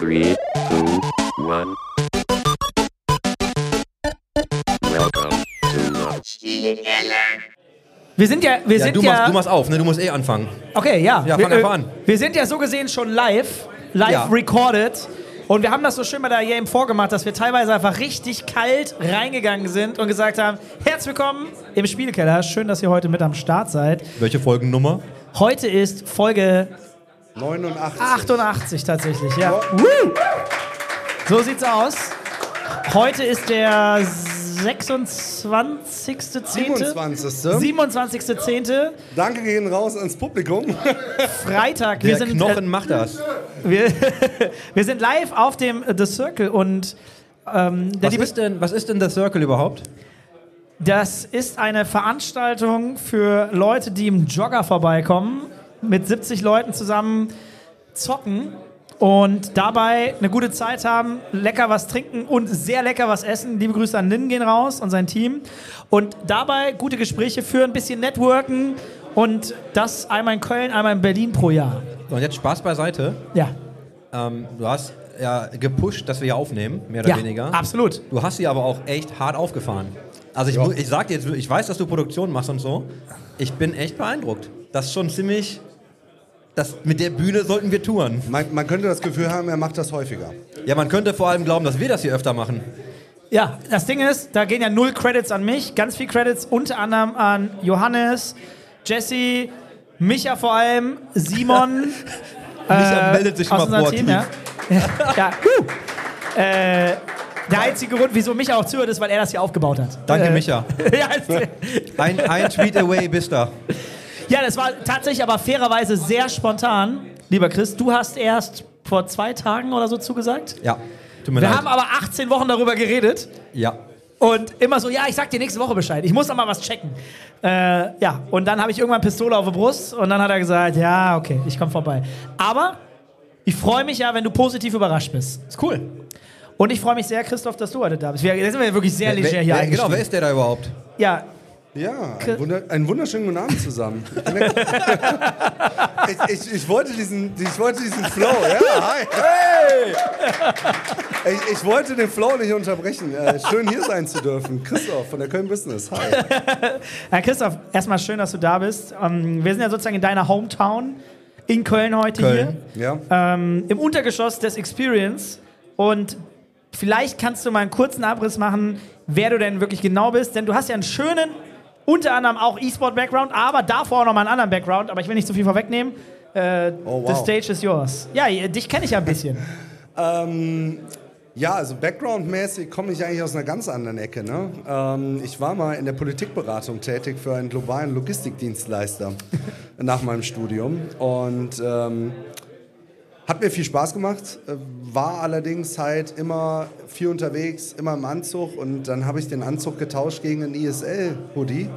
Three, two, one. Welcome to the Wir sind ja, wir Ja, sind du, ja, machst, du machst auf, ne? Du musst eh anfangen. okay, ja. Ja, wir, fang einfach an. Wir sind ja so gesehen schon live, live Ja. recorded. Und wir haben das so schön bei der Game vorgemacht, dass wir teilweise einfach richtig kalt reingegangen sind und gesagt haben, herzlich willkommen im Spielkeller. Schön, dass ihr heute mit am Start seid. Welche Folgennummer? Heute ist Folge 89. 88 tatsächlich, ja. Woo! So sieht's aus. Heute ist der 26.10. 27. 27.10. Danke gehen raus ans Publikum. Freitag. Wir Der sind, Knochen äh, macht das. wir, wir sind live auf dem äh, The Circle und ähm, der Was ist, denn, was ist denn The Circle überhaupt? das ist eine Veranstaltung für Leute, die im Jogger vorbeikommen, mit 70 Leuten zusammen zocken und dabei eine gute Zeit haben, lecker was trinken und sehr lecker was essen. Liebe Grüße an Lynn gehen raus und sein Team. Und dabei gute Gespräche führen, ein bisschen networken und das einmal in Köln, einmal in Berlin pro Jahr. Und jetzt Spaß beiseite. Ja, Ähm, du hast ja gepusht, dass wir hier aufnehmen, mehr oder ja weniger. absolut. Du hast sie aber auch echt hart aufgefahren. Also ich, ich sag dir jetzt, ich weiß, dass du Produktion machst und so. Ich bin echt beeindruckt. Das ist schon ziemlich. Das, mit der Bühne sollten wir touren. Man, man könnte das Gefühl haben, er macht das häufiger. Ja, man könnte vor allem glauben, dass wir das hier öfter machen. Ja, das Ding ist, da gehen ja null Credits an mich, ganz viel Credits unter anderem an Johannes, Jesse, Micha vor allem, Simon. Micha meldet sich mal proaktiv. Team, ja. ja. Äh, der einzige Grund, wieso Micha auch zuhört, ist, weil er das hier aufgebaut hat. Danke, äh, Micha. ja, Ein, ein Tweet away bist da. Ja, das war tatsächlich aber fairerweise sehr spontan. Lieber Chris, du hast erst vor zwei Tagen oder so zugesagt. Ja, tut mir Wir leid. haben aber 18 Wochen darüber geredet. ja. Und immer so, ja, ich sag dir nächste Woche Bescheid. Ich muss noch mal was checken. Äh, ja, und dann habe ich irgendwann Pistole auf der Brust und dann hat er gesagt, ja, okay, ich komme vorbei. Aber ich freue mich ja, wenn du positiv überrascht bist. Ist cool. Und ich freue mich sehr, Christoph, dass du heute da bist. Wir, da sind wir wirklich sehr leger hier wer, genau, wer ist der da überhaupt? Ja, Ja, ein, wunder, einen wunderschönen guten Abend zusammen. ich, ich, ich, wollte diesen, ich wollte diesen Flow, ja, hi. Hey! Ich, ich wollte den Flow nicht unterbrechen. Äh, schön hier sein zu dürfen. Christoph von der Köln Business, hi. Herr Christoph, erstmal schön, dass du da bist. Ähm, wir sind ja sozusagen in deiner Hometown in Köln heute Köln. Ja. hier. Ähm, Im Untergeschoss des Experience. Und vielleicht kannst du mal einen kurzen Abriss machen, wer du denn wirklich genau bist. Denn du hast ja einen schönen, unter anderem auch E-Sport-Background, aber davor auch noch mal einen anderen Background. Aber ich will nicht zu viel vorwegnehmen. Äh, Oh, The wow. stage is yours. Ja, dich kenne ich ja ein bisschen. Ähm, ja, also backgroundmäßig komme ich eigentlich aus einer ganz anderen Ecke. Ne? Ähm, ich war mal in der Politikberatung tätig für einen globalen Logistikdienstleister nach meinem Studium und ähm, hat mir viel Spaß gemacht, äh, war allerdings halt immer viel unterwegs, immer im Anzug und dann habe ich den Anzug getauscht gegen einen ISL-Hoodie.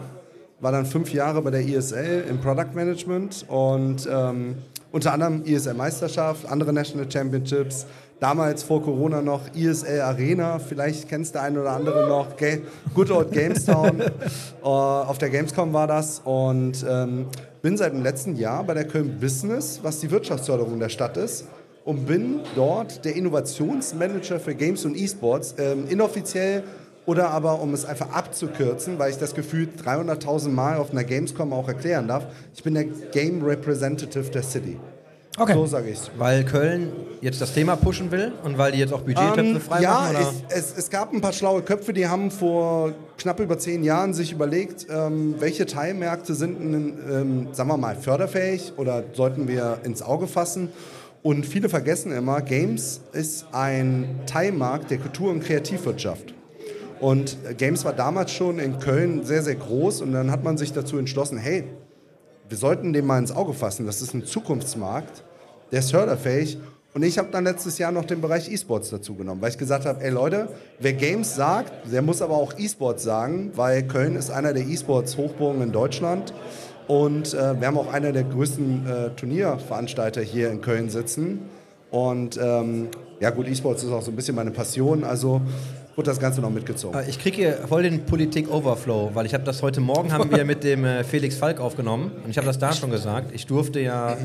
War dann fünf Jahre bei der ISL im Product Management und ähm, unter anderem ISL-Meisterschaft, andere National Championships, damals vor Corona noch ISL Arena, vielleicht kennst der eine oder andere noch, Good Old Gamestown, äh, auf der Gamescom war das und ähm, bin seit dem letzten Jahr bei der Köln Business, was die Wirtschaftsförderung der Stadt ist und bin dort der Innovationsmanager für Games und E-Sports, ähm, inoffiziell oder aber um es einfach abzukürzen, weil ich das Gefühl 300.000 Mal auf einer Gamescom auch erklären darf, ich bin der Game Representative der City. Okay. So sage ich es. Weil Köln jetzt das Thema pushen will und weil die jetzt auch Budgettöpfe Ähm, frei ja, machen? Ich, es, es gab ein paar schlaue Köpfe, die haben vor knapp über zehn Jahren sich überlegt, ähm, welche Teilmärkte sind, ähm, sagen wir mal, förderfähig oder sollten wir ins Auge fassen. Und viele vergessen immer, Games ist ein Teilmarkt der Kultur- und Kreativwirtschaft. Und Games war damals schon in Köln sehr, sehr groß und dann hat man sich dazu entschlossen, hey, wir sollten den mal ins Auge fassen. Das ist ein Zukunftsmarkt, der ist förderfähig. Und ich habe dann letztes Jahr noch den Bereich E-Sports dazu genommen, weil ich gesagt habe, ey Leute, wer Games sagt, der muss aber auch E-Sports sagen, weil Köln ist einer der E-Sports-Hochburgen in Deutschland. Und äh, wir haben auch einer der größten äh, Turnierveranstalter hier in Köln sitzen. Und ähm, ja gut, E-Sports ist auch so ein bisschen meine Passion, also wurde das Ganze noch mitgezogen. Äh, Ich kriege hier voll den Politik-Overflow, weil ich habe das heute Morgen haben wir mit dem äh, Felix Falk aufgenommen und ich habe das da schon gesagt. Ich durfte ja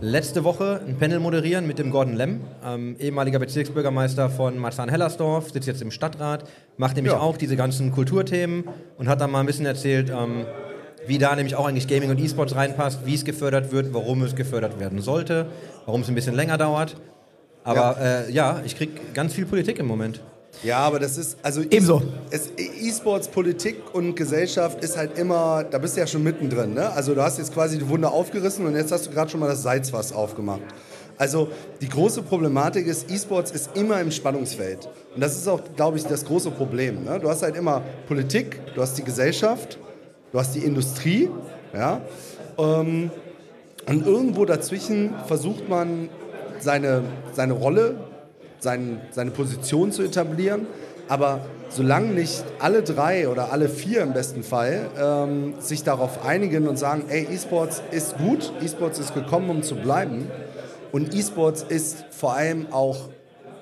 letzte Woche ein Panel moderieren mit dem Gordon Lemm, ähm, ehemaliger Bezirksbürgermeister von Marzahn-Hellersdorf, sitzt jetzt im Stadtrat, macht nämlich Ja. auch diese ganzen Kulturthemen und hat dann mal ein bisschen erzählt, ähm, wie da nämlich auch eigentlich Gaming und E-Sports reinpasst, wie es gefördert wird, warum es gefördert werden sollte, warum es ein bisschen länger dauert. Aber ja, äh, ja ich kriege ganz viel Politik im Moment. Ja, aber das ist, also Ebenso. es- E-Sports, Politik und Gesellschaft ist halt immer, da bist du ja schon mittendrin, ne? Also du hast jetzt quasi die Wunde aufgerissen und jetzt hast du gerade schon mal das Salzfass aufgemacht. Also die große Problematik ist, E-Sports ist immer im Spannungsfeld. Und das ist auch, glaube ich, das große Problem. Ne? Du hast halt immer Politik, du hast die Gesellschaft, du hast die Industrie, ja? Ähm, und irgendwo dazwischen versucht man seine, seine Rolle, sein, seine Position zu etablieren. Aber solange nicht alle drei oder alle vier im besten Fall ähm, sich darauf einigen und sagen, ey, E-Sports ist gut, E-Sports ist gekommen, um zu bleiben. Und E-Sports ist vor allem auch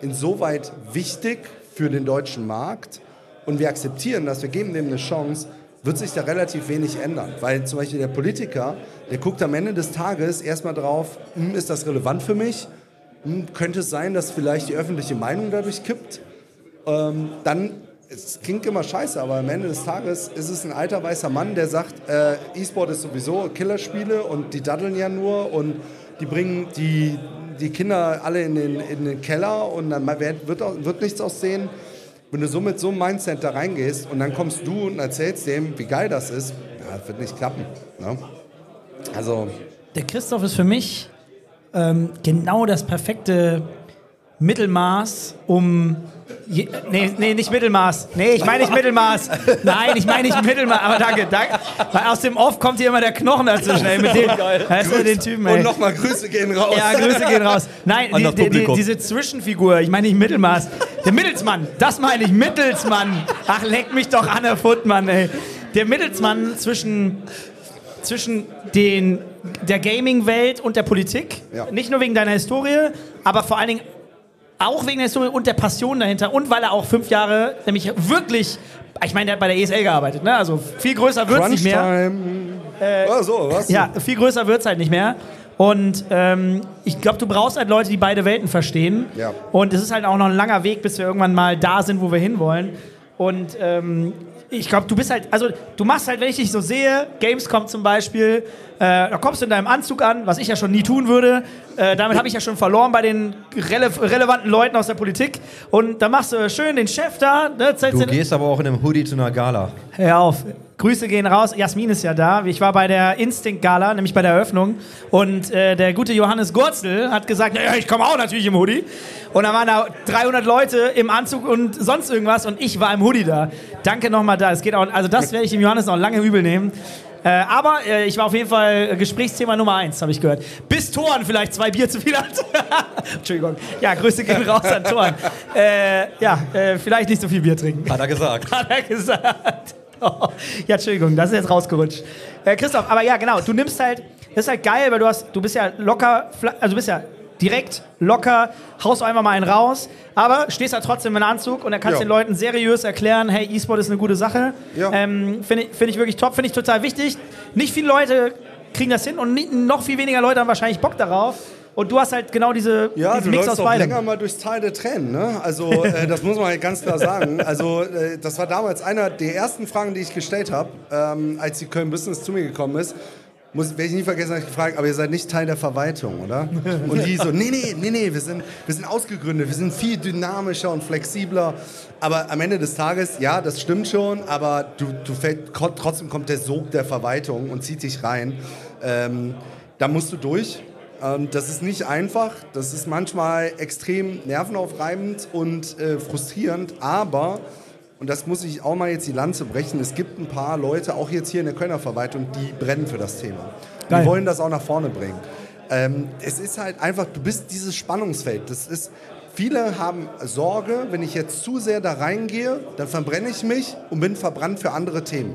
insoweit wichtig für den deutschen Markt und wir akzeptieren das, wir geben dem eine Chance, wird sich da relativ wenig ändern. Weil zum Beispiel der Politiker, der guckt am Ende des Tages erstmal drauf, hm, ist das relevant für mich? Hm, könnte es sein, dass vielleicht die öffentliche Meinung dadurch kippt? Ähm, dann, es klingt immer scheiße, aber am Ende des Tages ist es ein alter weißer Mann, der sagt, äh, E-Sport ist sowieso Killerspiele und die daddeln ja nur und die bringen die, die Kinder alle in den, in den Keller und dann wird, wird, wird nichts aussehen. Wenn du so mit so einem Mindset da reingehst und dann kommst du und erzählst dem, wie geil das ist, ja, das wird nicht klappen. Ne? Also, Der Christoph ist für mich ähm, genau das perfekte Mittelmaß, um. Je, nee, nee, nicht Mittelmaß. Nee, ich meine nicht Mittelmaß. Nein, ich meine nicht Mittelmaß. Aber danke, danke. Weil aus dem Off kommt hier immer der Knochen dazu schnell. Mit dem, weißt du, den Typen, ey. und nochmal Grüße gehen raus. Ja, Grüße gehen raus. Nein, die, die, die, diese Zwischenfigur, ich meine nicht Mittelmaß. Der Mittelsmann, das meine ich, Mittelsmann. Ach, leck mich doch an der Footmann, ey. Der Mittelsmann zwischen, zwischen den, der Gaming-Welt und der Politik. Ja. Nicht nur wegen deiner Historie, aber vor allen Dingen auch wegen der Historie und der Passion dahinter. Und weil er auch fünf Jahre, nämlich wirklich, ich meine, der hat bei der ESL gearbeitet, ne? Also viel größer wird es nicht mehr. Crunchtime. Oder so, was? Ja, viel größer wird es halt nicht mehr. Und ähm, ich glaube, du brauchst halt Leute, die beide Welten verstehen. Ja. Und es ist halt auch noch ein langer Weg, bis wir irgendwann mal da sind, wo wir hinwollen. Und ähm, ich glaube, du bist halt, also du machst halt, wenn ich dich so sehe, Gamescom zum Beispiel, äh, da kommst du in deinem Anzug an, was ich ja schon nie tun würde. Äh, damit habe ich ja schon verloren bei den rele relevanten Leuten aus der Politik. Und dann machst du schön den Chef da. Ne, Du gehst aber auch in einem Hoodie zu einer Gala. Hör auf. Grüße gehen raus. Jasmin ist ja da. Ich war bei der Instinct-Gala, nämlich bei der Eröffnung. Und äh, der gute Johannes Gurzel hat gesagt, naja, ich komme auch natürlich im Hoodie. Und da waren da 300 Leute im Anzug und sonst irgendwas. Und ich war im Hoodie da. Danke nochmal da. Es geht auch, also das werde ich dem Johannes noch lange übel nehmen. Äh, aber äh, ich war auf jeden Fall Gesprächsthema Nummer eins, habe ich gehört. Bis Toren vielleicht zwei Bier zu viel hat. Entschuldigung. Ja, Grüße gehen raus an Toren. Äh, ja, äh, vielleicht nicht so viel Bier trinken Hat er gesagt. hat er gesagt. Ja, Entschuldigung, das ist jetzt rausgerutscht. Äh, Christoph, aber ja, genau, du nimmst halt, das ist halt geil, weil du hast, du bist ja locker, also du bist ja direkt, locker, haust einfach mal einen raus, aber stehst ja trotzdem in Anzug und dann kannst Ja. den Leuten seriös erklären, hey, E-Sport ist eine gute Sache. Ja. Ähm, Finde ich, find ich wirklich top, finde ich total wichtig. Nicht viele Leute kriegen das hin und noch viel weniger Leute haben wahrscheinlich Bock darauf. Und du hast halt genau diese, Ja, diesen du Mix aus beidem. länger mal durchs Tal der Tränen. Ne? Also äh, das muss man halt ganz klar sagen. Also äh, das war damals einer der ersten Fragen, die ich gestellt habe, ähm, als die Köln Business zu mir gekommen ist. Muss, werde ich nie vergessen, habe ich gefragt, aber ihr seid nicht Teil der Verwaltung, oder? Und die so, nee, nee, nee, nee, wir sind, wir sind ausgegründet, wir sind viel dynamischer und flexibler. Aber am Ende des Tages, ja, das stimmt schon, aber du, du fällt, trotzdem kommt der Sog der Verwaltung und zieht dich rein. Ähm, da musst du durch. Und das ist nicht einfach, das ist manchmal extrem nervenaufreibend und äh, frustrierend, aber, und das muss ich auch mal jetzt die Lanze brechen, es gibt ein paar Leute, auch jetzt hier in der Kölner Verwaltung, die brennen für das Thema. Geil. Die wollen das auch nach vorne bringen. Ähm, es ist halt einfach, du bist dieses Spannungsfeld. Das ist, viele haben Sorge, wenn ich jetzt zu sehr da reingehe, dann verbrenne ich mich und bin verbrannt für andere Themen.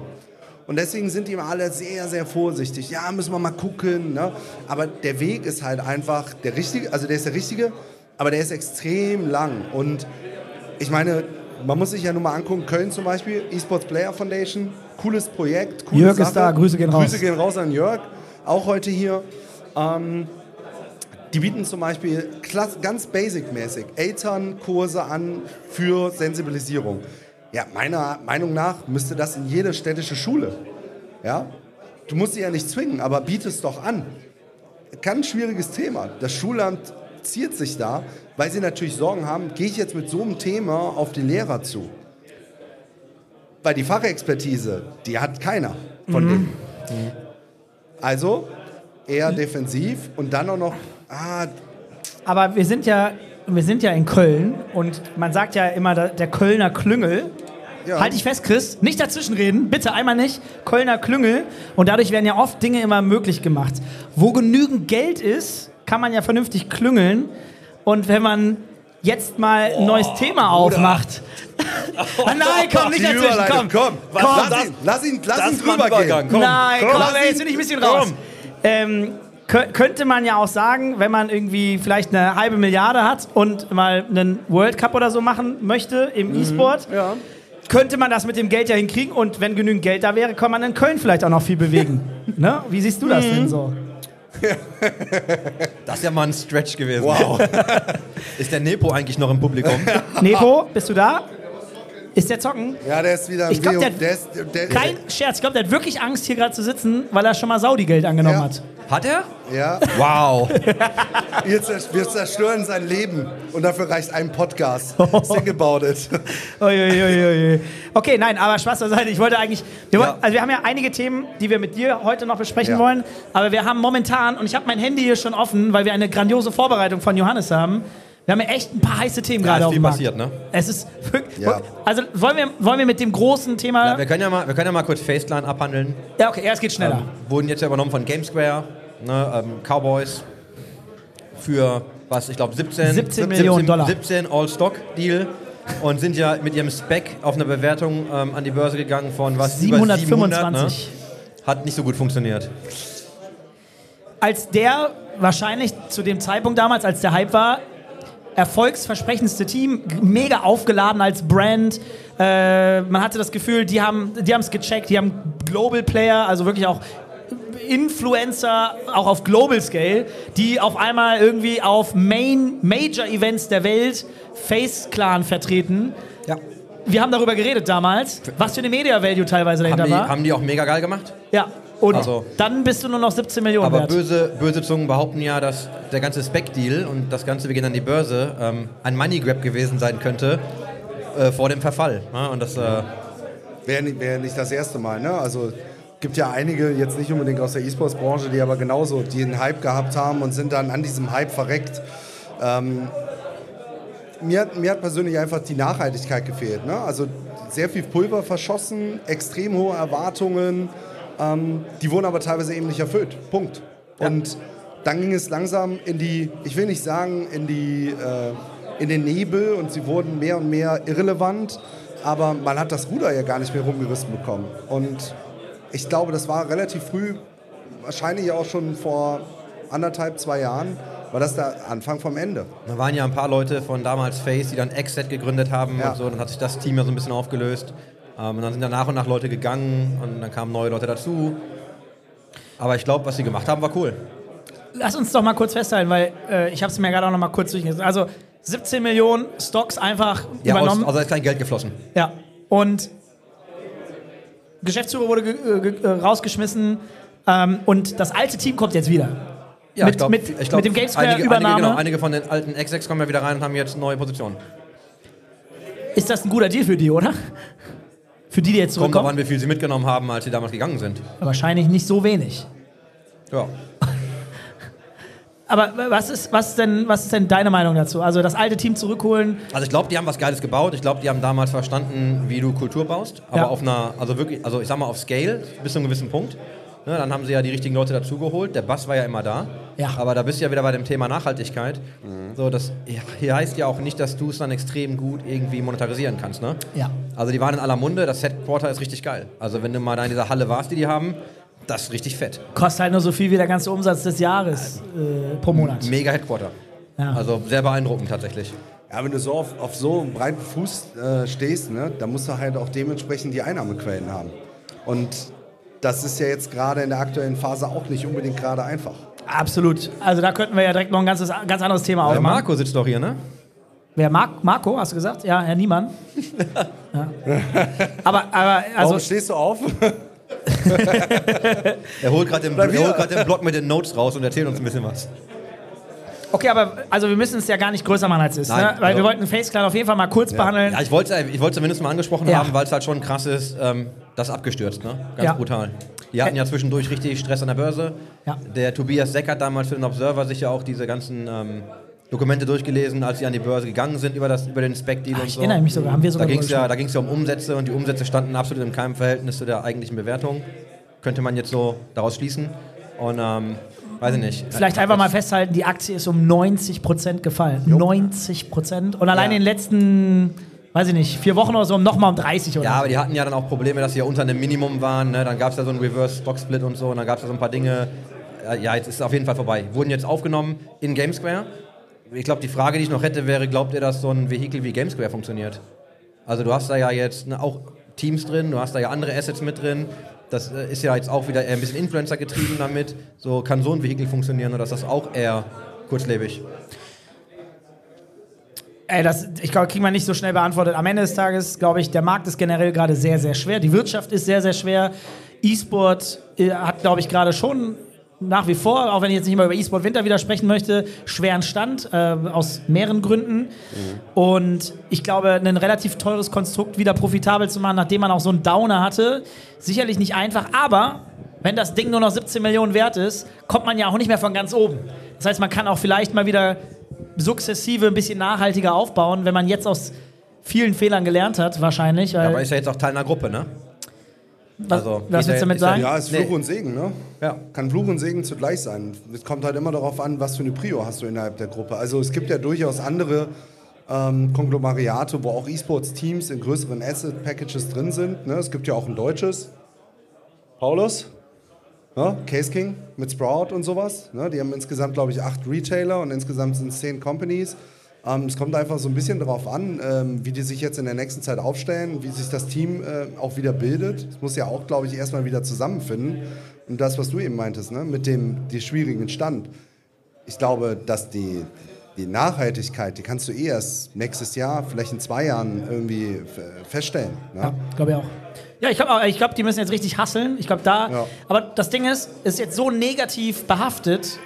Und deswegen sind die immer alle sehr, sehr vorsichtig. Ja, müssen wir mal gucken. Ne? Aber der Weg ist halt einfach der richtige, also der ist der richtige, aber der ist extrem lang. Und ich meine, man muss sich ja nur mal angucken, Köln zum Beispiel, Esports Player Foundation, cooles Projekt, coole Jörg ist Sache. da, Grüße gehen raus. Grüße gehen raus an Jörg, auch heute hier. Ähm, Die bieten zum Beispiel ganz basic-mäßig Elternkurse an für Sensibilisierung. Ja, meiner Meinung nach müsste das in jede städtische Schule. Ja? Du musst sie ja nicht zwingen, aber biete es doch an. Ganz schwieriges Thema. Das Schulamt ziert sich da, weil sie natürlich Sorgen haben, gehe ich jetzt mit so einem Thema auf die Lehrer zu? Weil die Fachexpertise, die hat keiner von denen. Also eher defensiv und dann auch noch, ah, Aber wir sind ja, wir sind ja in Köln und man sagt ja immer der Kölner Klüngel. Ja. Halt dich fest, Chris. Nicht dazwischenreden. Bitte einmal nicht. Kölner Klüngel. Und dadurch werden ja oft Dinge immer möglich gemacht. Wo genügend Geld ist, kann man ja vernünftig klüngeln. Und wenn man jetzt mal ein neues Thema aufmacht. ah, nein, komm, nicht dazwischen. Komm, komm, komm. lass ihn, lass ihn, lass ihn Das war ein drüber Übergang, gehen. komm. Nein, komm, lass ey, jetzt bin ich ein bisschen raus. Ähm, kö- könnte man ja auch sagen, wenn man irgendwie vielleicht eine halbe Milliarde hat und mal einen World Cup oder so machen möchte im E-Sport, Ja. Könnte man das mit dem Geld ja hinkriegen und wenn genügend Geld da wäre, kann man in Köln vielleicht auch noch viel bewegen. ne? Wie siehst du das denn so? Das ist ja mal ein Stretch gewesen. Wow. Ist der Nepo eigentlich noch im Publikum? Nepo, bist du da? Ist der zocken? Ja, der ist wieder Ich glaub, der- der ist, der, Kein Scherz, ich glaube, der hat wirklich Angst, hier gerade zu sitzen, weil er schon mal Saudi-Geld angenommen Ja. hat. Hat er? Ja, Wow. wir, zers- wir zerstören sein Leben und dafür reicht ein Podcast. Think about it. Okay, nein, aber Spaß beiseite. Ich wollte eigentlich. Wir, Ja. wollen, also wir haben ja einige Themen, die wir mit dir heute noch besprechen Ja. wollen. Aber wir haben momentan, und ich habe mein Handy hier schon offen, weil wir eine grandiose Vorbereitung von Johannes haben. Wir haben ja echt ein paar heiße Themen gerade ist auf viel dem Markt. passiert, ne? Es ist wirklich. Ja. Also wollen wir, wollen wir mit dem großen Thema. Ja, wir, können ja mal, wir können ja mal kurz Faceclan abhandeln. Ja, okay, ja, es geht schneller. Ähm, wurden jetzt ja übernommen von GameSquare, ne, ähm, Cowboys für was, ich glaube 17, 17 Millionen Dollar. 17 All-Stock-Deal und sind ja mit ihrem Spec auf eine Bewertung ähm, an die Börse gegangen von was über 725. 700, ne? Hat nicht so gut funktioniert. als der wahrscheinlich zu dem Zeitpunkt damals, als der Hype war, erfolgsversprechendste Team, mega aufgeladen als Brand. Äh, man hatte das Gefühl, die haben die es gecheckt, die haben Global Player, also wirklich auch Influencer, auch auf Global Scale, die auf einmal irgendwie auf Main Major Events der Welt Face Clan vertreten. Ja. Wir haben darüber geredet damals, was für eine Media Value teilweise Haben dahinter die, war. haben die auch mega geil gemacht? ja. Und Also- dann bist du nur noch 17 Millionen Aber wert. böse, böse Zungen behaupten ja, dass der ganze Spec-Deal und das Ganze, wir gehen an die Börse, ähm, ein Money Grab gewesen sein könnte äh, vor dem Verfall. Ja, und das, äh, Wäre nicht, wär nicht das erste Mal, ne? Also gibt ja einige, jetzt nicht unbedingt aus der E-Sports-Branche, die aber genauso, die einen Hype gehabt haben und sind dann an diesem Hype verreckt. Ähm, mir, hat, mir hat persönlich einfach die Nachhaltigkeit gefehlt. Ne? Also sehr viel Pulver verschossen, extrem hohe Erwartungen, ähm, die wurden aber teilweise eben nicht erfüllt. Punkt. Und dann ging es langsam in die, ich will nicht sagen, in, die, äh, in den Nebel und sie wurden mehr und mehr irrelevant, aber man hat das Ruder ja gar nicht mehr rumgerissen bekommen. Und ich glaube, das war relativ früh, wahrscheinlich auch schon vor anderthalb, zwei Jahren, war das der Anfang vom Ende. da waren ja ein paar Leute von damals Face, die dann Exet gegründet haben Ja. und so. Dann hat sich das Team ja so ein bisschen aufgelöst. Ähm, und dann sind da nach und nach Leute gegangen und dann kamen neue Leute dazu. Aber ich glaube, was sie gemacht haben, war cool. Lass uns doch mal kurz festhalten, weil äh, ich habe es mir gerade auch noch mal kurz durchgelesen. Also 17 Millionen Stocks einfach Ja, aus, übernommen. also da ist kein Geld geflossen. ja. Und Geschäftsführer wurde ge ge rausgeschmissen ähm, und das alte Team kommt jetzt wieder. Ja, Mit- ich glaub, mit- ich glaub, mit dem GameSquare einige, Übernahme? Einige, genau, einige von den alten Execs kommen ja wieder rein und haben jetzt neue Positionen. Ist das ein guter Deal für die, oder? Für die, die jetzt Kommt zurückkommen? an, wie viel sie mitgenommen haben, als sie damals gegangen sind. Wahrscheinlich nicht so wenig. Ja. Aber was ist, was, ist denn, was ist denn deine Meinung dazu? Also das alte Team zurückholen, Also ich glaube, die haben was Geiles gebaut. Ich glaube, die haben damals verstanden, wie du Kultur baust. Aber Ja. auf einer, also wirklich, also ich sag mal auf Scale bis zu einem gewissen Punkt. Ne, dann haben sie ja die richtigen Leute dazugeholt. Der Bass war ja immer da. Ja. Aber da bist du ja wieder bei dem Thema Nachhaltigkeit. So, das hier heißt ja auch nicht, dass du es dann extrem gut irgendwie monetarisieren kannst. Ne? Ja. Also die waren in aller Munde. Das Headquarter ist richtig geil. Also wenn du mal da in dieser Halle warst, die die haben, das ist richtig fett. kostet halt nur so viel wie der ganze Umsatz des Jahres äh, pro Monat. Mega Headquarter. Ja. Also sehr beeindruckend tatsächlich. Ja, wenn du so auf, auf so einem breiten Fuß äh, stehst, ne, dann musst du halt auch dementsprechend die Einnahmequellen haben. Und das ist ja jetzt gerade in der aktuellen Phase auch nicht unbedingt gerade einfach. Absolut. Also da könnten wir ja direkt noch ein ganzes, ganz anderes Thema Der aufmachen. Marco sitzt doch hier, ne? Wer? Mark, Marco, hast du gesagt? Ja, Herr Niemann. ja. Aber, aber also, Warum stehst du auf? Er holt gerade den, er den Blog mit den Notes raus und erzählt uns ein bisschen was. Okay, aber also wir müssen es ja gar nicht größer machen als es ist, Nein, ne? Weil also- wir wollten Face Clan auf jeden Fall mal kurz behandeln. Ja, ich wollte es ich wollt's zumindest mal angesprochen Ja. haben, weil es halt schon krass ist, ähm, das abgestürzt, ne? Ganz Ja. brutal. Die hatten ja zwischendurch richtig Stress an der Börse. Ja. Der Tobias Seck hat damals für den Observer sich ja auch diese ganzen ähm, Dokumente durchgelesen, als sie an die Börse gegangen sind über, das, über den Spec-Deal und ich so. erinnere mich sogar, haben wir sogar Da ging es ja, da ja um Umsätze und die Umsätze standen absolut in keinem Verhältnis zu der eigentlichen Bewertung. Könnte man jetzt so daraus schließen. Und ähm, weiß ich nicht. Vielleicht einfach mal festhalten, die Aktie ist um 90% gefallen. 90%. Und allein Ja. in den letzten, weiß ich nicht, vier Wochen oder so nochmal um 30 oder Ja, so. aber die hatten ja dann auch Probleme, dass sie ja unter einem Minimum waren. Ne? Dann gab es ja so einen Reverse Stock Split und so. Und dann gab es ja so ein paar Dinge. Äh, Ja, jetzt ist es auf jeden Fall vorbei. Wurden jetzt aufgenommen in Gamesquare. Ich glaube, die Frage, die ich noch hätte, wäre: Glaubt ihr, dass so ein Vehikel wie Gamesquare funktioniert? Also, du hast da ja jetzt ne, auch Teams drin, du hast da ja andere Assets mit drin. Das äh, ist ja jetzt auch wieder ein bisschen Influencer getrieben damit. So kann so ein Vehikel funktionieren oder ist das auch eher kurzlebig? Ey, das, ich glaube, kriegen wir nicht so schnell beantwortet. Am Ende des Tages, glaube ich, der Markt ist generell gerade sehr, sehr schwer. Die Wirtschaft ist sehr, sehr schwer. E-Sport äh, hat, glaube ich, gerade schon nach wie vor, auch wenn ich jetzt nicht mal über E-Sport Winter wieder sprechen möchte, schweren Stand, äh, aus mehreren Gründen. Und ich glaube, ein relativ teures Konstrukt wieder profitabel zu machen, nachdem man auch so einen Downer hatte, sicherlich nicht einfach. Aber wenn das Ding nur noch 17 Millionen wert ist, kommt man ja auch nicht mehr von ganz oben. Das heißt, man kann auch vielleicht mal wieder sukzessive ein bisschen nachhaltiger aufbauen, wenn man jetzt aus vielen Fehlern gelernt hat, wahrscheinlich. Aber ist ja jetzt auch Teil einer Gruppe, ne? Was also, was willst du damit sagen? Ja, ist Nee. Fluch und Segen, ne? Ja. Kann Fluch und Segen zugleich sein. Es kommt halt immer darauf an, was für eine Prio hast du innerhalb der Gruppe. Also es gibt ja durchaus andere ähm, Konglomeriate, wo auch E-Sports-Teams in größeren Asset-Packages drin sind. Ne? Es gibt ja auch ein deutsches. Paulus? Ne? Case King mit Sprout und sowas. Ne? Die haben insgesamt, glaube ich, acht Retailer und insgesamt sind es zehn Companies. Ähm, es kommt einfach so ein bisschen darauf an, ähm, wie die sich jetzt in der nächsten Zeit aufstellen, wie sich das Team äh, auch wieder bildet. Es muss ja auch, glaube ich, erstmal wieder zusammenfinden. Und das, was du eben meintest, ne? mit dem die schwierigen Stand. Ich glaube, dass die, die Nachhaltigkeit, die kannst du eh erst nächstes Jahr, vielleicht in zwei Jahren irgendwie feststellen. Ne? Ja, glaube ich auch. Ja, ich glaube, ich glaub, die müssen jetzt richtig hasseln. Ich glaube, da. Ja. Aber das Ding ist, ist jetzt so negativ behaftet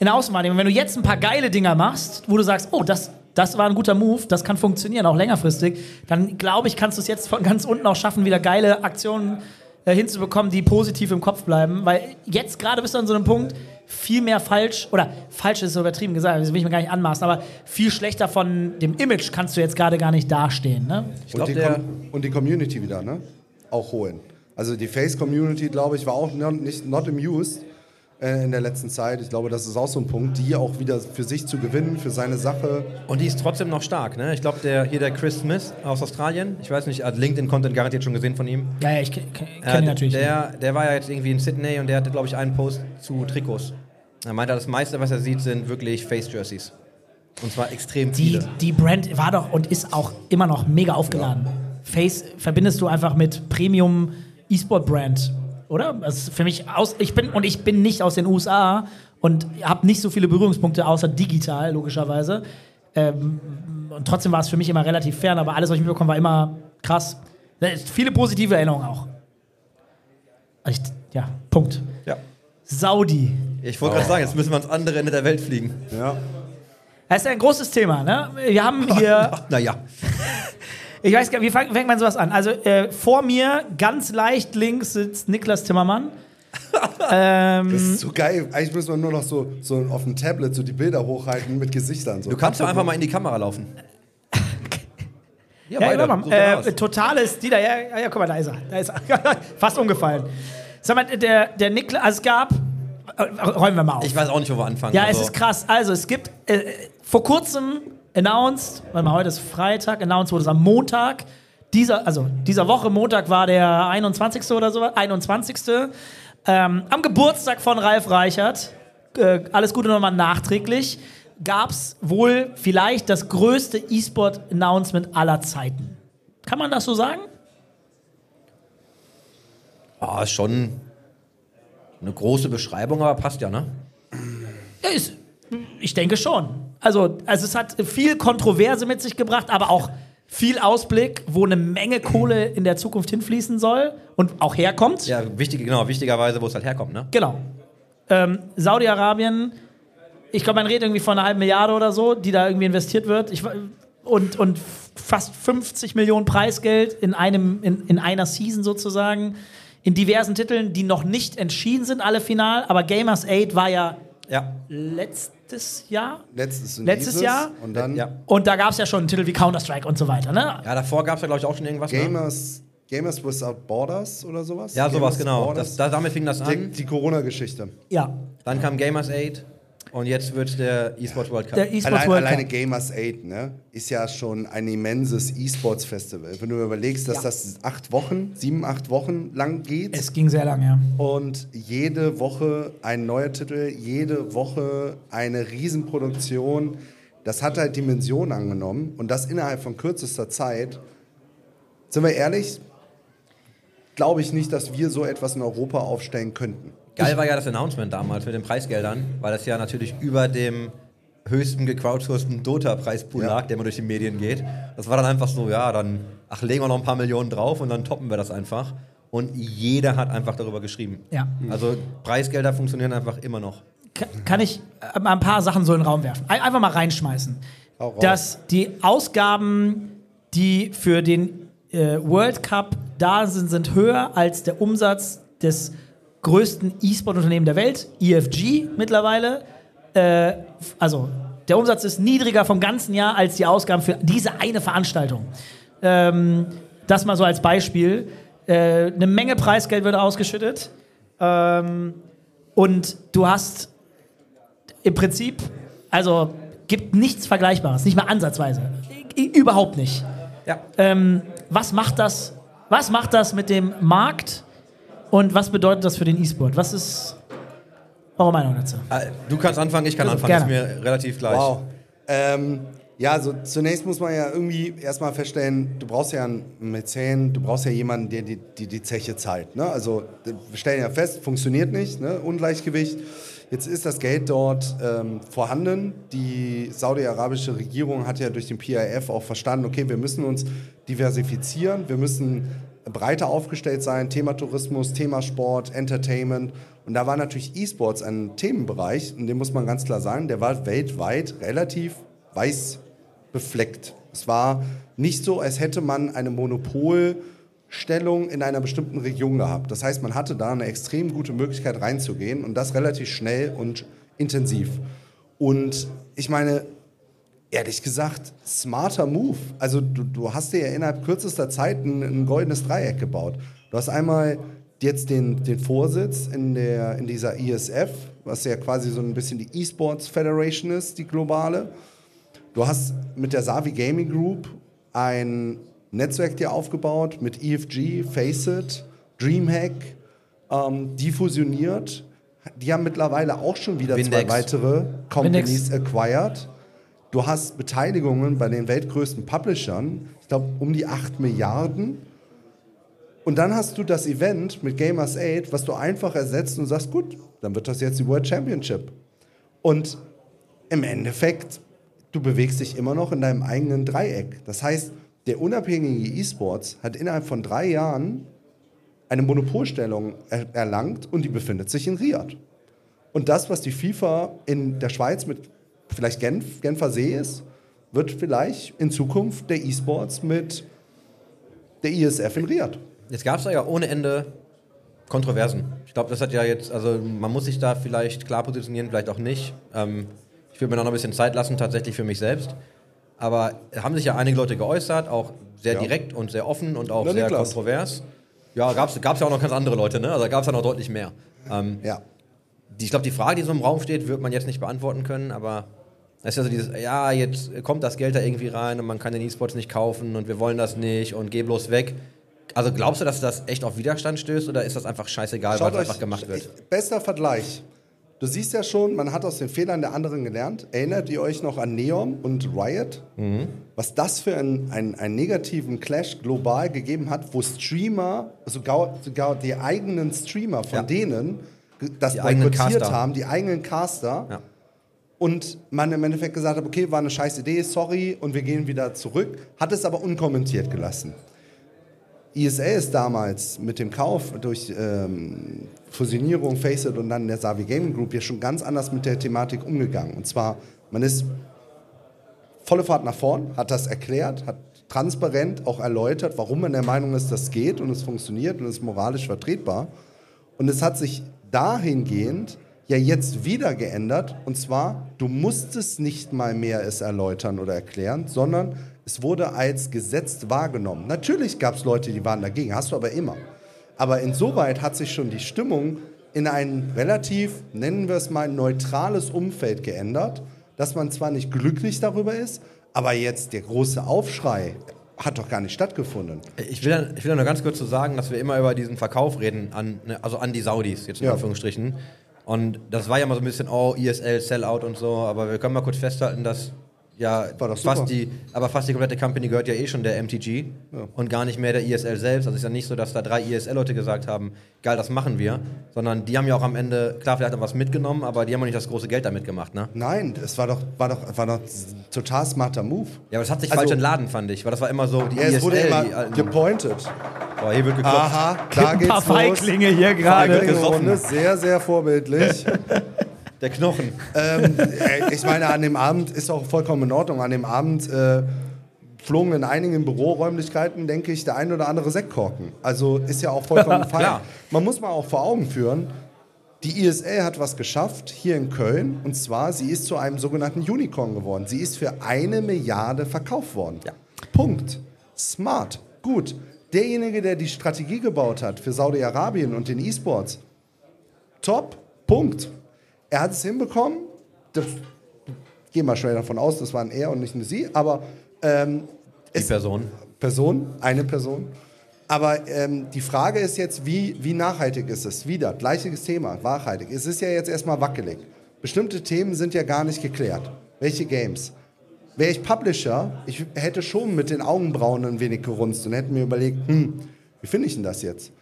in der Außenwahrnehmung. Wenn du jetzt ein paar geile Dinger machst, wo du sagst, oh, das, das war ein guter Move, das kann funktionieren, auch längerfristig, dann glaube ich, kannst du es jetzt von ganz unten auch schaffen, wieder geile Aktionen äh, hinzubekommen, die positiv im Kopf bleiben. Weil jetzt gerade bist du an so einem Punkt, viel mehr falsch, oder falsch ist so übertrieben gesagt, das will ich mir gar nicht anmaßen, aber viel schlechter von dem Image kannst du jetzt gerade gar nicht dastehen. Ne? Ich Und glaube, die, und die Community wieder, ne? Auch holen. Also die Face-Community, glaube ich, war auch nicht not amused in der letzten Zeit. Ich glaube, das ist auch so ein Punkt, die auch wieder für sich zu gewinnen, für seine Sache. Und die ist trotzdem noch stark, ne? Ich glaube, der hier der Chris Smith aus Australien, ich weiß nicht, hat LinkedIn-Content garantiert schon gesehen von ihm. Ja, ja, ich kenne kenn Äh, ihn natürlich. Der, der war ja jetzt irgendwie in Sydney und der hatte, glaube ich, einen Post zu Trikots. Er meinte, das meiste, was er sieht, sind wirklich Face-Jerseys. Und zwar extrem die, viele. die Brand war doch und ist auch immer noch mega aufgeladen. Face verbindest du einfach mit Premium E-Sport Brand, oder? Das ist für mich aus. Ich bin und ich bin nicht aus den USA und habe nicht so viele Berührungspunkte außer digital logischerweise. Ähm, und trotzdem war es für mich immer relativ fern, aber alles, was ich mitbekommen, war immer krass. Da ist Viele positive Erinnerungen auch. Also ich, ja, Punkt. Ja. Saudi. Ich wollte gerade sagen, jetzt müssen wir ans andere Ende der Welt fliegen. Ja. Das ist ein großes Thema. Ne? Wir haben hier Naja. Ich weiß gar nicht, wie fang- fängt man sowas an? Also äh, vor mir, ganz leicht links, sitzt Niklas Timmermann. ähm, Das ist so geil. Eigentlich müssen wir nur noch so, so auf dem Tablet so die Bilder hochhalten mit Gesichtern. So. Du kannst doch einfach mal in die Kamera laufen. Ja, ja, weiter. mal, So äh, totales, die da, ja, ja, ja, guck mal, da ist er. Da ist er. Fast umgefallen. Sag mal, der, der Niklas, also es gab, äh, räumen wir mal auf. Ich weiß auch nicht, wo wir anfangen. ja, also. es ist krass. Also es gibt äh, vor kurzem announced, warte mal, heute ist Freitag, announced wurde es am Montag. Dieser, also dieser Woche, Montag war der 21. oder so, 21. Ähm, am Geburtstag von Ralf Reichert, äh, alles Gute nochmal nachträglich, gab es wohl vielleicht das größte E-Sport-Announcement aller Zeiten. Kann man das so sagen? Ah, ist schon eine große Beschreibung, aber passt ja, ne? Ist, ich denke schon. Also, also es hat viel Kontroverse mit sich gebracht, aber auch viel Ausblick, wo eine Menge Kohle in der Zukunft hinfließen soll und auch herkommt. Ja, wichtig, genau, wichtigerweise, wo es halt herkommt, ne? Genau. Ähm, Saudi-Arabien, ich glaube, man redet irgendwie von einer halben Milliarde oder so, die da irgendwie investiert wird. Ich, und, und fast 50 Millionen Preisgeld in, einem, in, in einer Season sozusagen. In diversen Titeln, die noch nicht entschieden sind, alle final. Aber Gamers 8 war ja Ja. letztes Jahr. Letztes, und Letztes dieses Jahr? Und dann Ja. Und da gab es ja schon einen Titel wie Counter-Strike und so weiter. Ne? Ja, davor gab es ja, glaube ich, auch schon irgendwas. Ne? Gamers, Gamers Without Borders oder sowas? Ja, sowas, Gamers genau. Borders. Das, da, damit fing das die an. die Corona-Geschichte. Ja. Dann kam Gamers 8 und jetzt wird der eSports World Cup. Der E-Sports Allein, World alleine Cup. Gamers 8 ne, ist ja schon ein immenses E-Sports-Festival. Wenn du überlegst, dass Ja. das acht Wochen, sieben, acht Wochen lang geht Es ging sehr lange, ja. und jede Woche ein neuer Titel, jede Woche eine Riesenproduktion, das hat halt Dimensionen angenommen und das innerhalb von kürzester Zeit. Sind wir ehrlich, glaube ich nicht, dass wir so etwas in Europa aufstellen könnten. Geil war ja das Announcement damals mit den Preisgeldern, weil das ja natürlich über dem höchsten gecrowdsourceten Dota-Preispool Ja. lag, der immer durch die Medien geht. Das war dann einfach so, ja, dann ach, legen wir noch ein paar Millionen drauf und dann toppen wir das einfach. Und jeder hat einfach darüber geschrieben. Ja. Also Preisgelder funktionieren einfach immer noch. Ka- Kann ich äh, mal ein paar Sachen so in den Raum werfen? Ein- Einfach mal reinschmeißen. Dass die Ausgaben, die für den äh, World Cup da sind, sind höher als der Umsatz des größten E-Sport-Unternehmen der Welt, EFG mittlerweile. Äh, also der Umsatz ist niedriger vom ganzen Jahr als die Ausgaben für diese eine Veranstaltung. Ähm, das mal so als Beispiel. Äh, eine Menge Preisgeld wird ausgeschüttet. Ähm, und du hast im Prinzip, also gibt nichts Vergleichbares, nicht mal ansatzweise. Überhaupt nicht. Ja. Ähm, was macht das? Was macht das mit dem Markt und was bedeutet das für den E-Sport? Was ist eure Meinung dazu? Äh, Du kannst anfangen, ich kann Also, anfangen. gerne. Ist mir relativ gleich. Wow. Ähm, ja, also zunächst muss man ja irgendwie erstmal feststellen, du brauchst ja einen Mäzen, du brauchst ja jemanden, der die, die, die Zeche zahlt. Ne? Also wir stellen ja fest, funktioniert nicht, ne? Ungleichgewicht. Jetzt ist das Geld dort ähm, vorhanden. Die saudi-arabische Regierung hat ja durch den PIF auch verstanden, okay, wir müssen uns diversifizieren, wir müssen breiter aufgestellt sein, Thema Tourismus, Thema Sport, Entertainment. Und da war natürlich E-Sports ein Themenbereich, und den muss man ganz klar sagen, der war weltweit relativ weiß befleckt. Es war nicht so, als hätte man eine Monopolstellung in einer bestimmten Region gehabt. Das heißt, man hatte da eine extrem gute Möglichkeit reinzugehen und das relativ schnell und intensiv. Und ich meine, ehrlich gesagt, smarter Move. Also du, du hast dir ja innerhalb kürzester Zeit ein, ein goldenes Dreieck gebaut. Du hast einmal jetzt den, den Vorsitz in, der, in dieser ISF, was ja quasi so ein bisschen die E-Sports Federation ist, die globale. Du hast mit der Savi Gaming Group ein Netzwerk dir aufgebaut mit EFG, Faceit, Dreamhack, ähm, die fusioniert. Die haben mittlerweile auch schon wieder Windex. zwei weitere Companies acquired. Du hast Beteiligungen bei den weltgrößten Publishern, ich glaube um die 8 Milliarden. Und dann hast du das Event mit Gamers 8, was du einfach ersetzt und sagst, gut, dann wird das jetzt die World Championship. Und im Endeffekt, du bewegst dich immer noch in deinem eigenen Dreieck. Das heißt, der unabhängige E-Sports hat innerhalb von drei Jahren eine Monopolstellung er erlangt und die befindet sich in Riyadh. Und das, was die FIFA in der Schweiz mit vielleicht Genf, Genfer See ist, wird vielleicht in Zukunft der E-Sports mit der ISF in Riyadh. Jetzt gab es da ja ohne Ende Kontroversen. Ich glaube, das hat ja jetzt, also man muss sich da vielleicht klar positionieren, vielleicht auch nicht. Ähm, ich würde mir noch ein bisschen Zeit lassen, tatsächlich für mich selbst. Aber haben sich ja einige Leute geäußert, auch sehr Ja. direkt und sehr offen und auch Oder sehr Niklas. kontrovers. Ja, gab es ja auch noch ganz andere Leute, ne? Also da gab es ja noch deutlich mehr. Ähm, Ja. die, ich glaube, die Frage, die so im Raum steht, wird man jetzt nicht beantworten können, aber es ist ja so dieses, ja, jetzt kommt das Geld da irgendwie rein und man kann den E-Sports nicht kaufen und wir wollen das nicht und geh bloß weg. Also glaubst du, dass das echt auf Widerstand stößt oder ist das einfach scheißegal, Schaut es euch, einfach gemacht wird? Bester Vergleich. Du siehst ja schon, man hat aus den Fehlern der anderen gelernt. Erinnert ihr euch noch an Neon und Riot? Mhm. Was das für einen, einen, einen negativen Clash global gegeben hat, wo Streamer, sogar, sogar die eigenen Streamer von Ja. denen, das boykottiert haben, die eigenen Caster, Ja. Und man im Endeffekt gesagt hat, okay, war eine scheiß Idee, sorry, und wir gehen wieder zurück, hat es aber unkommentiert gelassen. ESL ist damals mit dem Kauf durch ähm, Fusionierung, Faceit und dann der Savi Gaming Group ja schon ganz anders mit der Thematik umgegangen. Und zwar, man ist volle Fahrt nach vorn, hat das erklärt, hat transparent auch erläutert, warum man der Meinung ist, das geht und es funktioniert und es ist moralisch vertretbar. Und es hat sich dahingehend ja jetzt wieder geändert. Und zwar, du musstest nicht mal mehr es erläutern oder erklären, sondern es wurde als gesetzt wahrgenommen. Natürlich gab es Leute, die waren dagegen, hast du aber immer. Aber insoweit hat sich schon die Stimmung in ein relativ, nennen wir es mal, neutrales Umfeld geändert, dass man zwar nicht glücklich darüber ist, aber jetzt der große Aufschrei hat doch gar nicht stattgefunden. Ich will, ich will nur ganz kurz zu sagen, dass wir immer über diesen Verkauf reden, an, ne, also an die Saudis, jetzt in Ja. Anführungsstrichen. Und das war ja mal so ein bisschen, oh, ESL, Sellout und so, aber wir können mal kurz festhalten, dass ja War doch super. fast die, aber fast die komplette Company gehört ja eh schon der MTG und gar nicht mehr der ESL selbst. Also es ist ja nicht so, dass da drei ESL-Leute gesagt haben, geil, das machen wir, sondern die haben ja auch am Ende, klar, vielleicht auch was mitgenommen, aber die haben auch nicht das große Geld damit gemacht, ne? Nein, es war doch, war doch, war doch ein total smarter Move. Ja, aber das hat sich Also- falsch entladen, fand ich, weil das war immer so, die Ja, es wurde ESL, immer die alten, gepointet. oh, hier wird geklopft. Aha, da Ein geht's paar los. Feiglinge hier gerade. Feiglinge Gesoffen. Runde, sehr, sehr vorbildlich. Der Knochen. ähm, äh, ich meine, an dem Abend ist auch vollkommen in Ordnung. An dem Abend äh, flogen in einigen Büroräumlichkeiten, denke ich, der ein oder andere Sektkorken. Also ist ja auch vollkommen fein. Klar. Man muss mal auch vor Augen führen, die ISL hat was geschafft hier in Köln und zwar, sie ist zu einem sogenannten Unicorn geworden. Sie ist für eine Milliarde verkauft worden. Ja. Punkt. Smart. Gut. Derjenige, der die Strategie gebaut hat für Saudi-Arabien und den E-Sports, top. Punkt. Er hat es hinbekommen. Das, ich gehe mal schnell davon aus, das waren er und nicht nur sie, aber ähm, Die Person. Person, eine Person. Aber ähm, die Frage ist jetzt, wie, wie nachhaltig ist es? Wieder, gleiches Thema, nachhaltig. Es ist ja jetzt erstmal wackelig. Bestimmte Themen sind ja gar nicht geklärt. Welche Games? Wäre ich Publisher, ich hätte schon mit den Augenbrauen ein wenig gerunzt und hätte mir überlegt, hm, wie finde ich denn das jetzt?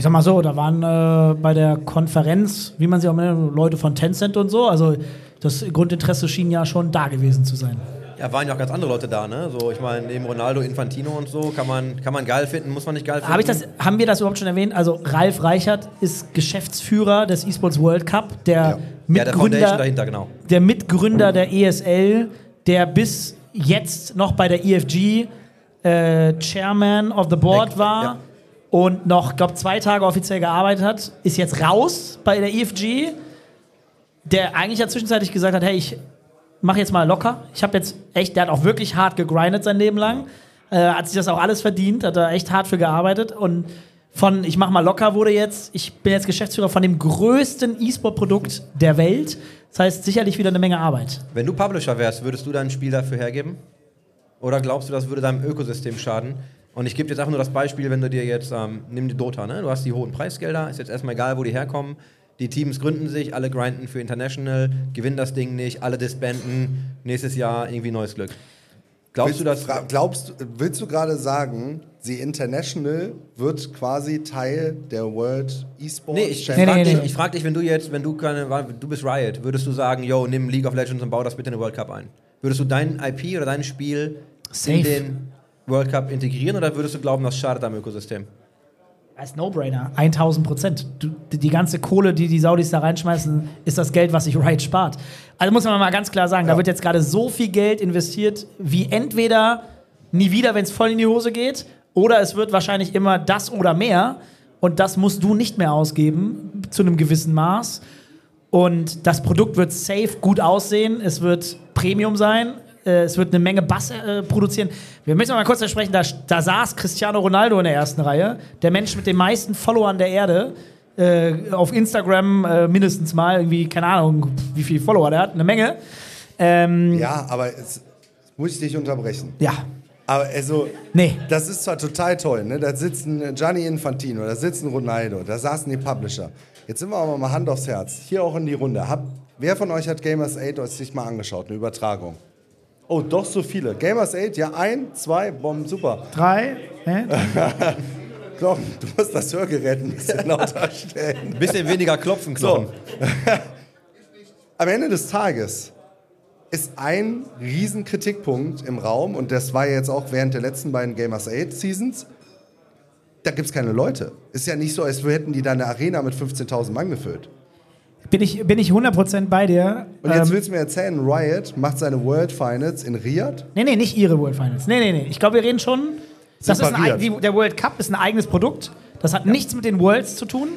Ich sag mal so, da waren äh, bei der Konferenz, wie man sie auch nennt, Leute von Tencent und so. Also das Grundinteresse schien ja schon da gewesen zu sein. Ja, waren ja auch ganz andere Leute da, ne? So, ich meine, neben Ronaldo, Infantino und so, kann man, kann man geil finden, muss man nicht geil finden. Hab ich das, haben wir das überhaupt schon erwähnt? Also Ralf Reichert ist Geschäftsführer des Esports World Cup, der, Ja, der Mitgründer, Foundation dahinter, genau. der Mitgründer der ESL, der bis jetzt noch bei der EFG äh, Chairman of the Board Ja, war ja. Und noch, glaube zwei Tage offiziell gearbeitet hat, ist jetzt raus bei der EFG, der eigentlich ja zwischenzeitlich gesagt hat, hey, ich mache jetzt mal locker. Ich habe jetzt echt, der hat auch wirklich hart gegrindet sein Leben lang, äh, hat sich das auch alles verdient, hat da echt hart für gearbeitet und von ich mach mal locker wurde jetzt, ich bin jetzt Geschäftsführer von dem größten E-Sport-Produkt der Welt. Das heißt sicherlich wieder eine Menge Arbeit. Wenn du Publisher wärst, würdest du dein Spiel dafür hergeben? Oder glaubst du, das würde deinem Ökosystem schaden? Und ich gebe dir jetzt einfach nur das Beispiel, wenn du dir jetzt, ähm, nimm die Dota, ne? Du hast die hohen Preisgelder, ist jetzt erstmal egal, wo die herkommen. Die Teams gründen sich, alle grinden für International, gewinnen das Ding nicht, alle disbanden, nächstes Jahr irgendwie neues Glück. Glaubst du, dass. Fra- glaubst, du- willst du gerade sagen, sie International wird quasi Teil der World E-Sports Nee, ich, ich Nee, frage nee, dich, nee. ich frag dich, wenn du jetzt, wenn du keine, du bist Riot, würdest du sagen, yo, nimm League of Legends und bau das bitte in den World Cup ein? Würdest du dein IP oder dein Spiel Safe. in den World Cup integrieren oder würdest du glauben, das schadet am Ökosystem? Als No-Brainer, 1000 Prozent. Die ganze Kohle, die die Saudis da reinschmeißen, ist das Geld, was sich Riot spart. Also muss man mal ganz klar sagen, da wird jetzt gerade so viel Geld investiert, wie entweder nie wieder, wenn es voll in die Hose geht, oder es wird wahrscheinlich immer das oder mehr. Und das musst du nicht mehr ausgeben, zu einem gewissen Maß. Und das Produkt wird safe gut aussehen, es wird Premium sein, äh, es wird eine Menge Bass äh, produzieren. Wir müssen mal kurz sprechen, da, da saß Cristiano Ronaldo in der ersten Reihe, der Mensch mit den meisten Followern der Erde. Äh, auf Instagram äh, mindestens mal, irgendwie, keine Ahnung, wie viele Follower der hat, eine Menge. Ähm, Ja, aber jetzt muss ich dich unterbrechen. ja. Aber also, Nee. das ist zwar total toll, ne? Da sitzen Gianni Infantino, da sitzen Ronaldo, da saßen die Publisher. Jetzt sind wir aber mal Hand aufs Herz. Hier auch in die Runde. Hab, wer von euch hat Gamers 8 sich mal angeschaut, eine Übertragung? Oh, doch so viele. Gamers 8, ja, ein, zwei, Bomben, super. Drei. Hä? Doch, du musst das Hörgerät ein bisschen lauter stellen. Ein bisschen weniger klopfen, So. Knochen. am Ende des Tages ist ein riesen Kritikpunkt im Raum, und das war jetzt auch während der letzten beiden Gamers 8 Seasons, da gibt es keine Leute. Ist ja nicht so, als hätten die da eine Arena mit 15.000 Mann gefüllt. Bin ich, bin ich 100% bei dir. Und jetzt Ähm, willst du mir erzählen, Riot macht seine World Finals in Riyadh? nee, nee, nicht ihre World Finals. Nee, nee, nee. Ich glaube, wir reden schon. Das ist ein, die, der World Cup ist ein eigenes Produkt. Das hat nichts mit den Worlds zu tun.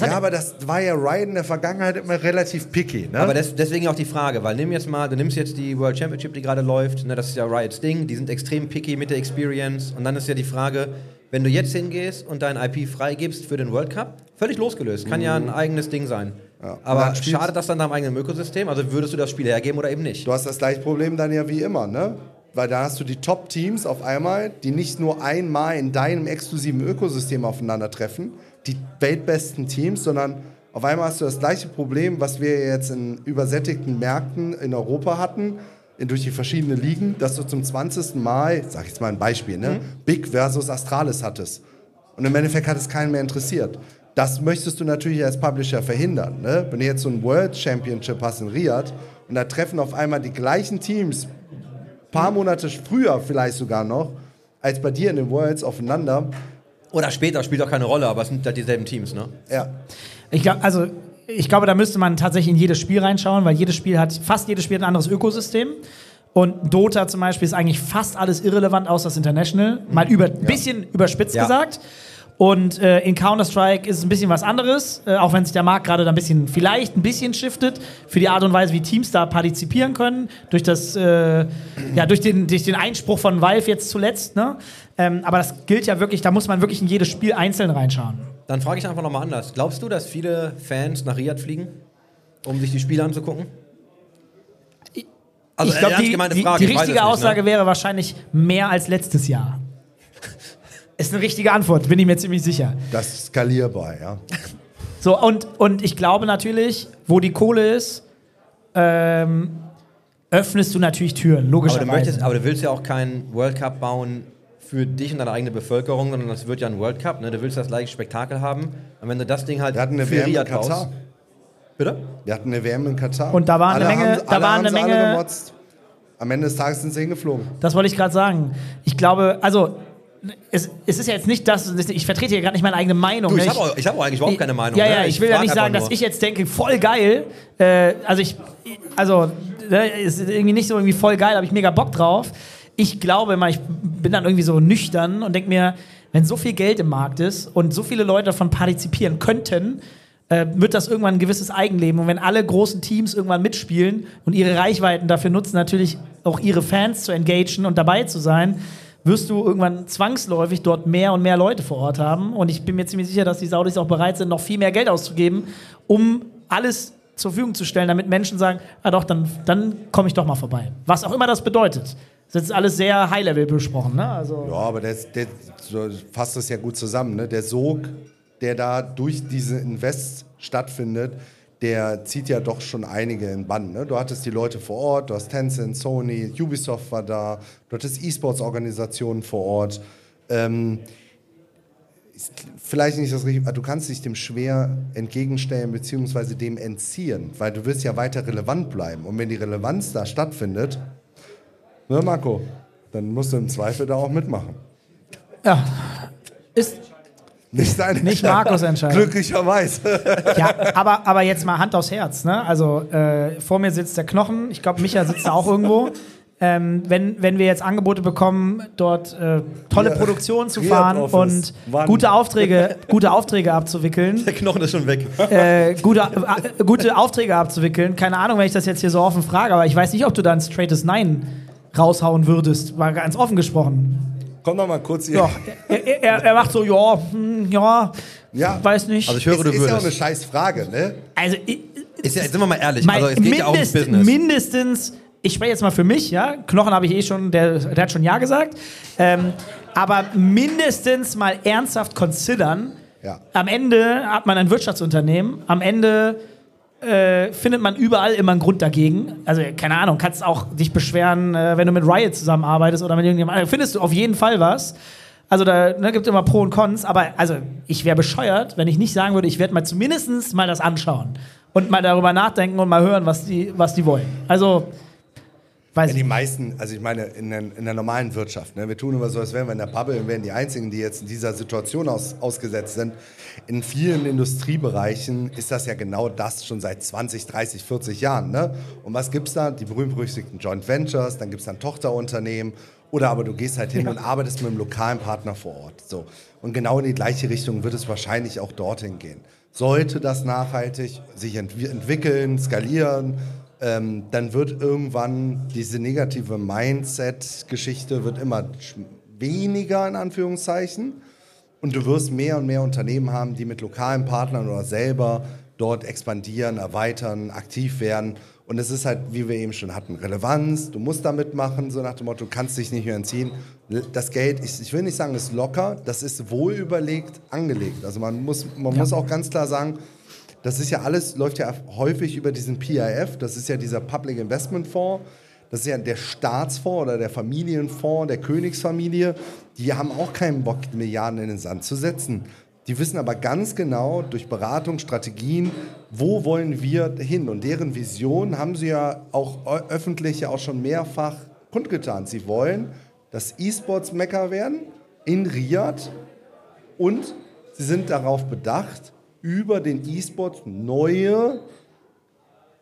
Ja, aber das war ja Riot in der Vergangenheit immer relativ picky. Ne? Aber des, deswegen auch die Frage, weil nimm jetzt mal, du nimmst jetzt die World Championship, die gerade läuft, ne, das ist ja Riots Ding, die sind extrem picky mit der Experience und dann ist ja die Frage, wenn du jetzt hingehst und dein IP freigibst für den World Cup, völlig losgelöst, kann ja ein eigenes Ding sein. Ja. Aber schadet das dann deinem eigenen Ökosystem? Also würdest du das Spiel hergeben oder eben nicht? Du hast das gleiche Problem dann ja wie immer, ne? Weil da hast du die Top-Teams auf einmal, die nicht nur einmal in deinem exklusiven Ökosystem aufeinandertreffen, die weltbesten Teams, sondern auf einmal hast du das gleiche Problem, was wir jetzt in übersättigten Märkten in Europa hatten, in, durch die verschiedenen Ligen, dass du zum 20. Mal, sag ich jetzt mal ein Beispiel, ne? Big versus Astralis hattest. Und im Endeffekt hat es keinen mehr interessiert. Das möchtest du natürlich als Publisher verhindern. Ne? Wenn du jetzt so ein World Championship hast in Riyadh und da treffen auf einmal die gleichen Teams, paar Monate früher vielleicht sogar noch, als bei dir in den Worlds aufeinander. Oder später, spielt auch keine Rolle, aber es sind halt dieselben Teams, ne? Ja, Ich glaube, also ich glaube, da müsste man tatsächlich in jedes Spiel reinschauen, weil jedes Spiel hat, fast jedes Spiel hat ein anderes Ökosystem. Und Dota zum Beispiel ist eigentlich fast alles irrelevant, außer das International. Mal über, ein bisschen überspitzt Ja. gesagt. Und äh, in Counter-Strike ist es ein bisschen was anderes, äh, auch wenn sich der Markt gerade da ein bisschen, vielleicht ein bisschen shiftet, für die Art und Weise, wie Teams da partizipieren können, durch das, äh, ja, durch den, durch den Einspruch von Valve jetzt zuletzt, ne? Ähm, aber das gilt ja wirklich, da muss man wirklich in jedes Spiel einzeln reinschauen. Dann frage ich einfach nochmal anders. Glaubst du, dass viele Fans nach Riyadh fliegen, um sich die Spiele anzugucken? Also, ich glaube, die, die, Frage, die richtige nicht, Aussage ne? wäre wahrscheinlich mehr als letztes Jahr. Ist eine richtige Antwort, bin ich mir ziemlich sicher. das ist skalierbar, ja. So, und, und ich glaube natürlich, wo die Kohle ist, ähm, öffnest du natürlich Türen, Aber du, logischerweise. möchtest, aber du willst ja auch keinen World Cup bauen für dich und deine eigene Bevölkerung, sondern das wird ja ein World Cup. Ne? Du willst das gleiche Spektakel haben. Und wenn du das Ding halt Wir hatten eine für WM in Katar. baust. Bitte? Wir hatten eine WM in Katar. Und da waren eine Alle Menge- haben- da alle waren eine Menge- Alle gemotzt. Am Ende des Tages sind sie hingeflogen. Das wollte ich gerade sagen. Ich glaube, also, es, es ist ja jetzt nicht das, ich vertrete hier gerade nicht meine eigene Meinung. Du, ich ne? habe auch, ich hab auch eigentlich überhaupt keine Meinung. Ja, ne? ja, ich will ja nicht sagen, dass nur. ich jetzt denke, voll geil. Äh, also ich, also ne, ist irgendwie nicht so irgendwie voll geil, habe ich mega Bock drauf. Ich glaube immer, ich bin dann irgendwie so nüchtern und denke mir, wenn so viel Geld im Markt ist und so viele Leute davon partizipieren könnten, äh, wird das irgendwann ein gewisses Eigenleben. Und wenn alle großen Teams irgendwann mitspielen und ihre Reichweiten dafür nutzen, natürlich auch ihre Fans zu engagen und dabei zu sein, wirst du irgendwann zwangsläufig dort mehr und mehr Leute vor Ort haben. Und ich bin mir ziemlich sicher, dass die Saudis auch bereit sind, noch viel mehr Geld auszugeben, um alles zur Verfügung zu stellen, damit Menschen sagen, ah doch, dann, dann komme ich doch mal vorbei. Was auch immer das bedeutet. Das ist alles sehr High-Level besprochen. Ne? Also, Ja, aber der, der fasst das ja gut zusammen. Ne? Der Sog, der da durch diese Invest stattfindet, der zieht ja doch schon einige in Bann. Ne? Du hattest die Leute vor Ort, du hast Tencent, Sony, Ubisoft war da, du hattest E-Sports-Organisationen vor Ort. Ähm, vielleicht nicht das Richtige, du kannst dich dem schwer entgegenstellen bzw. dem entziehen, weil du wirst ja weiter relevant bleiben. Und wenn die Relevanz da stattfindet, ne Marco, dann musst du im Zweifel da auch mitmachen. ja. Ist, Nicht deine Nicht Markus Entscheidung. Glücklicherweise. ja, aber, aber jetzt mal Hand aufs Herz. Ne? Also äh, vor mir sitzt der Knochen. Ich glaube, Micha sitzt da auch irgendwo. Ähm, wenn, wenn wir jetzt Angebote bekommen, dort äh, tolle Ja. Produktionen zu fahren und Wann? gute Aufträge, gute Aufträge abzuwickeln, Der Knochen ist schon weg. äh, gute, äh, gute Aufträge abzuwickeln. Keine Ahnung, wenn ich das jetzt hier so offen frage, aber ich weiß nicht, ob du da ein straightes Nein raushauen würdest. War ganz offen gesprochen. Komm noch mal kurz hier. Ja, er, er, er macht so, ja, hm, ja, Ja. weiß nicht. Also ich höre, es du ist ja auch eine würdest. scheiß Frage, ne? Also, ich, Ist ja, sind wir mal ehrlich, Mein- also es geht ja auch ums mindest- Business. Mindestens, ich spreche jetzt mal für mich, ja. Knochen habe ich eh schon, der, der hat schon Ja gesagt. Ähm, aber mindestens mal ernsthaft considern. Ja. Am Ende hat man ein Wirtschaftsunternehmen. Am Ende äh, findet man überall immer einen Grund dagegen. Also, keine Ahnung, kannst auch dich beschweren, äh, wenn du mit Riot zusammenarbeitest oder mit irgendjemandem. Findest du auf jeden Fall was. Also da ne, gibt immer Pro und Cons, aber also ich wäre bescheuert, wenn ich nicht sagen würde, ich werde mal zumindest mal das anschauen. und mal darüber nachdenken und mal hören, was die, was die wollen. Also, weiß Ja, die meisten, also ich meine, in der, in der normalen Wirtschaft, ne, wir tun immer so, als wären wir in der Bubble und wären die Einzigen, die jetzt in dieser Situation aus, ausgesetzt sind. In vielen Industriebereichen ist das ja genau das schon seit 20, 30, 40 Jahren. Ne? Und was gibt es da? Die berühmt-berüchtigten Joint Ventures, dann gibt es dann Tochterunternehmen oder aber du gehst halt hin und arbeitest mit einem lokalen Partner vor Ort. So. Und genau in die gleiche Richtung wird es wahrscheinlich auch dorthin gehen. Sollte das nachhaltig sich entwi entwickeln, skalieren, ähm, dann wird irgendwann diese negative Mindset-Geschichte wird immer weniger in Anführungszeichen und du wirst mehr und mehr Unternehmen haben, die mit lokalen Partnern oder selber dort expandieren, erweitern, aktiv werden. Und es ist halt, wie wir eben schon hatten, Relevanz, du musst da mitmachen, so nach dem Motto, du kannst dich nicht mehr entziehen. Das Geld, ich, ich will nicht sagen, ist locker, das ist wohl überlegt angelegt. Also man muss, man muss auch ganz klar sagen, das ist ja alles, läuft ja häufig über diesen PIF, das ist ja dieser Public Investment Fonds. Das ist ja der Staatsfonds oder der Familienfonds der Königsfamilie. Die haben auch keinen Bock, Milliarden in den Sand zu setzen. Die wissen aber ganz genau durch Beratung, Strategien, wo wollen wir hin. Und deren Vision haben sie ja auch öffentlich ja auch schon mehrfach kundgetan. Sie wollen das E-Sports-Mecker werden in Riyadh und sie sind darauf bedacht, über den E-Sport neue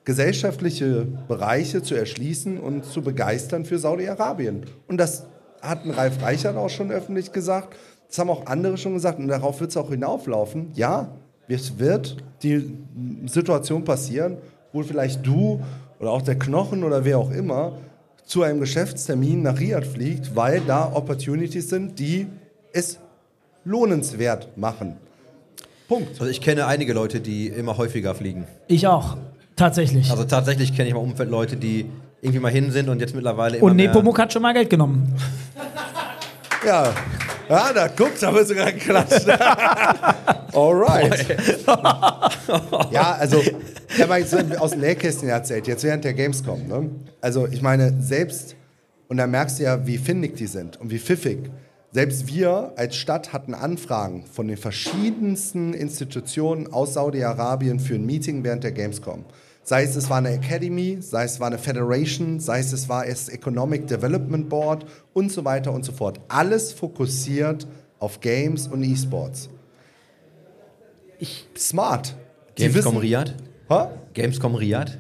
gesellschaftliche Bereiche zu erschließen und zu begeistern für Saudi-Arabien. Und das hat Ralf Reichert auch schon öffentlich gesagt. Das haben auch andere schon gesagt. Und darauf wird es auch hinauflaufen. Ja, es wird die Situation passieren, wo vielleicht du oder auch der Knochen oder wer auch immer zu einem Geschäftstermin nach Riyadh fliegt, weil da Opportunities sind, die es lohnenswert machen. Punkt. Also ich kenne einige Leute, die immer häufiger fliegen. Ich auch. Tatsächlich. Also tatsächlich kenne ich im Umfeld Leute, die irgendwie mal hin sind und jetzt mittlerweile immer und mehr... Nepomuk hat schon mal Geld genommen. Ja, ja da guckt, da wird sogar geklatscht. Alright. ja, also, ich habe so aus dem Nähkästchen erzählt, jetzt während der Gamescom. Ne? Also, ich meine, selbst, und da merkst du ja, wie findig die sind und wie pfiffig. Selbst wir als Stadt hatten Anfragen von den verschiedensten Institutionen aus Saudi-Arabien für ein Meeting während der Gamescom. Sei es, es war eine Academy, sei es, es war eine Federation, sei es, es war das Economic Development Board und so weiter und so fort. Alles fokussiert auf Games und E-Sports. Smart. Gamescom Riyadh? Gamescom Riyadh?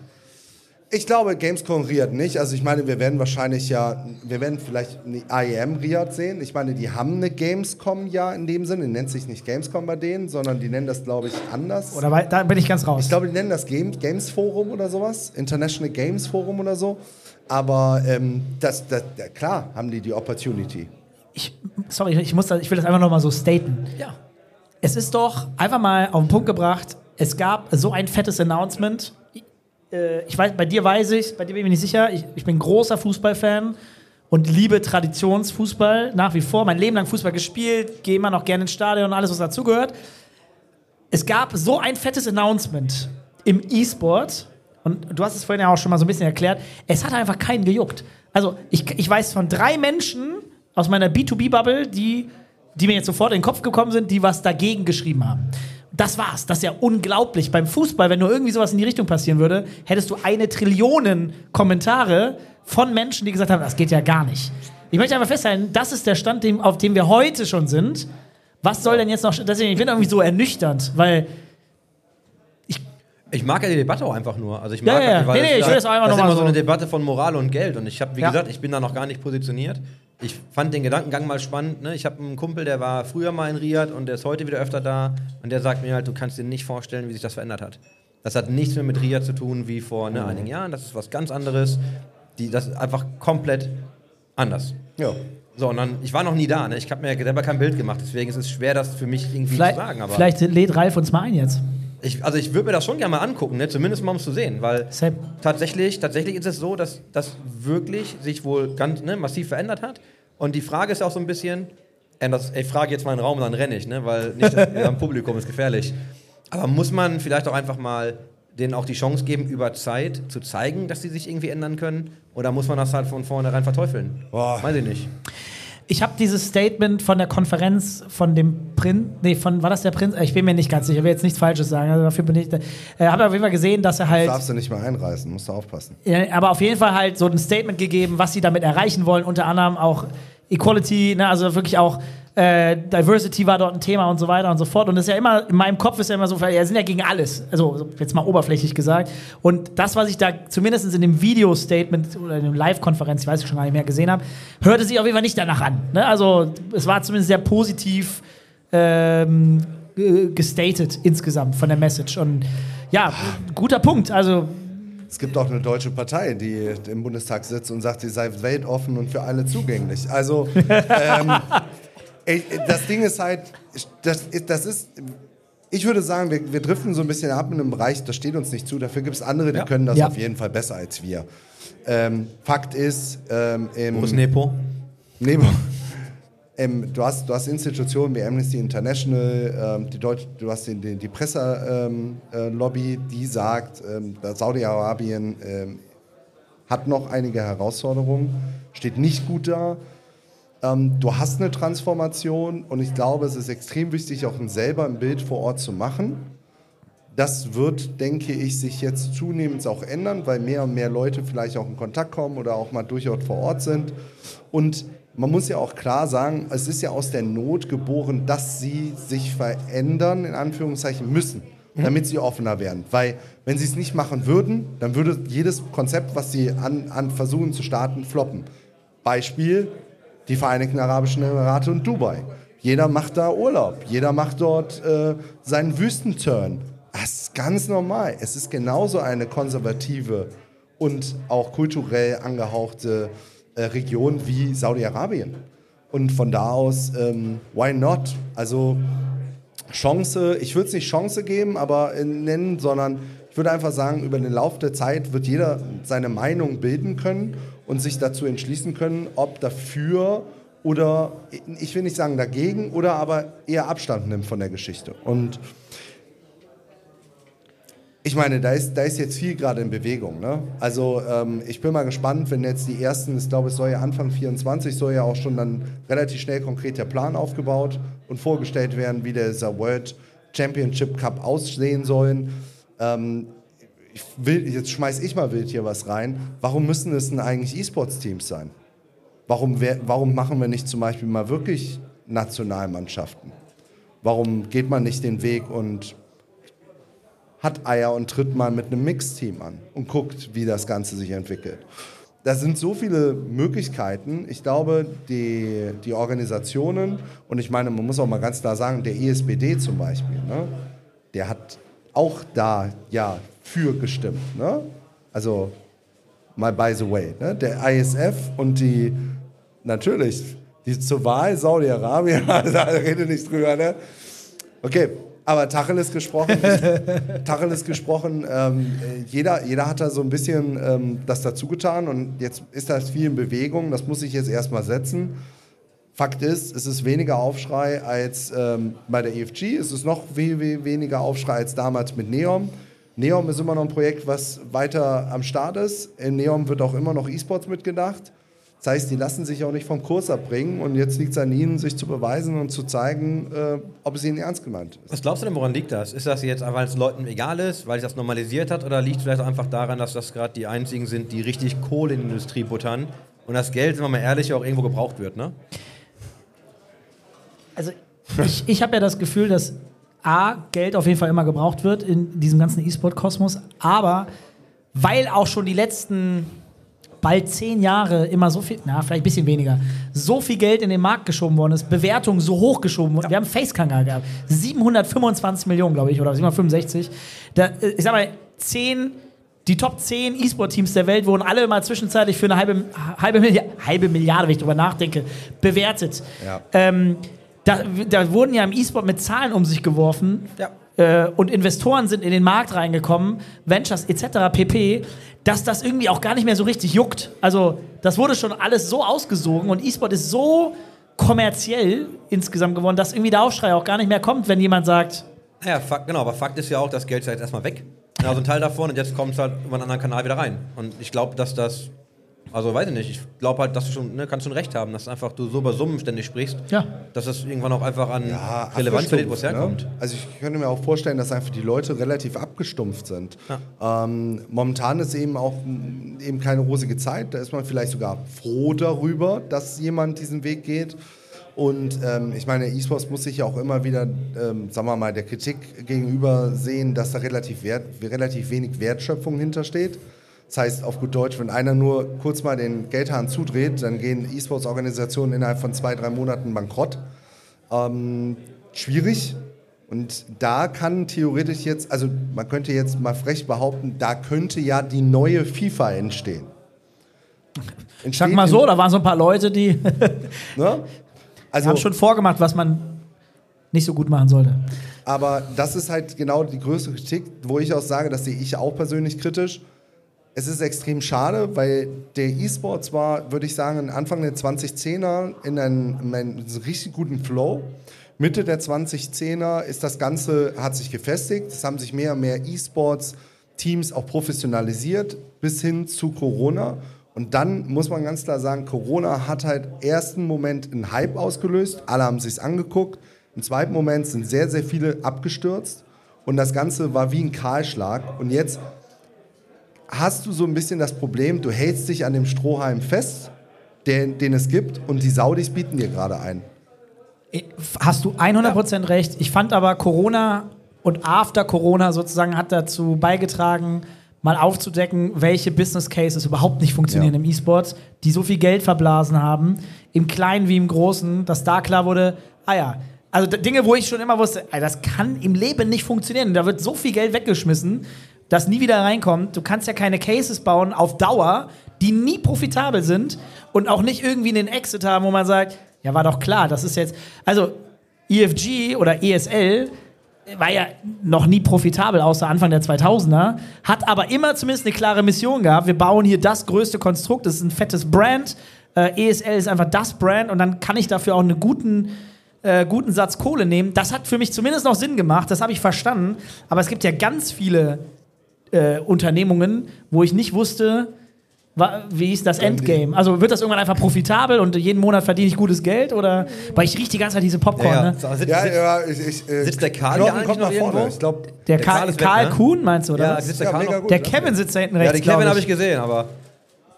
Ich glaube, Gamescom Riyadh nicht. Also ich meine, wir werden wahrscheinlich ja, wir werden vielleicht eine IEM Riyadh sehen. Ich meine, die haben eine Gamescom ja in dem Sinne. Die nennt sich nicht Gamescom bei denen, sondern die nennen das, glaube ich, anders. Oder wei- da bin ich ganz raus. Ich glaube, die nennen das Game, Games Forum oder sowas. International Games Forum oder so. Aber ähm, das, das, klar haben die die Opportunity. ich, sorry, ich, muss das, ich will das einfach nochmal so staten. Ja. Es ist doch einfach mal auf den Punkt gebracht, es gab so ein fettes Announcement. Äh, Ich weiß, bei dir weiß ich, bei dir bin ich mir nicht sicher. Ich, ich bin großer Fußballfan und liebe Traditionsfußball nach wie vor. Mein Leben lang Fußball gespielt, gehe immer noch gerne ins Stadion und alles, was dazugehört. Es gab so ein fettes Announcement im E-Sport und du hast es vorhin ja auch schon mal so ein bisschen erklärt. Es hat einfach keinen gejuckt. Also ich, ich weiß von drei Menschen aus meiner B2B-Bubble, die, die mir jetzt sofort in den Kopf gekommen sind, die was dagegen geschrieben haben. Das war's. Das ist ja unglaublich. Beim Fußball, wenn nur irgendwie sowas in die Richtung passieren würde, hättest du eine Trillionen Kommentare von Menschen, die gesagt haben, das geht ja gar nicht. Ich möchte einfach festhalten, das ist der Stand, dem, auf dem wir heute schon sind. Was soll denn jetzt noch. Deswegen, ich bin irgendwie so ernüchternd, weil Ich mag ja die Debatte auch einfach nur. Also ich mag ja, ja. weil Nee, nee, ich will das auch einfach das ist immer so so- eine Debatte von Moral und Geld. Und ich habe, wie Ja. gesagt, ich bin da noch gar nicht positioniert. Ich fand den Gedankengang mal spannend. Ne? Ich habe einen Kumpel, der war früher mal in Riyadh und der ist heute wieder öfter da. Und der sagt mir halt, du kannst dir nicht vorstellen, wie sich das verändert hat. Das hat nichts mehr mit Riyadh zu tun wie vor ne, einigen Jahren. Das ist was ganz anderes. Die, das ist einfach komplett anders. Ja. So, und dann, ich war noch nie da, ne? ich habe mir selber kein Bild gemacht, deswegen ist es schwer, das für mich irgendwie vielleicht, zu sagen. Aber vielleicht lädt Ralf uns mal ein jetzt. Ich, also ich würde mir das schon gerne mal angucken, ne? zumindest mal um es zu sehen, weil Same. tatsächlich, tatsächlich ist es so, dass das wirklich sich wohl ganz ne, massiv verändert hat. Und die Frage ist auch so ein bisschen, das, ich frage jetzt mal in den Raum, dann renne ich, ne? weil nicht das, am Publikum ist gefährlich. Aber muss man vielleicht auch einfach mal denen auch die Chance geben, über Zeit zu zeigen, dass sie sich irgendwie ändern können? Oder muss man das halt von vornherein verteufeln? Boah. Weiß ich nicht. Ich habe dieses Statement von der Konferenz von dem Prinz, nee, von, war das der Prinz? Ich bin mir nicht ganz sicher, ich will jetzt nichts Falsches sagen, also dafür bin ich, äh, habe auf jeden Fall gesehen, dass er halt, Darfst du nicht mal einreißen, musst du aufpassen. ja, aber auf jeden Fall halt so ein Statement gegeben, was sie damit erreichen wollen, unter anderem auch Equality, ne, also wirklich auch äh, Diversity war dort ein Thema und so weiter und so fort. Und das ist ja immer, in meinem Kopf ist ja immer so, ja, sind ja gegen alles. Also jetzt mal oberflächlich gesagt. Und das, was ich da zumindest in dem Video-Statement oder in der Live-Konferenz, ich weiß ich schon gar nicht mehr, gesehen habe, hörte sich auf jeden Fall nicht danach an. Ne? Also es war zumindest sehr positiv ähm, ge- gestated insgesamt von der Message. Und ja, guter Punkt. Also Es gibt auch eine deutsche Partei, die im Bundestag sitzt und sagt, sie sei weltoffen und für alle zugänglich. Also, ähm, ey, das Ding ist halt, das ist, das ist ich würde sagen, wir, wir driften so ein bisschen ab in einem Bereich, das steht uns nicht zu. Dafür gibt es andere, die können das Ja. auf jeden Fall besser als wir. Ähm, Fakt ist, ähm, im, Wo ist Nepo? Ähm, du, hast, du hast Institutionen wie Amnesty International, ähm, die Deutsch, du hast die, die, die Presselobby, ähm, äh, die sagt, ähm, Saudi-Arabien ähm, hat noch einige Herausforderungen, steht nicht gut da. Ähm, du hast eine Transformation und ich glaube, es ist extrem wichtig, auch selber ein Bild vor Ort zu machen. Das wird, denke ich, sich jetzt zunehmend auch ändern, weil mehr und mehr Leute vielleicht auch in Kontakt kommen oder auch mal durchaus vor Ort sind. Und man muss ja auch klar sagen, es ist ja aus der Not geboren, dass sie sich verändern, in Anführungszeichen müssen, damit sie offener werden. Weil wenn sie es nicht machen würden, dann würde jedes Konzept, was sie an, an versuchen zu starten, floppen. Beispiel die Vereinigten Arabischen Emirate und Dubai. Jeder macht da Urlaub, jeder macht dort äh, seinen Wüstenturn. Das ist ganz normal. Es ist genauso eine konservative und auch kulturell angehauchte äh, Region wie Saudi-Arabien. Und von da aus, ähm, why not? Also Chance, ich würde es nicht Chance geben, aber äh, nennen, sondern ich würde einfach sagen, über den Lauf der Zeit wird jeder seine Meinung bilden können und sich dazu entschließen können, ob dafür oder, ich will nicht sagen dagegen, oder aber eher Abstand nimmt von der Geschichte. Und ich meine, da ist, da ist jetzt viel gerade in Bewegung. Ne? Also ähm, ich bin mal gespannt, wenn jetzt die ersten, ich glaube, es soll ja Anfang 24, soll ja auch schon dann relativ schnell konkret der Plan aufgebaut und vorgestellt werden, wie dieser World Championship Cup aussehen soll. Ähm, ich will, jetzt schmeiß ich mal wild hier was rein. Warum müssen es denn eigentlich E-Sports-Teams sein? Warum, wer- warum machen wir nicht zum Beispiel mal wirklich Nationalmannschaften? Warum geht man nicht den Weg und hat Eier und tritt mal mit einem Mixteam an und guckt, wie das Ganze sich entwickelt. Da sind so viele Möglichkeiten. Ich glaube, die, die Organisationen, und ich meine, man muss auch mal ganz klar sagen, der ESBD zum Beispiel, ne, der hat auch da ja für gestimmt. Ne? Also, mal by the way, ne? der ISF und die, natürlich, die zur Wahl Saudi-Arabien, da rede nicht drüber, ne? Okay, aber Tacheles gesprochen, Tacheles gesprochen, ähm, äh, jeder, jeder hat da so ein bisschen ähm, das dazu getan und jetzt ist das viel in Bewegung, das muss ich jetzt erstmal setzen. Fakt ist, es ist weniger Aufschrei als ähm, bei der EFG, es ist noch we we weniger Aufschrei als damals mit Neom. Neom ist immer noch ein Projekt, was weiter am Start ist. In Neom wird auch immer noch E-Sports mitgedacht. Das heißt, die lassen sich auch nicht vom Kurs abbringen und jetzt liegt es an ihnen, sich zu beweisen und zu zeigen, äh, ob es ihnen ernst gemeint ist. Was glaubst du denn, woran liegt das? Ist das jetzt einfach, weil es Leuten egal ist, weil sich das normalisiert hat, oder liegt es vielleicht auch einfach daran, dass das gerade die einzigen sind, die richtig Kohle in die Industrie buttern und das Geld, sind wir mal ehrlich, auch irgendwo gebraucht wird, ne? Also ich, ich habe ja das Gefühl, dass A, Geld auf jeden Fall immer gebraucht wird in diesem ganzen E-Sport-Kosmos, aber weil auch schon die letzten bald zehn Jahre immer so viel, na, vielleicht ein bisschen weniger, so viel Geld in den Markt geschoben worden ist, Bewertungen so hoch geschoben wurden. Wir haben Facekanga gehabt. 725 Millionen, glaube ich, oder 765. Da, äh, ich sag mal, zehn, die Top 10 E-Sport-Teams der Welt wurden alle mal zwischenzeitlich für eine halbe, halbe, Milliarde, halbe Milliarde, wenn ich drüber nachdenke, bewertet. Ja. Ähm, da, da wurden ja im E-Sport mit Zahlen um sich geworfen. Ja. Äh, und Investoren sind in den Markt reingekommen, Ventures etc. pp., dass das irgendwie auch gar nicht mehr so richtig juckt. Also, das wurde schon alles so ausgesogen und E-Sport ist so kommerziell insgesamt geworden, dass irgendwie der Aufschrei auch gar nicht mehr kommt, wenn jemand sagt, Naja, Fakt, genau, aber Fakt ist ja auch, das Geld ist ja jetzt erstmal weg. Also ein Teil davon und jetzt kommt es halt über einen anderen Kanal wieder rein. Und ich glaube, dass das Also weiß ich nicht. Ich glaube halt, dass du schon, ne, kannst schon recht haben, dass einfach du so über Summen ständig sprichst, Ja. dass das irgendwann auch einfach an Ja, Relevanz verliert, wo es herkommt. Ne? Also ich könnte mir auch vorstellen, dass einfach die Leute relativ abgestumpft sind. Ähm, momentan ist eben auch eben keine rosige Zeit. Da ist man vielleicht sogar froh darüber, dass jemand diesen Weg geht. Und ähm, ich meine, E-Sports muss sich ja auch immer wieder, ähm, sagen wir mal, der Kritik gegenüber sehen, dass da relativ, wert, relativ wenig Wertschöpfung hintersteht. Das heißt, auf gut Deutsch, wenn einer nur kurz mal den Geldhahn zudreht, dann gehen E-Sports-Organisationen innerhalb von zwei, drei Monaten bankrott ähm, schwierig. Und da kann theoretisch jetzt, also man könnte jetzt mal frech behaupten, da könnte ja die neue FIFA entstehen. Sag mal so, da waren so ein paar Leute, die Ne? Also, haben schon vorgemacht, was man nicht so gut machen sollte. aber das ist halt genau die größte Kritik, wo ich auch sage, das sehe ich auch persönlich kritisch. Es ist extrem schade, weil der E-Sports war, würde ich sagen, Anfang der 2010er in einem, in einem richtig guten Flow. Mitte der 2010er ist das Ganze, hat sich gefestigt. Es haben sich mehr und mehr E-Sports-Teams auch professionalisiert, bis hin zu Corona. Und dann muss man ganz klar sagen, Corona hat halt ersten Moment einen Hype ausgelöst. Alle haben sich's angeguckt. Im zweiten Moment sind sehr, sehr viele abgestürzt. Und das Ganze war wie ein Kahlschlag. Und jetzt hast du so ein bisschen das Problem, du hältst dich an dem Strohhalm fest, den, den es gibt, und die Saudis bieten dir gerade ein. Hast du 100% recht. Ich fand aber Corona und After Corona sozusagen hat dazu beigetragen, mal aufzudecken, welche Business Cases überhaupt nicht funktionieren Ja. im E-Sport, die so viel Geld verblasen haben, im Kleinen wie im Großen, dass da klar wurde, ah ja, also Dinge, wo ich schon immer wusste, das kann im Leben nicht funktionieren. Da wird so viel Geld weggeschmissen, das nie wieder reinkommt. Du kannst ja keine Cases bauen auf Dauer, die nie profitabel sind und auch nicht irgendwie einen Exit haben, wo man sagt, ja, war doch klar, das ist jetzt. Also, EFG oder ESL war ja noch nie profitabel, außer Anfang der 2000er, hat aber immer zumindest eine klare Mission gehabt. Wir bauen hier das größte Konstrukt, das ist ein fettes Brand. Äh, ESL ist einfach das Brand und dann kann ich dafür auch einen guten, äh, guten Satz Kohle nehmen. Das hat für mich zumindest noch Sinn gemacht, das habe ich verstanden. Aber es gibt ja ganz viele äh, Unternehmungen, wo ich nicht wusste, wie ist das Endgame? Also wird das irgendwann einfach profitabel und jeden Monat verdiene ich gutes Geld? Oder weil ich rieche die ganze Zeit diese Popcorn, Ja, ja. ne? So, sitzt, Ja, sitzt, ja, ich, ich, äh, Sitzt der Karl hier kommt eigentlich noch vorne. irgendwo? Ich glaube, Der, Der Karl, Karl ist weg, Karl ne? Kuhn meinst du, oder? ja, sitzt der Ja, Karl mega noch? gut. der Kevin sitzt da hinten Ja, rechts, die Kevin glaub habe ich gesehen, aber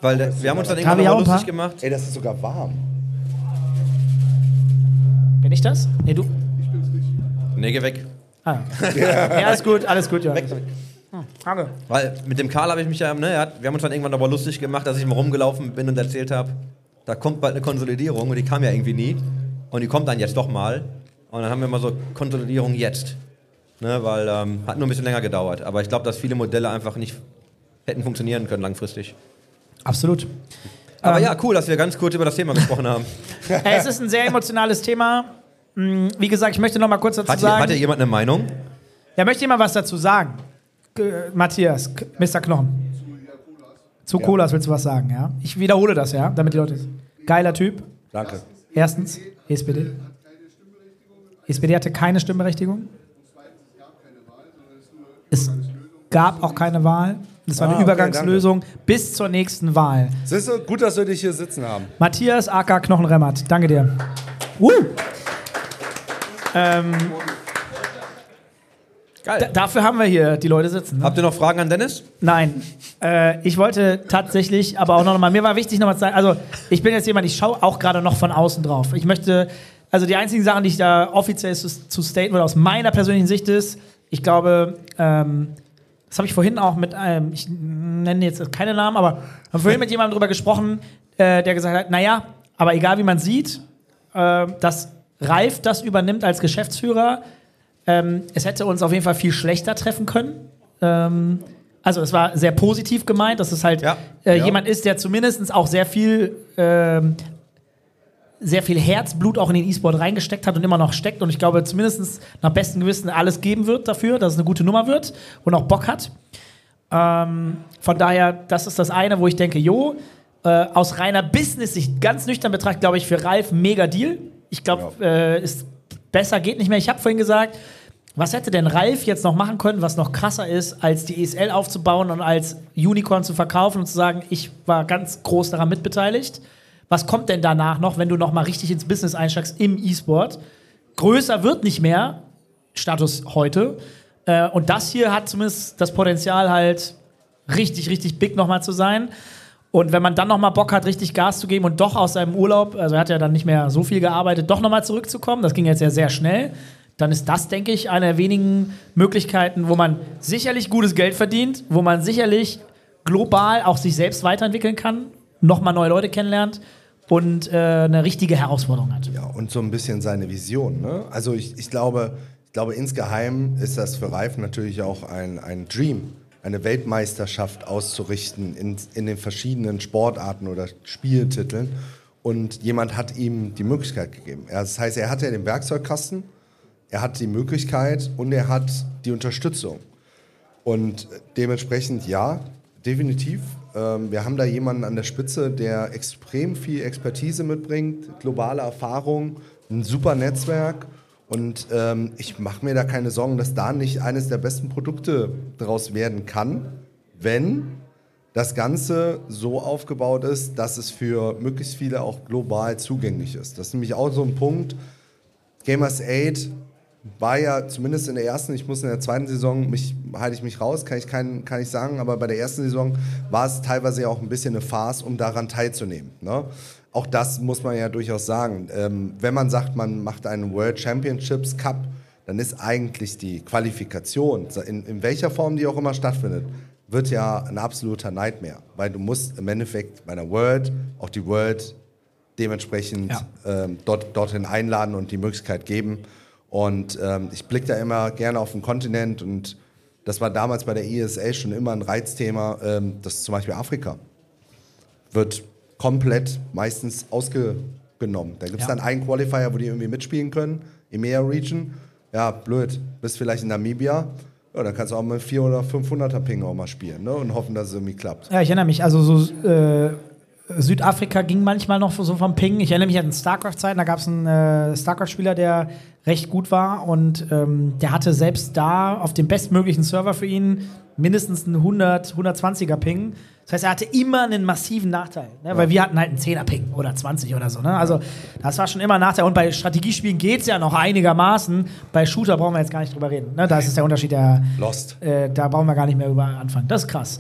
weil der, wir haben uns dann irgendwann auch mal lustig gemacht. ey, das ist sogar warm. Bin ich das? Nee, du. Nee, geh weg. Ah. ja, ist gut, alles gut, ja. Weg damit. Danke. Weil mit dem Karl habe ich mich ja, ne, hat, wir haben uns dann irgendwann aber lustig gemacht, dass ich mal rumgelaufen bin und erzählt habe, da kommt bald eine Konsolidierung und die kam ja irgendwie nie. Und die kommt dann jetzt doch mal. Und dann haben wir mal so Konsolidierung jetzt. Ne, weil ähm, hat nur ein bisschen länger gedauert. Aber ich glaube, dass viele Modelle einfach nicht hätten funktionieren können langfristig. Absolut. Aber Ähm. ja, cool, dass wir ganz kurz über das Thema gesprochen haben. Es ist ein sehr emotionales Thema. Hm, Wie gesagt, ich möchte noch mal kurz dazu Hat hier, sagen. hat hier jemand eine Meinung? Ja, möchte jemand was dazu sagen? Matthias, K Mr. Knochen. Zu Colas willst du was sagen, ja? Ich wiederhole das, ja, damit die Leute. Geiler Typ. Danke. Erstens, SPD. SPD hatte keine Stimmberechtigung. Es gab auch keine Wahl. Das war Ah, eine okay, Übergangslösung bis zur nächsten Wahl. Siehst du, gut, dass wir dich hier sitzen haben. Matthias AK Knochenremmert, danke dir. Uh. Ähm, Geil. da, dafür haben wir hier die Leute sitzen. Ne? Habt ihr noch Fragen an Dennis? Nein. Äh, ich wollte tatsächlich, aber auch noch mal, mir war wichtig nochmal zu sagen, also ich bin jetzt jemand, ich schaue auch gerade noch von außen drauf. Ich möchte, also die einzigen Sachen, die ich da offiziell zu, zu staten würde, aus meiner persönlichen Sicht ist, ich glaube, ähm, das habe ich vorhin auch mit einem, ich nenne jetzt keine Namen, aber habe vorhin mit jemandem drüber gesprochen, äh, der gesagt hat, naja, aber egal wie man sieht, äh, dass Ralf das übernimmt als Geschäftsführer, ähm, es hätte uns auf jeden Fall viel schlechter treffen können. Ähm, also es war sehr positiv gemeint, dass es halt Ja. äh, Ja. jemand ist, der zumindest auch sehr viel, ähm, sehr viel Herzblut auch in den E-Sport reingesteckt hat und immer noch steckt und ich glaube zumindest nach bestem Gewissen alles geben wird dafür, dass es eine gute Nummer wird und auch Bock hat. Ähm, von daher, das ist das eine, wo ich denke, jo, äh, aus reiner Business-Sicht, ganz nüchtern betrachtet, glaube ich, für Ralf mega Deal. Ich glaube, äh, ist besser geht nicht mehr. Ich habe vorhin gesagt, was hätte denn Ralf jetzt noch machen können, was noch krasser ist, als die ESL aufzubauen und als Unicorn zu verkaufen und zu sagen, ich war ganz groß daran mitbeteiligt? Was kommt denn danach noch, wenn du noch mal richtig ins Business einsteigst im E-Sport? Größer wird nicht mehr, Status heute. Äh, und das hier hat zumindest das Potenzial halt richtig, richtig big nochmal zu sein. Und wenn man dann nochmal Bock hat, richtig Gas zu geben und doch aus seinem Urlaub, also er hat ja dann nicht mehr so viel gearbeitet, doch nochmal zurückzukommen, das ging jetzt ja sehr schnell, dann ist das, denke ich, eine der wenigen Möglichkeiten, wo man sicherlich gutes Geld verdient, wo man sicherlich global auch sich selbst weiterentwickeln kann, nochmal neue Leute kennenlernt und äh, eine richtige Herausforderung hat. Ja, und so ein bisschen seine Vision. Ne? Also ich, ich, glaube, ich glaube, insgeheim ist das für Reif natürlich auch ein, ein Dream, eine Weltmeisterschaft auszurichten in, in den verschiedenen Sportarten oder Spieltiteln. Und jemand hat ihm die Möglichkeit gegeben. Das heißt, er hatte ja den Werkzeugkasten, er hat die Möglichkeit und er hat die Unterstützung. Und dementsprechend ja, definitiv. Ähm, wir haben da jemanden an der Spitze, der extrem viel Expertise mitbringt, globale Erfahrung, ein super Netzwerk. Und ähm, ich mache mir da keine Sorgen, dass da nicht eines der besten Produkte daraus werden kann, wenn das Ganze so aufgebaut ist, dass es für möglichst viele auch global zugänglich ist. Das ist nämlich auch so ein Punkt. Gamers 8 war ja zumindest in der ersten, ich muss in der zweiten Saison, mich, halte ich mich raus, kann ich, kein, kann ich sagen, aber bei der ersten Saison war es teilweise ja auch ein bisschen eine Farce, um daran teilzunehmen. Ne? Auch das muss man ja durchaus sagen. Ähm, wenn man sagt, man macht einen World Championships Cup, dann ist eigentlich die Qualifikation, in, in welcher Form die auch immer stattfindet, wird ja ein absoluter Nightmare, weil du musst im Endeffekt bei einer World auch die World dementsprechend Ja. ähm, dort, dorthin einladen und die Möglichkeit geben. Und ähm, ich blicke da immer gerne auf den Kontinent und das war damals bei der ESA schon immer ein Reizthema, ähm, das ist zum Beispiel Afrika. Wird komplett meistens ausgenommen. Da gibt es Ja. dann einen Qualifier, wo die irgendwie mitspielen können, EMEA Region. Ja, blöd, bist vielleicht in Namibia, ja, dann kannst du auch mit 400 oder 500er Ping auch mal spielen ne? und hoffen, dass es irgendwie klappt. Ja, ich erinnere mich, also so äh, Südafrika ging manchmal noch so vom Ping. Ich erinnere mich an StarCraft-Zeiten, da gab es einen äh, StarCraft-Spieler, der recht gut war und ähm, der hatte selbst da auf dem bestmöglichen Server für ihn mindestens einen 100, 120er Ping. Das heißt, er hatte immer einen massiven Nachteil, ne? weil wir hatten halt einen 10er Ping oder 20 oder so. Ne? Also das war schon immer ein Nachteil. Und bei Strategiespielen geht es ja noch einigermaßen. Bei Shooter brauchen wir jetzt gar nicht drüber reden. Ne? Da ist der Unterschied, der, Lost. äh, da brauchen wir gar nicht mehr über anfangen. Das ist krass.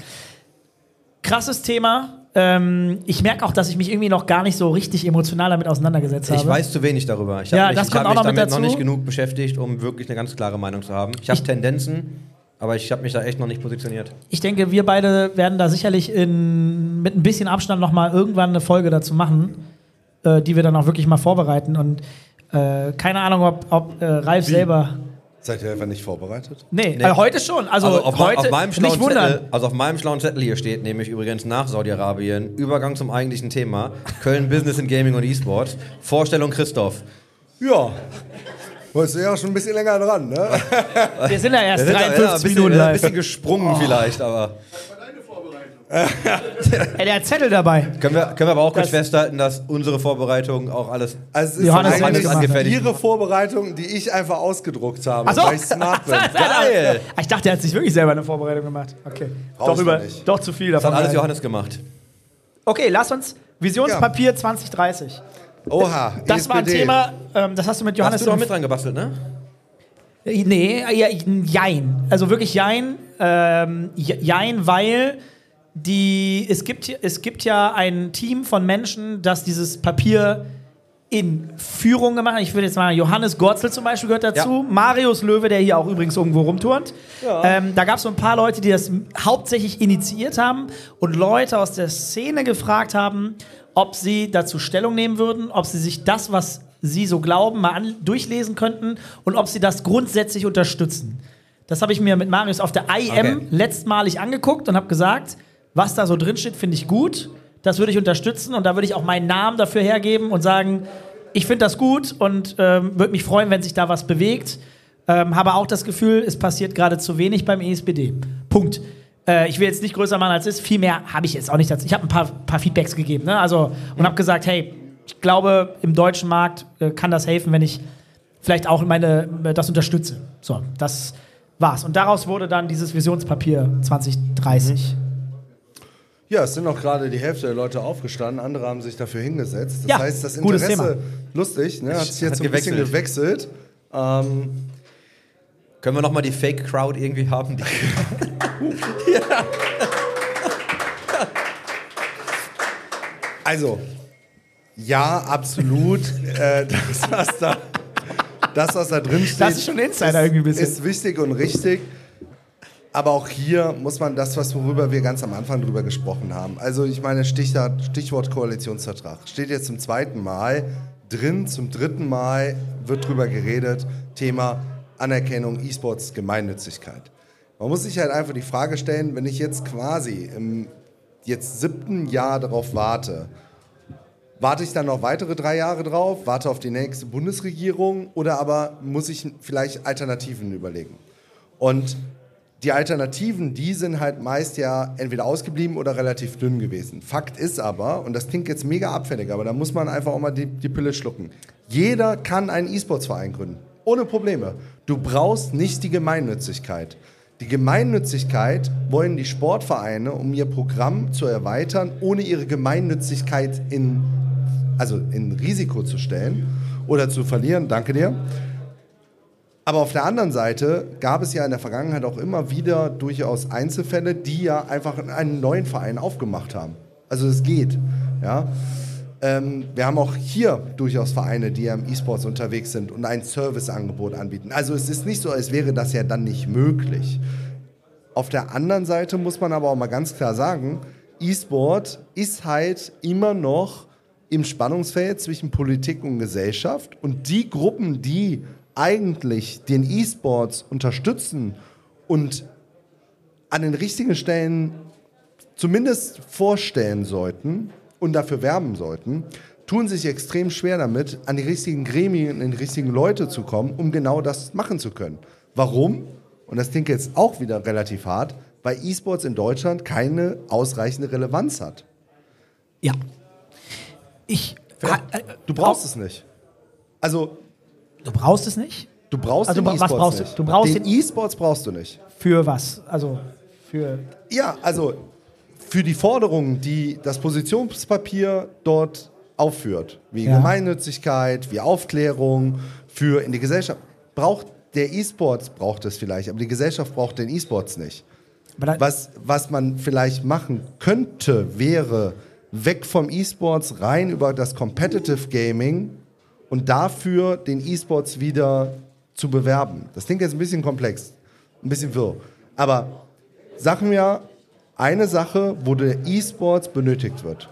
Krasses Thema. Ähm, ich merke auch, dass ich mich irgendwie noch gar nicht so richtig emotional damit auseinandergesetzt habe. Ich weiß zu wenig darüber. Ich Ja, habe mich, das ich kommt auch noch mit damit noch dazu. nicht genug beschäftigt, um wirklich eine ganz klare Meinung zu haben. Ich habe Tendenzen, aber ich habe mich da echt noch nicht positioniert. Ich denke, wir beide werden da sicherlich in, mit ein bisschen Abstand noch mal irgendwann eine Folge dazu machen, äh, die wir dann auch wirklich mal vorbereiten. Und äh, keine Ahnung, ob, ob äh, Ralf selber. Seid ihr einfach nicht vorbereitet? Nee, Nee. Äh, heute schon. Also, Also auf, heute auf, meinem schlauen nicht wundern. Zettel, also auf meinem schlauen Zettel hier steht nämlich übrigens nach Saudi-Arabien Übergang zum eigentlichen Thema Köln Business in Gaming und E-Sport Vorstellung Christoph. Ja. Warst du ja auch schon ein bisschen länger dran, ne? Wir sind ja erst Wir sind da- 53 ja, ein bisschen, Minuten ein bisschen gesprungen vielleicht, aber Ey, der hat Zettel dabei. können wir, können wir aber auch kurz Das- festhalten, dass unsere Vorbereitung auch alles Also es ist Johannes das gemacht. angefertigt. ihre Vorbereitung, die ich einfach ausgedruckt habe, Ach so. weil ich smart bin. Geil. Ich dachte, er hat sich wirklich selber eine Vorbereitung gemacht. Okay. Brauchst Doch, über, nicht. doch zu viel Das davon. hat alles. Johannes gemacht. Okay, lass uns Visionspapier 2030. Oha, Das war ein ESPD. Thema, ähm, das hast du mit Johannes Hast du doch im- mit dran gebastelt, ne? Nee, ja, jein. Also wirklich jein. Ähm, jein, weil die, es, gibt, es gibt ja ein Team von Menschen, das dieses Papier in Führung gemacht hat. Ich würde jetzt mal, Johannes Gorzel zum Beispiel gehört dazu. Marius Löwe, der hier auch übrigens irgendwo rumturnt. Ähm, da gab es so ein paar Leute, die das hauptsächlich initiiert haben und Leute aus der Szene gefragt haben, ob sie dazu Stellung nehmen würden, ob sie sich das, was sie so glauben, mal durchlesen könnten und ob sie das grundsätzlich unterstützen. Das habe ich mir mit Marius auf der IM Okay. letztmalig angeguckt und habe gesagt, was da so drin steht, finde ich gut. Das würde ich unterstützen und da würde ich auch meinen Namen dafür hergeben und sagen, ich finde das gut und ähm, würde mich freuen, wenn sich da was bewegt. Ähm, habe auch das Gefühl, es passiert gerade zu wenig beim ESPD. Punkt. Äh, ich will jetzt nicht größer machen als es ist. Viel mehr habe ich jetzt auch nicht dazu. Ich habe ein paar, paar Feedbacks gegeben ne? also, und habe gesagt, hey, ich glaube, im deutschen Markt äh, kann das helfen, wenn ich vielleicht auch meine, das unterstütze. So, das war's. Und daraus wurde dann dieses Visionspapier 2030. Ja, es sind auch gerade die Hälfte der Leute aufgestanden, andere haben sich dafür hingesetzt. Das Ja, heißt, das Interesse, Thema. lustig, ne, hat sich jetzt Hat so ein bisschen gewechselt. Ähm, Können wir nochmal die Fake-Crowd irgendwie haben? Die also, ja, absolut. äh, das, was da, das, was da drin steht, Das ist schon Insider irgendwie ein bisschen. ist wichtig und richtig. Aber auch hier muss man das, was worüber wir ganz am Anfang drüber gesprochen haben. Also ich meine, Stichwort, Stichwort Koalitionsvertrag. Steht jetzt zum zweiten Mal drin, zum dritten Mal wird drüber geredet. Thema Anerkennung E-Sports Gemeinnützigkeit. Man muss sich halt einfach die Frage stellen, wenn ich jetzt quasi im jetzt siebten Jahr darauf warte, Warte ich dann noch weitere drei Jahre drauf, warte auf die nächste Bundesregierung oder aber muss ich vielleicht Alternativen überlegen? Und die Alternativen, die sind halt meist ja entweder ausgeblieben oder relativ dünn gewesen. Fakt ist aber, und das klingt jetzt mega abfällig, aber da muss man einfach auch mal die, die Pille schlucken. Jeder kann einen E-Sports-Verein gründen. Ohne Probleme. Du brauchst nicht die Gemeinnützigkeit. Die Gemeinnützigkeit wollen die Sportvereine, um ihr Programm zu erweitern, ohne ihre Gemeinnützigkeit in, also in Risiko zu stellen oder zu verlieren. Danke dir. Aber auf der anderen Seite gab es ja in der Vergangenheit auch immer wieder durchaus Einzelfälle, die ja einfach einen neuen Verein aufgemacht haben. Also es geht. Ja? Ähm, wir haben auch hier durchaus Vereine, die ja im E-Sports unterwegs sind und ein Serviceangebot anbieten. Also es ist nicht so, als wäre das ja dann nicht möglich. Auf der anderen Seite muss man aber auch mal ganz klar sagen, E-Sport ist halt immer noch im Spannungsfeld zwischen Politik und Gesellschaft und die Gruppen, die eigentlich den E-Sports unterstützen und an den richtigen Stellen zumindest vorstellen sollten und dafür werben sollten, tun sich extrem schwer damit, an die richtigen Gremien, an die richtigen Leute zu kommen, um genau das machen zu können. Warum? Und das klingt jetzt auch wieder relativ hart, weil E-Sports in Deutschland keine ausreichende Relevanz hat. Ja. Ich. äh, Du brauchst es nicht. Also, Du brauchst es nicht? du brauchst Also, den was E-Sports brauchst du? nicht. Du brauchst den E-Sports brauchst du nicht. Für was? Also für. Ja, also für die Forderungen, die das Positionspapier dort aufführt, wie Ja. Gemeinnützigkeit, wie Aufklärung, für in die Gesellschaft, braucht der E-Sports braucht es vielleicht, aber die Gesellschaft braucht den E-Sports nicht. Was, was man vielleicht machen könnte, wäre weg vom E-Sports rein über das Competitive Gaming und dafür den E-Sports wieder zu bewerben. Das klingt jetzt ein bisschen komplex, ein bisschen wirr. Aber sagen wir eine Sache, wo der E-Sports benötigt wird.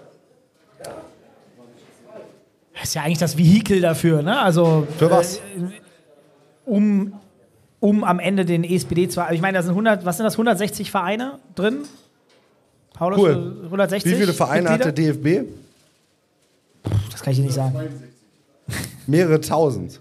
ist ja eigentlich das Vehikel dafür, ne? Also. Für was? Äh, um, um am Ende den ESPD zu. Ich meine, da sind 100, was sind das, 160 Vereine drin? Paulus, Cool. 160? Wie viele Vereine hat Mitglieder? der DFB? Das kann ich dir nicht sagen. Mehrere tausend.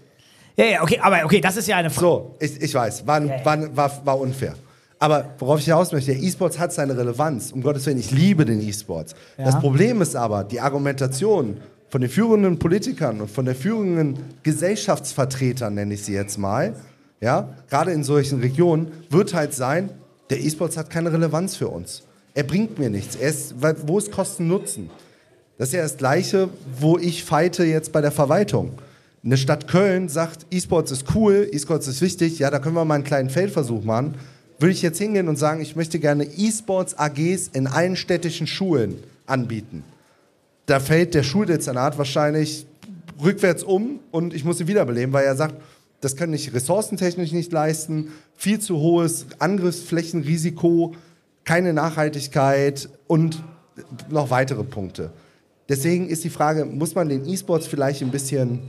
Ja, ja, okay, aber okay, das ist ja eine Frage. So, ich, ich weiß, war, Ja, ja. war, war, war unfair. Aber worauf ich hinaus möchte, der E-Sports hat seine Relevanz. Um Gottes Willen, ich liebe den E-Sports. Ja. Das Problem ist aber, die Argumentation von den führenden Politikern und von den führenden Gesellschaftsvertretern, nenne ich sie jetzt mal, ja, gerade in solchen Regionen, wird halt sein, der E-Sports hat keine Relevanz für uns. Er bringt mir nichts. Er ist, weil- wo ist Kosten-Nutzen? Das ist ja das Gleiche, wo ich fighte jetzt bei der Verwaltung. Eine Stadt Köln sagt, E-Sports ist cool, E-Sports ist wichtig, ja, da können wir mal einen kleinen Feldversuch machen. Würde ich jetzt hingehen und sagen, ich möchte gerne E-Sports AGs in allen städtischen Schulen anbieten. Da fällt der Schuldezernat wahrscheinlich rückwärts um und ich muss sie wiederbeleben, weil er sagt, das kann ich ressourcentechnisch nicht leisten, viel zu hohes Angriffsflächenrisiko, keine Nachhaltigkeit und noch weitere Punkte. Deswegen ist die Frage, muss man den E-Sports vielleicht ein bisschen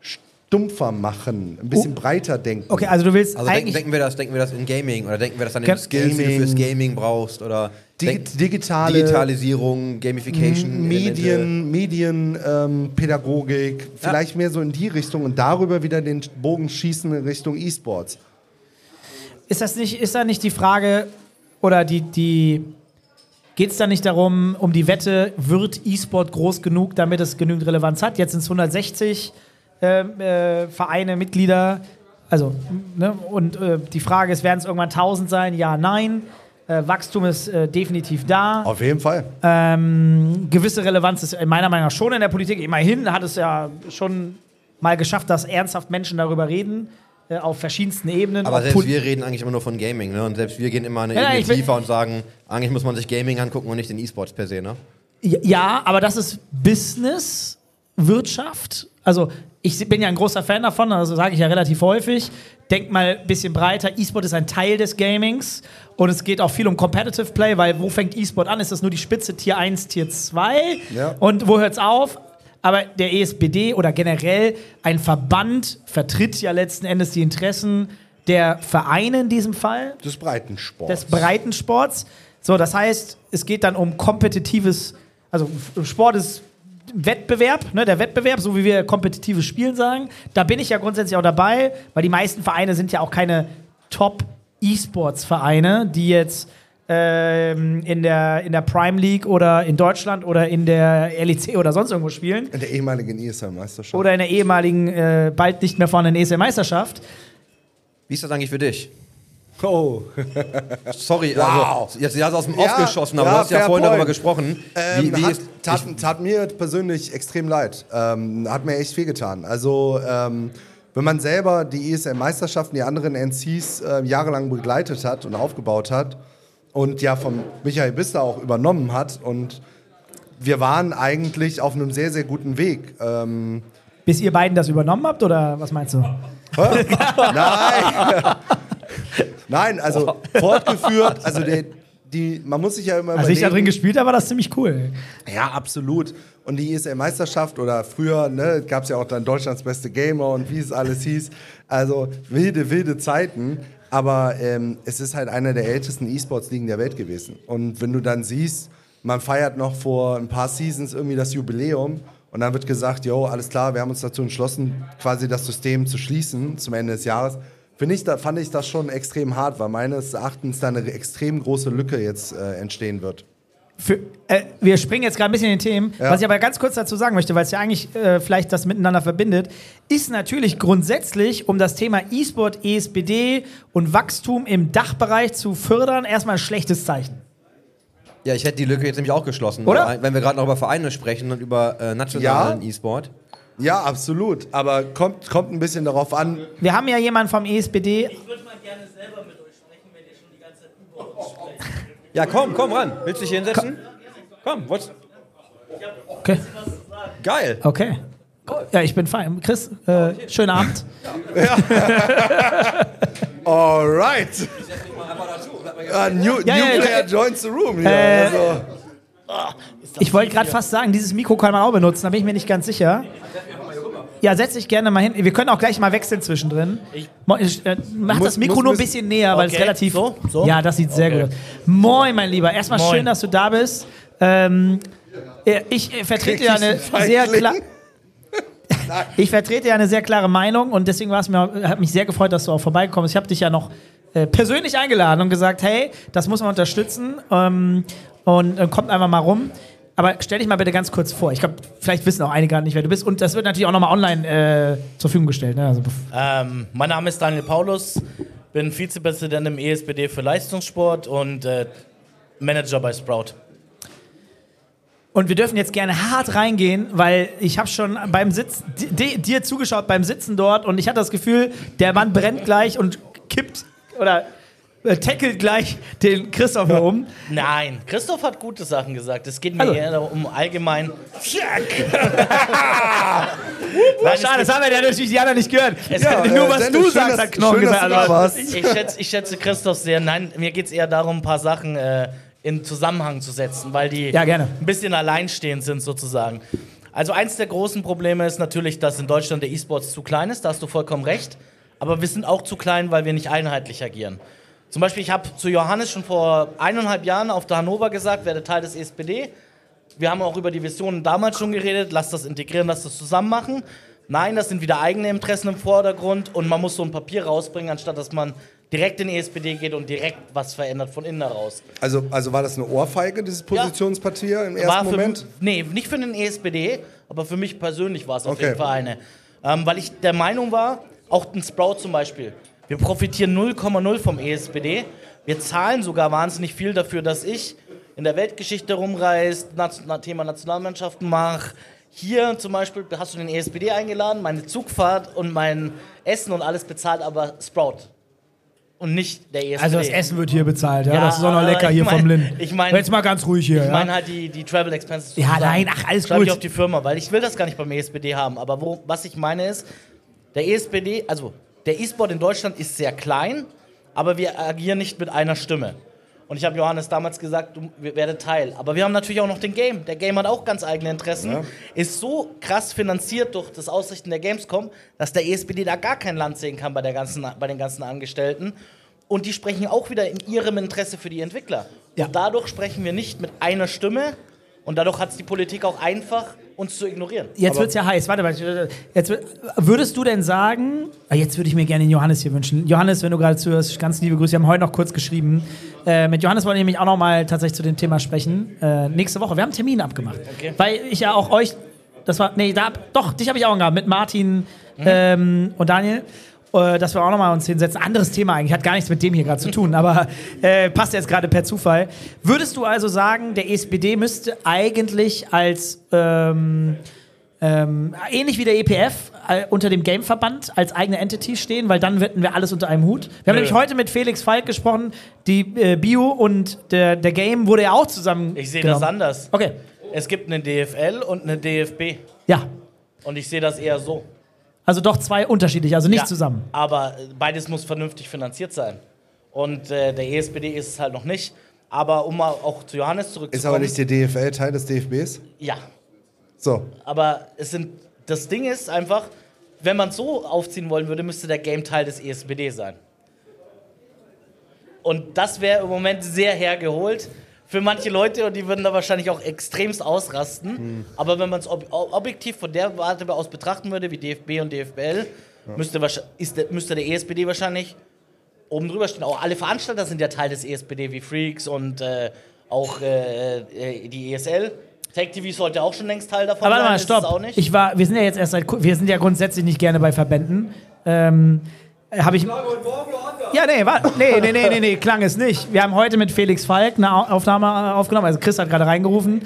stumpfer machen, ein bisschen breiter denken? Okay, also du willst Also denken, eigentlich. denken, wir das, denken wir das in Gaming oder denken wir das an den Skills, die du Gaming. fürs Gaming brauchst oder Digi denk- digitale Digitalisierung, Gamification, Medien, Medien ähm, Pädagogik, vielleicht mehr so in die Richtung und darüber wieder den Bogen schießen in Richtung E-Sports. Ist das nicht, ist da nicht die Frage oder die, die geht es da nicht darum, um die Wette, wird E-Sport groß genug, damit es genügend Relevanz hat? Jetzt sind es 160 ähm, äh, Vereine, Mitglieder. Also, ne? und äh, die Frage ist, werden es irgendwann 1000 sein? Ja, nein. Äh, Wachstum ist äh, definitiv da. Auf jeden Fall. Ähm, gewisse Relevanz ist meiner Meinung nach schon in der Politik. Immerhin hat es ja schon mal geschafft, dass ernsthaft Menschen darüber reden, äh, auf verschiedensten Ebenen. Aber selbst wir reden eigentlich immer nur von Gaming, ne? Und selbst wir gehen immer eine Ja, Ebene tiefer und sagen, eigentlich muss man sich Gaming angucken und nicht den E-Sports per se, ne? Ja, aber das ist Business, Wirtschaft. Also ich bin ja ein großer Fan davon, also sage ich ja relativ häufig. Denk mal ein bisschen breiter. E-Sport ist ein Teil des Gamings und es geht auch viel um Competitive Play, weil wo fängt E-Sport an? Ist das nur die Spitze Tier 1, Tier 2? Ja. Und wo hört es auf? Aber der ESBD oder generell ein Verband vertritt ja letzten Endes die Interessen der Vereine in diesem Fall Des Breitensports. des Breitensports. So, das heißt, es geht dann um kompetitives, also Sport ist Wettbewerb, ne, der Wettbewerb, so wie wir kompetitives Spielen sagen. Da bin ich ja grundsätzlich auch dabei, weil die meisten Vereine sind ja auch keine Top-E-Sports-Vereine, die jetzt ähm, in, der, in der Prime League oder in Deutschland oder in der LEC oder sonst irgendwo spielen In der ehemaligen ESL-Meisterschaft. oder in der ehemaligen, äh, bald nicht mehr vorhandenen ESL-Meisterschaft. Wie ist das eigentlich für dich? Oh. Sorry, Wow. also jetzt ja aus dem Ja, Off geschossen, aber ja, du hast ja vorhin point. darüber gesprochen. Ähm, wie, wie hat, ist, tat, tat mir persönlich extrem leid. Ähm, hat mir echt viel getan. Also, ähm, wenn man selber die ESL-Meisterschaften, die anderen NCs äh, jahrelang begleitet hat und aufgebaut hat und ja von Michael Bister auch übernommen hat und wir waren eigentlich auf einem sehr, sehr guten Weg. Ähm, Bis ihr beiden das übernommen habt oder was meinst du? Nein! Nein, also fortgeführt, also der, die, man muss sich ja immer Als ich da drin gespielt habe, war das ziemlich cool. Ja, absolut. Und die ESL-Meisterschaft oder früher ne, gab es ja auch dann Deutschlands beste Gamer und wie es alles hieß. Also wilde, wilde Zeiten. Aber ähm, es ist halt eine der ältesten E-Sports-Ligen der Welt gewesen. Und wenn du dann siehst, man feiert noch vor ein paar Seasons irgendwie das Jubiläum und dann wird gesagt, jo, alles klar, wir haben uns dazu entschlossen, quasi das System zu schließen zum Ende des Jahres. Finde ich, da, fand ich das schon extrem hart, weil meines Erachtens da eine extrem große Lücke jetzt äh, entstehen wird. Für, äh, wir springen jetzt gerade ein bisschen in die Themen. Ja. Was ich aber ganz kurz dazu sagen möchte, weil es ja eigentlich äh, vielleicht das miteinander verbindet, ist natürlich grundsätzlich, um das Thema E-Sport, ESBD und Wachstum im Dachbereich zu fördern, erstmal ein schlechtes Zeichen. ja, ich hätte die Lücke jetzt nämlich auch geschlossen. Oder? Weil, Wenn wir gerade noch über Vereine sprechen und über äh, nationalen E-Sport. Ja, absolut. Aber kommt, kommt ein bisschen darauf an. Wir haben ja jemanden vom ESBD. Ich würde mal gerne selber mit euch sprechen, wenn ihr schon die ganze Zeit über uns sprecht. Ja, komm, komm ran. Willst du dich hinsetzen? Komm, wollt's? Okay. Geil. Okay. Ja, ich bin fein. Chris, äh, schönen Abend. Alright. Uh, new, Ja, ja, new ja. player joins the room hier. Äh, also, Ich wollte gerade fast sagen, dieses Mikro kann man auch benutzen, da bin ich mir nicht ganz sicher. Ja, setz dich gerne mal hin. Wir können auch gleich mal wechseln zwischendrin. Ich, äh, mach Muss- das Mikro muss nur ein bisschen näher, weil es Okay, relativ. so? So? Ja, das sieht sehr Okay. gut aus. Moin, mein Lieber. Erstmal Moin. schön, dass du da bist. Ähm, äh, ich äh, vertrete ja eine sehr Feigling? klar. Ich vertrete ja eine sehr klare Meinung und deswegen war es mir, hat mich sehr gefreut, dass du auch vorbeigekommen bist. Ich habe dich ja noch äh, persönlich eingeladen und gesagt, hey, das muss man unterstützen ähm, und äh, kommt einfach mal rum. Aber stell dich mal bitte ganz kurz vor. Ich glaube, vielleicht wissen auch einige gar nicht, wer du bist. Und das wird natürlich auch nochmal online äh, zur Verfügung gestellt. Ne? Also, Ähm, mein Name ist Daniel Paulus, bin Vizepräsident im ESBD für Leistungssport und äh, Manager bei Sprout. Und wir dürfen jetzt gerne hart reingehen, weil ich habe schon beim Sitzen, di- dir zugeschaut beim Sitzen dort und ich hatte das Gefühl, der Mann brennt gleich und kippt oder äh, tackelt gleich den Christoph hier um. Nein, Christoph hat gute Sachen gesagt. Es geht mir Also. eher darum, allgemein. War schade, das haben wir ja natürlich die anderen nicht gehört. Ja, Nur äh, was Dennis, du schön, sagst, dass- hat Knochen schön, dass gesagt. du da aber- warst. Ich schätze, ich schätze Christoph sehr. Nein, mir geht es eher darum, ein paar Sachen äh, in Zusammenhang zu setzen, weil die Ja, gerne. ein bisschen alleinstehend sind sozusagen. Also eins der großen Probleme ist natürlich, dass in Deutschland der E-Sports zu klein ist, da hast du vollkommen recht. Aber wir sind auch zu klein, weil wir nicht einheitlich agieren. Zum Beispiel, ich habe zu Johannes schon vor eineinhalb Jahren auf der Hannover gesagt, werde Teil des ESPD. Wir haben auch über die Visionen damals schon geredet, lass das integrieren, lass das zusammen machen. Nein, das sind wieder eigene Interessen im Vordergrund und man muss so ein Papier rausbringen, anstatt dass man direkt in die ESPD geht und direkt was verändert von innen heraus. also, also war das eine Ohrfeige, dieses Positionspapier im ersten für, Moment? Nee, nicht für den ESPD, aber für mich persönlich war es auf Okay. jeden Fall eine. Ähm, weil ich der Meinung war, auch ein Sprout zum Beispiel, wir profitieren 0,0 vom ESPD. Wir zahlen sogar wahnsinnig viel dafür, dass ich in der Weltgeschichte rumreise, Nation Thema Nationalmannschaften mache. Hier zum Beispiel hast du den ESPD eingeladen, meine Zugfahrt und mein Essen und alles bezahlt aber Sprout. Und nicht der ESPD. Also das Essen wird hier bezahlt, ja. Ja, das ist auch noch lecker hier mein- vom Lin. ich mein- Jetzt mal ganz ruhig hier. Ich ja? meine halt die, die Travel Expenses. Ja, sozusagen. nein, ach, alles Schreib gut. ich auf die Firma, weil ich will das gar nicht beim ESPD haben. Aber wo, was ich meine ist, der ESPD, also der E-Sport in Deutschland ist sehr klein, aber wir agieren nicht mit einer Stimme. Und ich habe Johannes damals gesagt, du wir- werde Teil. Aber wir haben natürlich auch noch den Game. Der Game hat auch ganz eigene Interessen. Ist so krass finanziert durch das Ausrichten der Gamescom, dass der ESPD da gar kein Land sehen kann bei, der ganzen, bei den ganzen Angestellten. Und die sprechen auch wieder in ihrem Interesse für die Entwickler. Ja. Und dadurch sprechen wir nicht mit einer Stimme. Und dadurch hat es die Politik auch einfach, uns zu ignorieren. Jetzt wird es ja heiß. Warte mal. Jetzt, würdest du denn sagen, ah, jetzt würde ich mir gerne den Johannes hier wünschen. Johannes, wenn du gerade zuhörst, ganz liebe Grüße. Wir haben heute noch kurz geschrieben. Äh, mit Johannes wollen wir nämlich auch noch mal tatsächlich zu dem Thema sprechen. Äh, nächste Woche. Wir haben einen Termin abgemacht. Okay. Weil ich ja auch euch, das war, nee, da, doch, dich habe ich auch gehabt, mit Martin ähm, und Daniel. Äh, dass wir auch nochmal uns hinsetzen. Anderes Thema eigentlich, hat gar nichts mit dem hier gerade zu tun, aber äh, passt jetzt gerade per Zufall. Würdest du also sagen, der ESPD müsste eigentlich als ähm, ähm, ähnlich wie der EPF äh, unter dem Gameverband als eigene Entity stehen, weil dann hätten wir alles unter einem Hut. Wir haben Nö. nämlich heute mit Felix Falk gesprochen, die äh, Bio und der, der Game wurde ja auch zusammen. Ich sehe das anders. Okay, Es gibt eine DFL und eine DFB. ja. Und ich sehe das eher so. Also doch zwei unterschiedliche, also nicht Ja, zusammen. Aber äh, beides muss vernünftig finanziert sein. Und äh, der ESPD ist es halt noch nicht. Aber um mal auch zu Johannes zurückzukommen. Ist aber nicht die DFL Teil des DFBs? Ja, So. aber es sind, das Ding ist einfach, wenn man es so aufziehen wollen würde, müsste der Game Teil des ESPD sein. Und das wäre im Moment sehr hergeholt für manche Leute und die würden da wahrscheinlich auch extremst ausrasten. Aber wenn man es ob ob- objektiv von der Warte aus betrachten würde, wie DFB und DFBL, müsste, wahrsch- ist der, müsste der ESPD wahrscheinlich oben drüber stehen. Auch alle Veranstalter sind ja Teil des ESPD, wie Freaks und äh, auch äh, äh, die ESL. Tech TV sollte auch schon längst Teil davon Aber warte sein. auch stopp. nicht. Ich war, wir sind ja jetzt erst seit, wir sind ja grundsätzlich nicht gerne bei Verbänden. Ähm, habe ich. Ja, nee, nee, nee, nee, nee, nee, klang es nicht. Wir haben heute mit Felix Falk eine Au- Aufnahme äh, aufgenommen. Also Chris hat gerade reingerufen.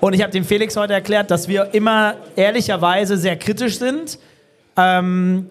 Und ich habe dem Felix heute erklärt, dass wir immer ehrlicherweise sehr kritisch sind. Ähm,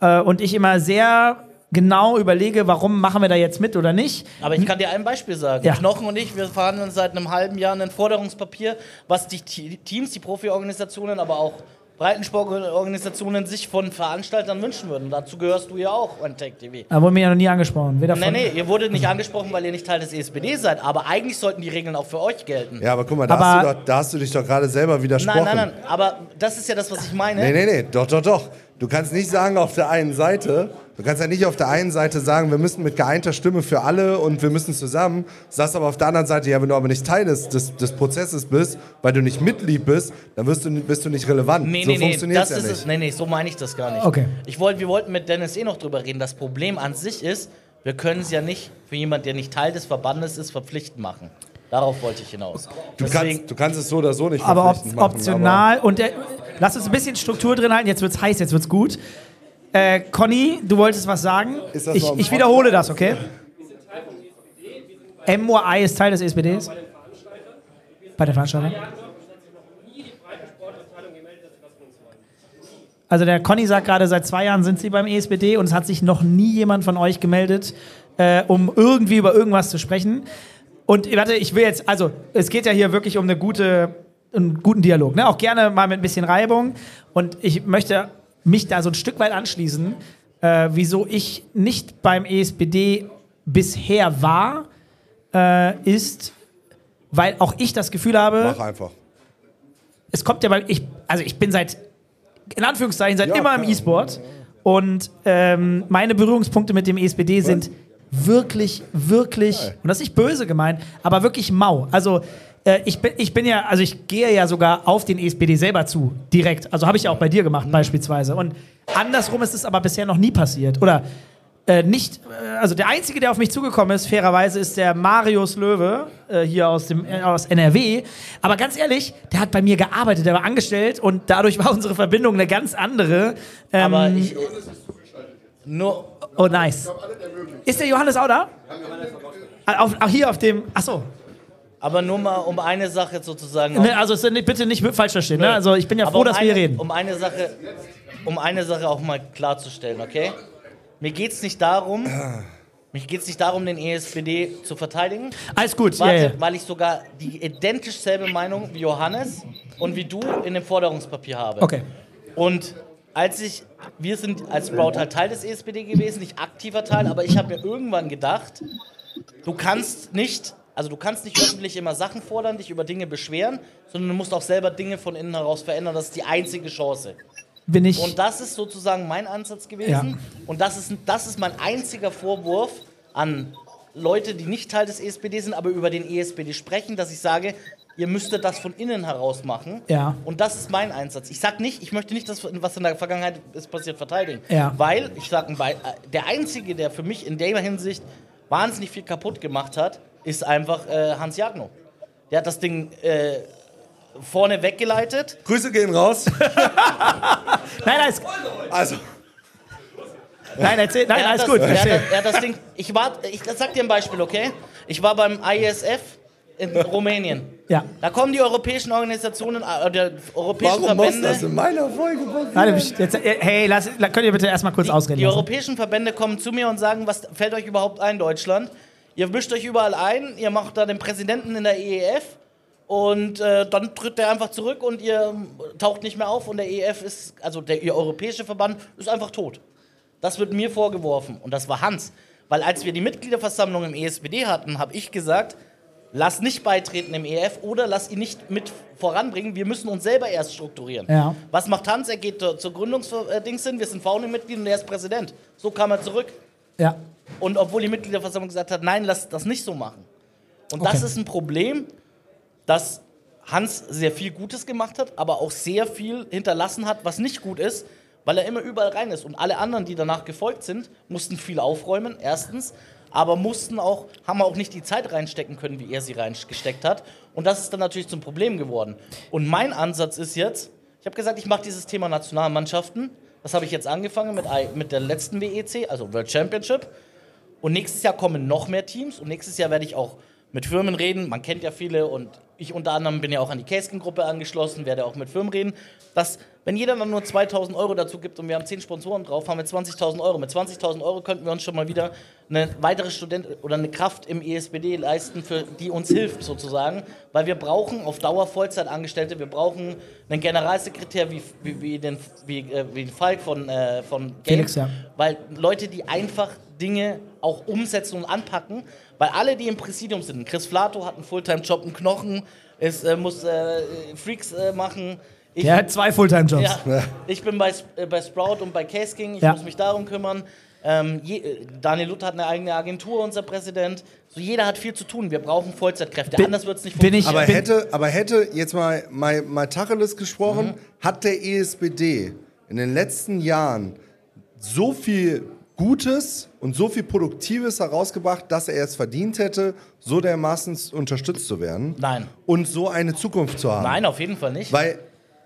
äh, und ich immer sehr genau überlege, warum machen wir da jetzt mit oder nicht. Aber ich kann dir ein Beispiel sagen. Ja. Knochen und ich, wir verhandeln seit einem halben Jahr ein Forderungspapier, was die Te- Teams, die Profi-Organisationen, aber auch Breitensportorganisationen sich von Veranstaltern wünschen würden. Dazu gehörst du ja auch an Tech TV. Da wurden wir ja noch nie angesprochen. Weder Nee, von, nee, ihr wurdet nicht angesprochen, weil ihr nicht Teil des ESPD seid, aber eigentlich sollten die Regeln auch für euch gelten. Ja, aber guck mal, da, Aber- hast, du doch, da hast du dich doch gerade selber widersprochen. nein, nein, nein, aber das ist ja das, was ich meine. Nee, nee, nee, doch, doch, doch. Du kannst nicht sagen auf der einen Seite, du kannst ja nicht auf der einen Seite sagen, wir müssen mit geeinter Stimme für alle und wir müssen zusammen. Sagst aber auf der anderen Seite, ja, wenn du aber nicht Teil des, des, des Prozesses bist, weil du nicht Mitglied bist, dann wirst du, bist du nicht relevant. Nee, so nee, nee, funktioniert das ja ist nicht. es. Nee, nee, so meine ich das gar nicht. Okay. Ich wollt, wir wollten mit Dennis eh noch drüber reden. Das Problem an sich ist, wir können es ja nicht für jemanden, der nicht Teil des Verbandes ist, verpflichtend machen. Darauf wollte ich hinaus. Du kannst, du kannst es so oder so nicht aber op machen, optional. Und der, lass uns ein bisschen Struktur drin halten. Jetzt wird's heiß, jetzt wird's gut. Äh, Conny, du wolltest was sagen. Ist das Ich, ich wiederhole das, okay? MOI ist Teil des ESPDs. Bei den Veranstaltern. Also der Conny sagt gerade, seit zwei Jahren sind sie beim ESPD und es hat sich noch nie jemand von euch gemeldet, äh, um irgendwie über irgendwas zu sprechen. Und warte, ich will jetzt, also es geht ja hier wirklich um eine gute, einen guten Dialog, ne? Auch gerne mal mit ein bisschen Reibung. Und ich möchte mich da so ein Stück weit anschließen, äh, wieso ich nicht beim ESPD bisher war, äh, ist, weil auch ich das Gefühl habe, Mach einfach. es kommt ja, weil ich, also ich bin seit, in Anführungszeichen, seit Ja, immer im. E-Sport und ähm, meine Berührungspunkte mit dem ESPD sind wirklich, wirklich, und das ist nicht böse gemeint, aber wirklich mau. Also äh, ich, bin, ich bin ja, also ich gehe ja sogar auf den ESPD selber zu, direkt. Also habe ich ja auch bei dir gemacht beispielsweise. Und andersrum ist es aber bisher noch nie passiert. Oder äh, nicht, äh, also der einzige, der auf mich zugekommen ist, fairerweise, ist der Marius Löwe, äh, hier aus, dem, äh, aus NRW. Aber ganz ehrlich, der hat bei mir gearbeitet, der war angestellt und dadurch war unsere Verbindung eine ganz andere. Ähm, Aber ich. Nur, oh, nice. Ist der Johannes auch da? Ah, Auf, auch hier auf dem. Achso. aber nur mal um eine Sache sozusagen. Ne, also es bitte nicht falsch verstehen. Ne? Also ich bin ja Aber froh, um dass wir eine, hier reden. Um eine Sache, um eine Sache auch mal klarzustellen, okay? Mir geht es nicht darum, mir geht's nicht darum, den ESPD zu verteidigen. Alles gut. Warte, ja. weil ich sogar die identisch selbe Meinung wie Johannes und wie du in dem Forderungspapier habe. Okay. Und als ich, wir sind als Sprout halt Teil des ESPD gewesen, nicht aktiver Teil, aber ich habe mir irgendwann gedacht, du kannst nicht, also du kannst nicht öffentlich immer Sachen fordern, dich über Dinge beschweren, sondern du musst auch selber Dinge von innen heraus verändern. Das ist die einzige Chance. Bin ich. Und das ist sozusagen mein Ansatz gewesen. Ja. Und das ist, das ist mein einziger Vorwurf an Leute, die nicht Teil des ESPD sind, aber über den ESPD sprechen, dass ich sage, ihr müsstet das von innen heraus machen. Ja. Und das ist mein Einsatz. Ich sag nicht, ich möchte nicht das, was in der Vergangenheit ist passiert, verteidigen. Ja. Weil, ich sag, äh, der Einzige, der für mich in der Hinsicht wahnsinnig viel kaputt gemacht hat, ist einfach äh, Hans Jagno. Der hat das Ding äh, vorne weggeleitet. Grüße gehen raus. nein, nein, ist, Also, nein, erzähl, nein, alles das, gut. Er hat, er hat das Ding. Ich war, ich sag dir ein Beispiel, okay? Ich war beim ISF in Rumänien. Ja. Da kommen die europäischen Organisationen, äh, der europäischen warum muss Verbände. das in meiner Folge passieren? Warte, jetzt, äh, hey, lass, la- könnt ihr bitte erstmal kurz ausreden Die lassen? europäischen Verbände kommen zu mir und sagen, was fällt euch überhaupt ein, Deutschland? Ihr mischt euch überall ein, ihr macht da den Präsidenten in der EEF und äh, dann tritt der einfach zurück und ihr ähm, taucht nicht mehr auf und der EEF ist, also der ihr europäische Verband ist einfach tot. Das wird mir vorgeworfen und das war Hans. Weil als wir die Mitgliederversammlung im ESPD hatten, habe ich gesagt, lass nicht beitreten im EF oder lass ihn nicht mit voranbringen. Wir müssen uns selber erst strukturieren. Ja. Was macht Hans? Er geht äh, zur Gründungsdings hin, wir sind Founding-Mitglied und er ist Präsident. So kam er zurück. Ja. Und obwohl die Mitgliederversammlung gesagt hat, nein, lass das nicht so machen. Und das Okay. ist ein Problem, dass Hans sehr viel Gutes gemacht hat, aber auch sehr viel hinterlassen hat, was nicht gut ist, weil er immer überall rein ist. Und alle anderen, die danach gefolgt sind, mussten viel aufräumen, erstens, aber mussten auch, haben auch nicht die Zeit reinstecken können, wie er sie reingesteckt hat. Und das ist dann natürlich zum Problem geworden. Und mein Ansatz ist jetzt, ich habe gesagt, ich mache dieses Thema Nationalmannschaften. Das habe ich jetzt angefangen mit, mit der letzten WEC, also World Championship. Und nächstes Jahr kommen noch mehr Teams und nächstes Jahr werde ich auch mit Firmen reden. Man kennt ja viele und ich unter anderem bin ja auch an die Casking-Gruppe angeschlossen, werde auch mit Firmen reden. Dass, wenn jeder dann nur 2000 Euro dazu gibt und wir haben 10 Sponsoren drauf, haben wir 20.000 Euro. Mit 20.000 Euro könnten wir uns schon mal wieder eine weitere Student oder eine Kraft im ESBD leisten, für, die uns hilft sozusagen. Weil wir brauchen auf Dauer Vollzeitangestellte, wir brauchen einen Generalsekretär wie, wie, wie, den, wie, äh, wie den Falk von, äh, von Felix, ja. weil Leute, die einfach Dinge auch umsetzen und anpacken, weil alle, die im Präsidium sind, Chris Flato hat einen Fulltime-Job, einen Knochen, ist, äh, muss äh, Freaks äh, machen. Ich, Der hat zwei Fulltime-Jobs. ja, ich bin bei, äh, bei Sprout und bei Case King, ich Ja. muss mich darum kümmern. Ähm, je, äh, Daniel Luther hat eine eigene Agentur, unser Präsident. So, jeder hat viel zu tun. Wir brauchen Vollzeitkräfte, Bin- anders wird es nicht bin ich- Aber bin- hätte, aber hätte jetzt mal, mal, mal Tacheles gesprochen, Mhm. hat der ESPD in den letzten Jahren so viel Gutes und so viel Produktives herausgebracht, dass er es verdient hätte, so dermaßen unterstützt zu werden? Nein. Und so eine Zukunft zu haben? Nein, auf jeden Fall nicht. Weil,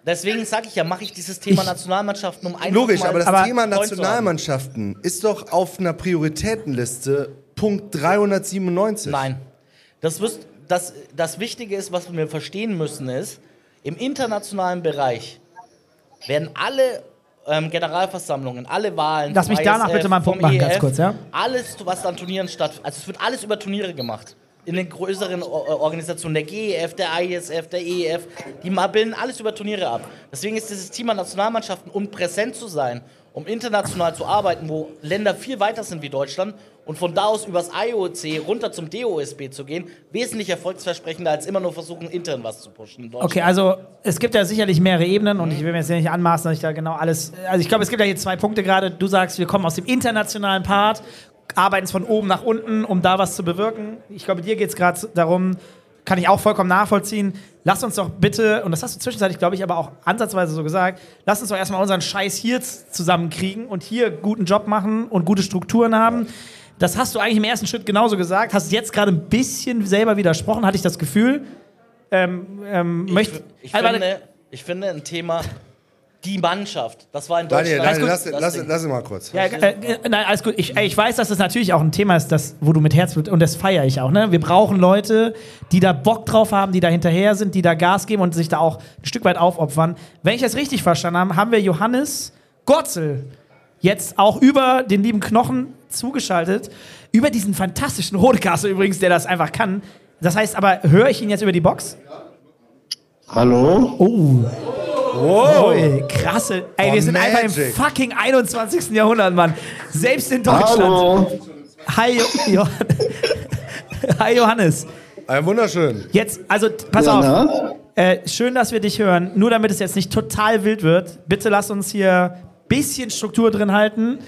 Deswegen sage ich ja, mache ich dieses Thema Ich- Nationalmannschaften um einfach logisch, aber das Aber- Thema. Nationalmannschaften ist doch auf einer Prioritätenliste Punkt 397. Nein. Das, wirst, das, das Wichtige ist, was wir verstehen müssen, ist, im internationalen Bereich werden alle ähm, Generalversammlungen, alle Wahlen. Lass mich danach ISF, bitte mal einen Punkt machen, ganz EF, kurz, ja? Alles, was an Turnieren stattfindet, also es wird alles über Turniere gemacht. In den größeren O- Organisationen, der GEF, der ISF, der EEF, die bilden alles über Turniere ab. Deswegen ist dieses Thema Nationalmannschaften und präsent zu sein, um international zu arbeiten, wo Länder viel weiter sind wie Deutschland und von da aus übers IOC runter zum DOSB zu gehen, wesentlich erfolgsversprechender als immer nur versuchen, intern was zu pushen. in Deutschland. Okay, also es gibt ja sicherlich mehrere Ebenen und ich will mir jetzt nicht anmaßen, dass ich da genau alles. Also ich glaube, es gibt ja hier zwei Punkte gerade. Du sagst, wir kommen aus dem internationalen Part, arbeiten es von oben nach unten, um da was zu bewirken. Ich glaube, dir geht es gerade darum, kann ich auch vollkommen nachvollziehen. Lass uns doch bitte, und das hast du zwischenzeitlich, glaube ich, aber auch ansatzweise so gesagt, lass uns doch erstmal unseren Scheiß hier zusammenkriegen und hier guten Job machen und gute Strukturen haben. Das hast du eigentlich im ersten Schritt genauso gesagt, hast jetzt gerade ein bisschen selber widersprochen, hatte ich das Gefühl. Ähm, ähm, Ich, möcht, ich, Also, finde, ich finde ein Thema, die Mannschaft, das war in Daniel, Deutschland. Daniel lass, lass, lass ihn mal kurz. Ja, äh, äh, nein, alles gut. Ich, ich weiß, dass das natürlich auch ein Thema ist, das, wo du mit Herzblut, und das feiere ich auch, ne? Wir brauchen Leute, die da Bock drauf haben, die da hinterher sind, die da Gas geben und sich da auch ein Stück weit aufopfern. Wenn ich das richtig verstanden habe, haben wir Johannes Gotzel jetzt auch über den lieben Knochen zugeschaltet, über diesen fantastischen Rodecaster übrigens, der das einfach kann. Das heißt aber, höre ich ihn jetzt über die Box? Hallo? Oh. Wow. krasse. Ey, wir Oh, sind einfach im fucking 21. Jahrhundert, Mann. Selbst in Deutschland. Hallo? Hi, jo Johann Hi Johannes. Ein wunderschön. Jetzt, also pass Ja, auf. Äh, schön, dass wir dich hören. Nur damit es jetzt nicht total wild wird, bitte lass uns hier bisschen Struktur drin halten.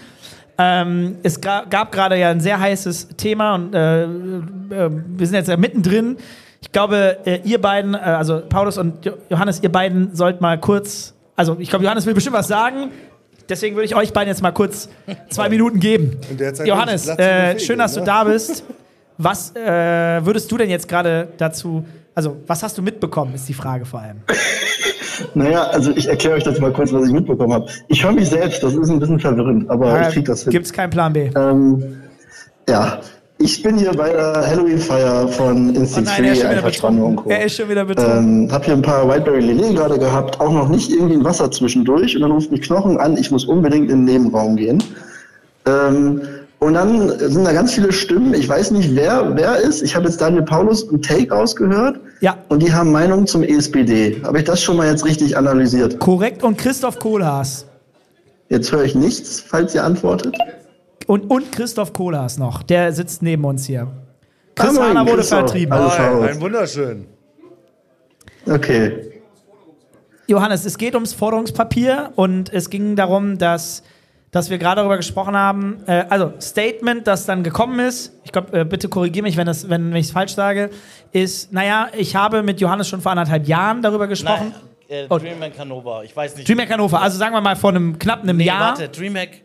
Ähm, es ga gab gerade ja ein sehr heißes Thema und äh, äh, wir sind jetzt ja mittendrin. Ich glaube, äh, ihr beiden, äh, also Paulus und jo Johannes, ihr beiden sollt mal kurz, also ich glaube, Johannes will bestimmt was sagen. Deswegen würde ich euch beiden jetzt mal kurz zwei Minuten geben. In der Zeit Johannes, äh, schön, dass du ne? da bist. Was äh, würdest du denn jetzt gerade dazu, also was hast du mitbekommen, ist die Frage vor allem. Naja, also ich erkläre euch das mal kurz, was ich mitbekommen habe. Ich höre mich selbst, das ist ein bisschen verwirrend, aber ich krieg das hin. Gibt's keinen Plan B. Ähm, ja, ich bin hier bei der Halloween-Feier von Instinct Oh ist 3, schon wieder Einverstanden und. Co. Er ist schon wieder betrunken. Ähm, hab hier ein paar Whiteberry Lillet gerade gehabt, auch noch nicht irgendwie ein Wasser zwischendurch und dann ruft mich Knochen an, ich muss unbedingt in den Nebenraum gehen. Ähm, und dann sind da ganz viele Stimmen, ich weiß nicht, wer wer ist. Ich habe jetzt Daniel Paulus ein Take ausgehört Ja. und die haben Meinung zum ESPD. Habe ich das schon mal jetzt richtig analysiert? Korrekt und Christoph Kohlhaas. Jetzt höre ich nichts, falls ihr antwortet. Und, und Christoph Kohlhaas noch, der sitzt neben uns hier. Chris Hahner wurde Christoph. vertrieben. Alles Ein, wunderschön. Okay. Johannes, es geht ums Forderungspapier und es ging darum, dass, dass wir gerade darüber gesprochen haben, äh, also Statement, das dann gekommen ist, ich glaube, äh, bitte korrigiere mich, wenn, das, wenn, wenn ich es falsch sage, ist, naja, ich habe mit Johannes schon vor anderthalb Jahren darüber gesprochen. Nein, äh, Oh. Dreamhack Hannover. Ich weiß nicht. Dreamhack Hannover, also sagen wir mal vor einem knapp einem nee, Jahr. warte, Dreamhack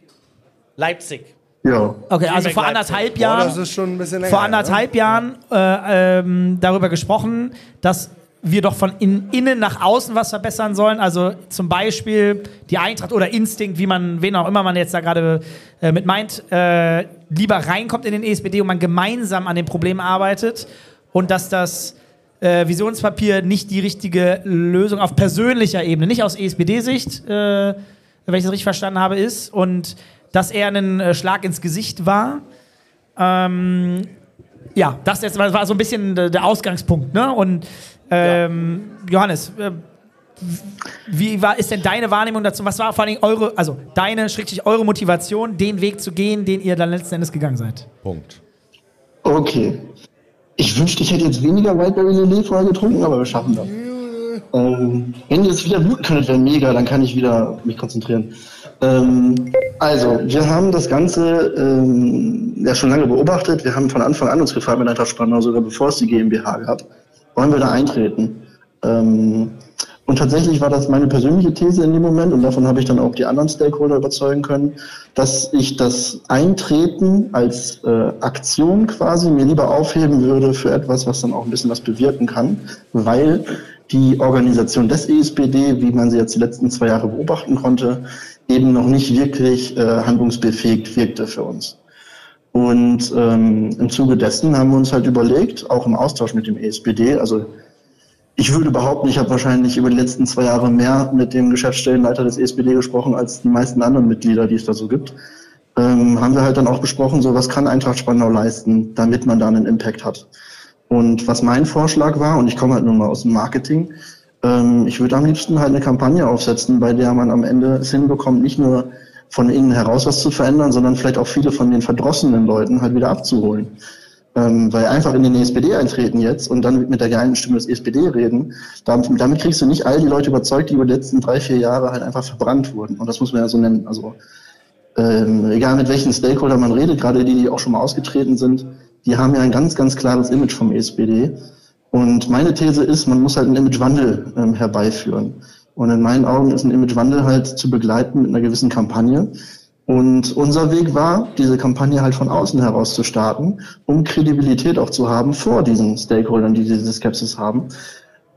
Leipzig. Ja. Okay, also vor anderthalb Boah, Jahren. das ist schon ein bisschen länger. vor her, anderthalb Jahren äh, ähm, darüber gesprochen, dass wir doch von in, innen nach außen was verbessern sollen. Also zum Beispiel die Eintracht oder Instinkt, wie man, wen auch immer man jetzt da gerade äh, mit meint, äh, lieber reinkommt in den ESPD und man gemeinsam an den Problemen arbeitet und dass das äh, Visionspapier nicht die richtige Lösung auf persönlicher Ebene, nicht aus ESPD-Sicht, äh, wenn ich das richtig verstanden habe, ist und dass er ein äh, Schlag ins Gesicht war. Ähm, ja, das jetzt war war so ein bisschen der der Ausgangspunkt. Ne? Und ähm, Johannes, äh, wie war, ist denn deine Wahrnehmung dazu? Was war vor allem eure, also deine, schrägstrich eure Motivation, den Weg zu gehen, den ihr dann letzten Endes gegangen seid? Punkt. Okay. Ich wünschte, ich hätte jetzt weniger Whiteberry Lillet vorher getrunken, aber wir schaffen das. Ähm, wenn ihr jetzt wieder bluten könntet, wäre mega, dann kann ich wieder mich konzentrieren. Ähm, also, wir haben das Ganze ähm, ja schon lange beobachtet. Wir haben von Anfang an uns gefragt mit Eintracht Spandau, sogar bevor es die GmbH gab, wollen wir da eintreten? Ähm, und tatsächlich war das meine persönliche These in dem Moment und davon habe ich dann auch die anderen Stakeholder überzeugen können, dass ich das Eintreten als äh, Aktion quasi mir lieber aufheben würde für etwas, was dann auch ein bisschen was bewirken kann, weil die Organisation des ESPD, wie man sie jetzt die letzten zwei Jahre beobachten konnte, eben noch nicht wirklich äh, handlungsbefähigt wirkte für uns. Und ähm, im Zuge dessen haben wir uns halt überlegt, auch im Austausch mit dem ESPD, also ich würde behaupten, ich habe wahrscheinlich über die letzten zwei Jahre mehr mit dem Geschäftsstellenleiter des ESPD gesprochen als die meisten anderen Mitglieder, die es da so gibt. Ähm, haben wir halt dann auch besprochen, so was kann Eintracht Spandau leisten, damit man da einen Impact hat. Und was mein Vorschlag war, und ich komme halt nun mal aus dem Marketing, ähm, ich würde am liebsten halt eine Kampagne aufsetzen, bei der man am Ende es hinbekommt, nicht nur von innen heraus was zu verändern, sondern vielleicht auch viele von den verdrossenen Leuten halt wieder abzuholen. Ähm, weil einfach in den ESPD eintreten jetzt und dann mit der geheimen Stimme des ESPD reden, damit, damit kriegst du nicht all die Leute überzeugt, die über die letzten drei, vier Jahre halt einfach verbrannt wurden. Und das muss man ja so nennen. Also ähm, egal mit welchen Stakeholder man redet, gerade die, die auch schon mal ausgetreten sind, die haben ja ein ganz, ganz klares Image vom ESPD. Und meine These ist, man muss halt einen Imagewandel ähm, herbeiführen. Und in meinen Augen ist ein Imagewandel halt zu begleiten mit einer gewissen Kampagne. Und unser Weg war, diese Kampagne halt von außen heraus zu starten, um Kredibilität auch zu haben vor diesen Stakeholdern, die diese Skepsis haben.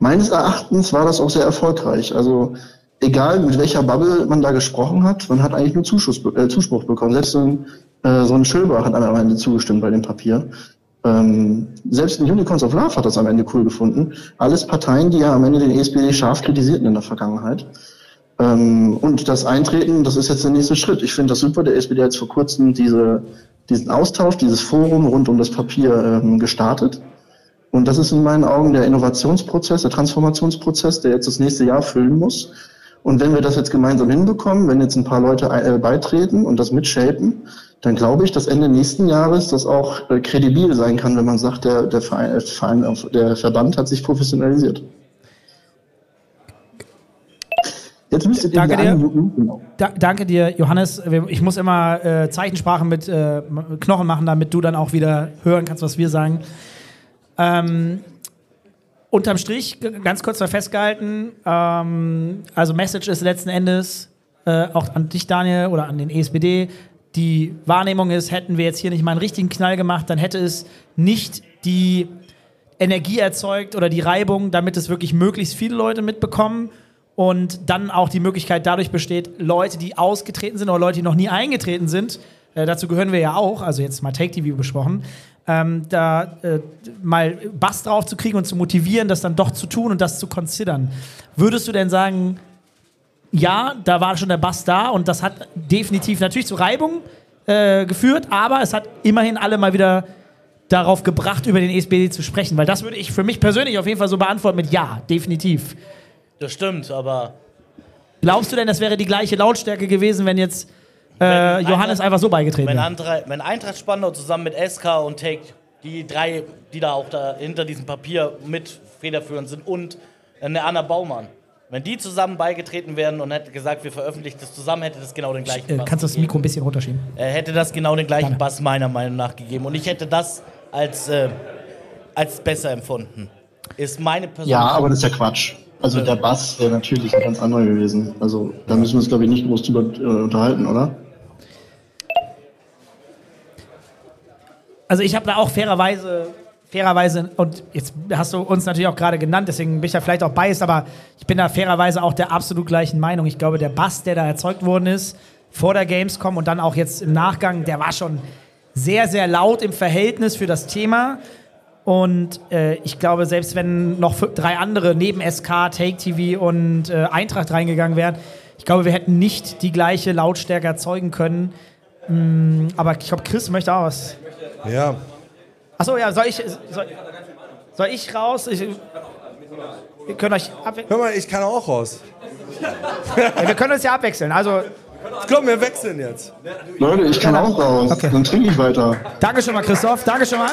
Meines Erachtens war das auch sehr erfolgreich. Also egal mit welcher Bubble man da gesprochen hat, man hat eigentlich nur Zuschuss, äh, Zuspruch bekommen. Selbst so ein, äh, so ein Schilber hat am Ende zugestimmt bei dem Papier. Ähm, selbst ein Unicorns of Love hat das am Ende cool gefunden. Alles Parteien, die ja am Ende den ESPD scharf kritisierten in der Vergangenheit. Ähm, und das Eintreten, das ist jetzt der nächste Schritt. Ich finde das super. Der SPD hat jetzt vor kurzem diese, diesen Austausch, dieses Forum rund um das Papier ähm, gestartet. Und das ist in meinen Augen der Innovationsprozess, der Transformationsprozess, der jetzt das nächste Jahr füllen muss. Und wenn wir das jetzt gemeinsam hinbekommen, wenn jetzt ein paar Leute äh, beitreten und das mitshapen, dann glaube ich, dass Ende nächsten Jahres das auch äh, kredibil sein kann, wenn man sagt, der, der, Verein, der, Verein, der Verband hat sich professionalisiert. Jetzt müsstet ihr danke dir. Da, danke dir, Johannes. Ich muss immer äh, Zeichensprache mit äh, Knochen machen, damit du dann auch wieder hören kannst, was wir sagen. Ähm, unterm Strich, ganz kurz mal festgehalten, ähm, also Message ist letzten Endes äh, auch an dich, Daniel, oder an den ESBD. Die Wahrnehmung ist, hätten wir jetzt hier nicht mal einen richtigen Knall gemacht, dann hätte es nicht die Energie erzeugt oder die Reibung, damit es wirklich möglichst viele Leute mitbekommen und dann auch die Möglichkeit dadurch besteht, Leute, die ausgetreten sind oder Leute, die noch nie eingetreten sind, äh, dazu gehören wir ja auch, also jetzt mal Take TV besprochen, ähm, da äh, mal Bass drauf zu kriegen und zu motivieren, das dann doch zu tun und das zu considern. Würdest du denn sagen, ja, da war schon der Bass da und das hat definitiv natürlich zu Reibung äh, geführt, aber es hat immerhin alle mal wieder darauf gebracht, über den ESBD zu sprechen, weil das würde ich für mich persönlich auf jeden Fall so beantworten mit Ja, definitiv. Das stimmt, aber. Glaubst du denn, das wäre die gleiche Lautstärke gewesen, wenn jetzt äh, Johannes einfach so beigetreten wenn wäre? wenn Eintracht Spandau zusammen mit SK und Take, die drei, die da auch da hinter diesem Papier mit federführend sind, und eine Anna Baumann, wenn die zusammen beigetreten wären und hätte gesagt, wir veröffentlichen das zusammen, hätte das genau den gleichen äh, Bass Kannst du das Mikro ein bisschen runterschieben? Äh, hätte das genau den gleichen Gerne. Bass meiner Meinung nach gegeben. Und ich hätte das als, äh, als besser empfunden. Ist meine persönliche. Ja, aber das ist ja Quatsch. Also der Bass wäre natürlich ein ganz anderer gewesen. Also da müssen wir uns, glaube ich, nicht groß drüber äh, unterhalten, oder? Also ich habe da auch fairerweise, fairerweise, und jetzt hast du uns natürlich auch gerade genannt, deswegen bin ich da vielleicht auch biased, aber ich bin da fairerweise auch der absolut gleichen Meinung. Ich glaube, der Bass, der da erzeugt worden ist, vor der Gamescom und dann auch jetzt im Nachgang, der war schon sehr, sehr laut im Verhältnis für das Thema. Und äh, ich glaube, selbst wenn noch drei andere neben SK, Take TV und äh, Eintracht reingegangen wären, ich glaube, wir hätten nicht die gleiche Lautstärke erzeugen können. Mm, aber ich glaube, Chris möchte auch was. Ja. Achso, ja, soll ich, soll, soll ich raus? Ich, wir können euch abwechseln. Hör mal, ich kann auch raus. ja, wir können uns ja abwechseln. Also. Komm, wir wechseln jetzt. Leute, ich kann auch raus. Okay. Dann trinke ich weiter. Danke schon mal, Christoph. Danke schon mal.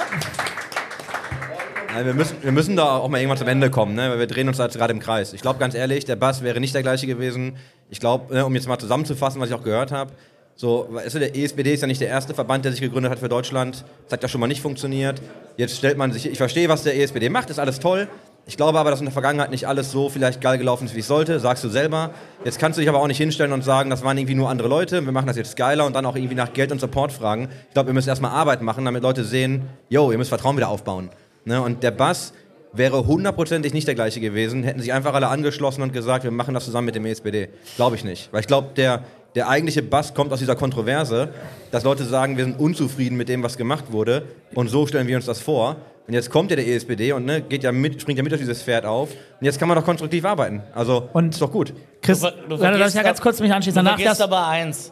Wir müssen, wir müssen da auch mal irgendwann zum Ende kommen, ne? weil wir drehen uns da jetzt gerade im Kreis. Ich glaube ganz ehrlich, der Bass wäre nicht der gleiche gewesen. Ich glaube, ne, um jetzt mal zusammenzufassen, was ich auch gehört habe, so, weißt du, der ESBD ist ja nicht der erste Verband, der sich gegründet hat für Deutschland. Das hat ja schon mal nicht funktioniert. Jetzt stellt man sich, ich verstehe, was der ESBD macht, ist alles toll. Ich glaube aber, dass in der Vergangenheit nicht alles so vielleicht geil gelaufen ist, wie es sollte, sagst du selber. Jetzt kannst du dich aber auch nicht hinstellen und sagen, das waren irgendwie nur andere Leute, wir machen das jetzt geiler und dann auch irgendwie nach Geld und Support fragen. Ich glaube, wir müssen erstmal Arbeit machen, damit Leute sehen, yo, ihr müsst Vertrauen wieder aufbauen. Ne? Und der Bass wäre hundertprozentig nicht der gleiche gewesen, hätten sich einfach alle angeschlossen und gesagt, wir machen das zusammen mit dem ESPD. Glaube ich nicht. Weil ich glaube, der, der eigentliche Bass kommt aus dieser Kontroverse, dass Leute sagen, wir sind unzufrieden mit dem, was gemacht wurde und so stellen wir uns das vor. Und jetzt kommt ja der ESPD und ne, geht ja mit, springt ja mit auf dieses Pferd auf. Und jetzt kann man doch konstruktiv arbeiten. Also, und ist doch gut. Chris, du, du vergisst, ja ganz kurz mich anschließen. Du vergisst aber eins.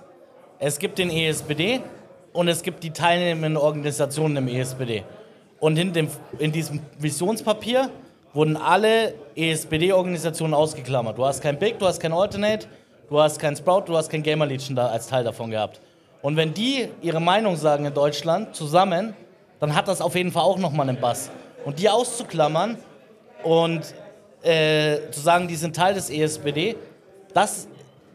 Es gibt den ESPD und es gibt die teilnehmenden Organisationen im ESPD. Und in, dem, in diesem Visionspapier wurden alle ESPD-Organisationen ausgeklammert. Du hast kein Big, du hast kein Alternate, du hast kein Sprout, du hast kein Gamer Legion da als Teil davon gehabt. Und wenn die ihre Meinung sagen in Deutschland zusammen, dann hat das auf jeden Fall auch nochmal einen Bass. Und die auszuklammern und äh, zu sagen, die sind Teil des ESPD, das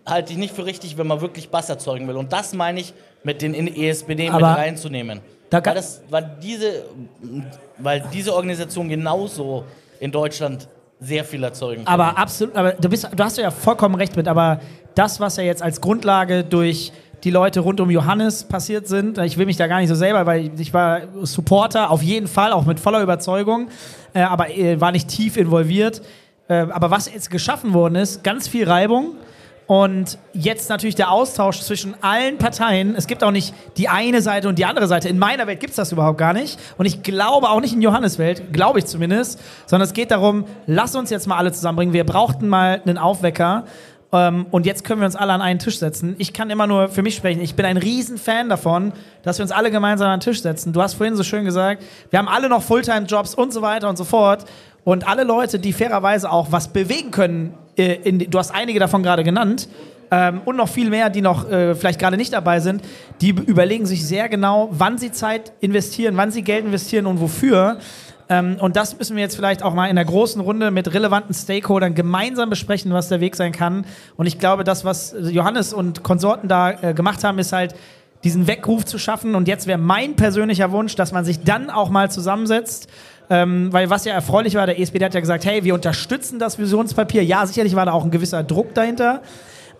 halte ich nicht für richtig, wenn man wirklich Bass erzeugen will. Und das meine ich mit den ESPD Aber mit reinzunehmen. Da weil, das, weil, diese, weil diese Organisation genauso in Deutschland sehr viel erzeugen können. Aber absolut, aber du, bist, du hast ja vollkommen recht mit, aber das, was ja jetzt als Grundlage durch die Leute rund um Johannes passiert sind, ich will mich da gar nicht so selber, weil ich war Supporter, auf jeden Fall, auch mit voller Überzeugung, äh, aber äh, war nicht tief involviert. Äh, aber was jetzt geschaffen worden ist, ganz viel Reibung. Und jetzt natürlich der Austausch zwischen allen Parteien. Es gibt auch nicht die eine Seite und die andere Seite. In meiner Welt gibt es das überhaupt gar nicht. Und ich glaube auch nicht in Johannes Welt, glaube ich zumindest. Sondern es geht darum, lass uns jetzt mal alle zusammenbringen. Wir brauchten mal einen Aufwecker. Ähm, und jetzt können wir uns alle an einen Tisch setzen. Ich kann immer nur für mich sprechen. Ich bin ein Riesenfan davon, dass wir uns alle gemeinsam an den Tisch setzen. Du hast vorhin so schön gesagt, wir haben alle noch Fulltime-Jobs und so weiter und so fort. Und alle Leute, die fairerweise auch was bewegen können, äh, in, du hast einige davon gerade genannt, ähm, und noch viel mehr, die noch äh, vielleicht gerade nicht dabei sind, die überlegen sich sehr genau, wann sie Zeit investieren, wann sie Geld investieren und wofür. Ähm, und das müssen wir jetzt vielleicht auch mal in der großen Runde mit relevanten Stakeholdern gemeinsam besprechen, was der Weg sein kann. Und ich glaube, das, was Johannes und Konsorten da äh, gemacht haben, ist halt diesen Weckruf zu schaffen. Und jetzt wäre mein persönlicher Wunsch, dass man sich dann auch mal zusammensetzt ähm, weil was ja erfreulich war, der ESPD hat ja gesagt, hey, wir unterstützen das Visionspapier. Ja, sicherlich war da auch ein gewisser Druck dahinter.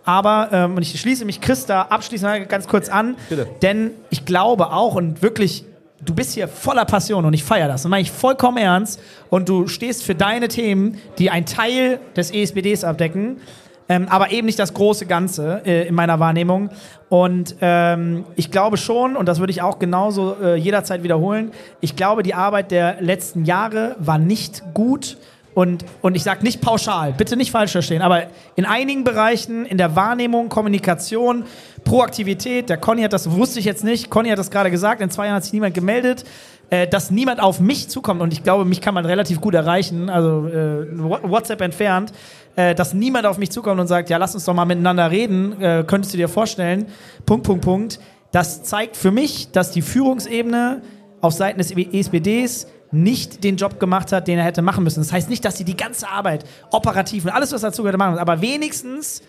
Aber, ähm, und ich schließe mich Christa abschließend ganz kurz an, Bitte. denn ich glaube auch und wirklich, du bist hier voller Passion und ich feiere das. Das meine ich vollkommen ernst. Und du stehst für deine Themen, die einen Teil des ESPDs abdecken. Ähm, aber eben nicht das große Ganze äh, in meiner Wahrnehmung. Und ähm, ich glaube schon, und das würde ich auch genauso äh, jederzeit wiederholen, ich glaube, die Arbeit der letzten Jahre war nicht gut. Und, und ich sage nicht pauschal, bitte nicht falsch verstehen, aber in einigen Bereichen, in der Wahrnehmung, Kommunikation, Proaktivität, der Conny hat das, wusste ich jetzt nicht, Conny hat das gerade gesagt, in zwei Jahren hat sich niemand gemeldet, äh, dass niemand auf mich zukommt und ich glaube, mich kann man relativ gut erreichen, also äh, WhatsApp entfernt, äh, dass niemand auf mich zukommt und sagt, ja, lass uns doch mal miteinander reden, äh, könntest du dir vorstellen, Punkt, Punkt, Punkt. Das zeigt für mich, dass die Führungsebene auf Seiten des ESPDs nicht den Job gemacht hat, den er hätte machen müssen. Das heißt nicht, dass sie die ganze Arbeit operativ und alles, was dazu gehört, machen, aber wenigstens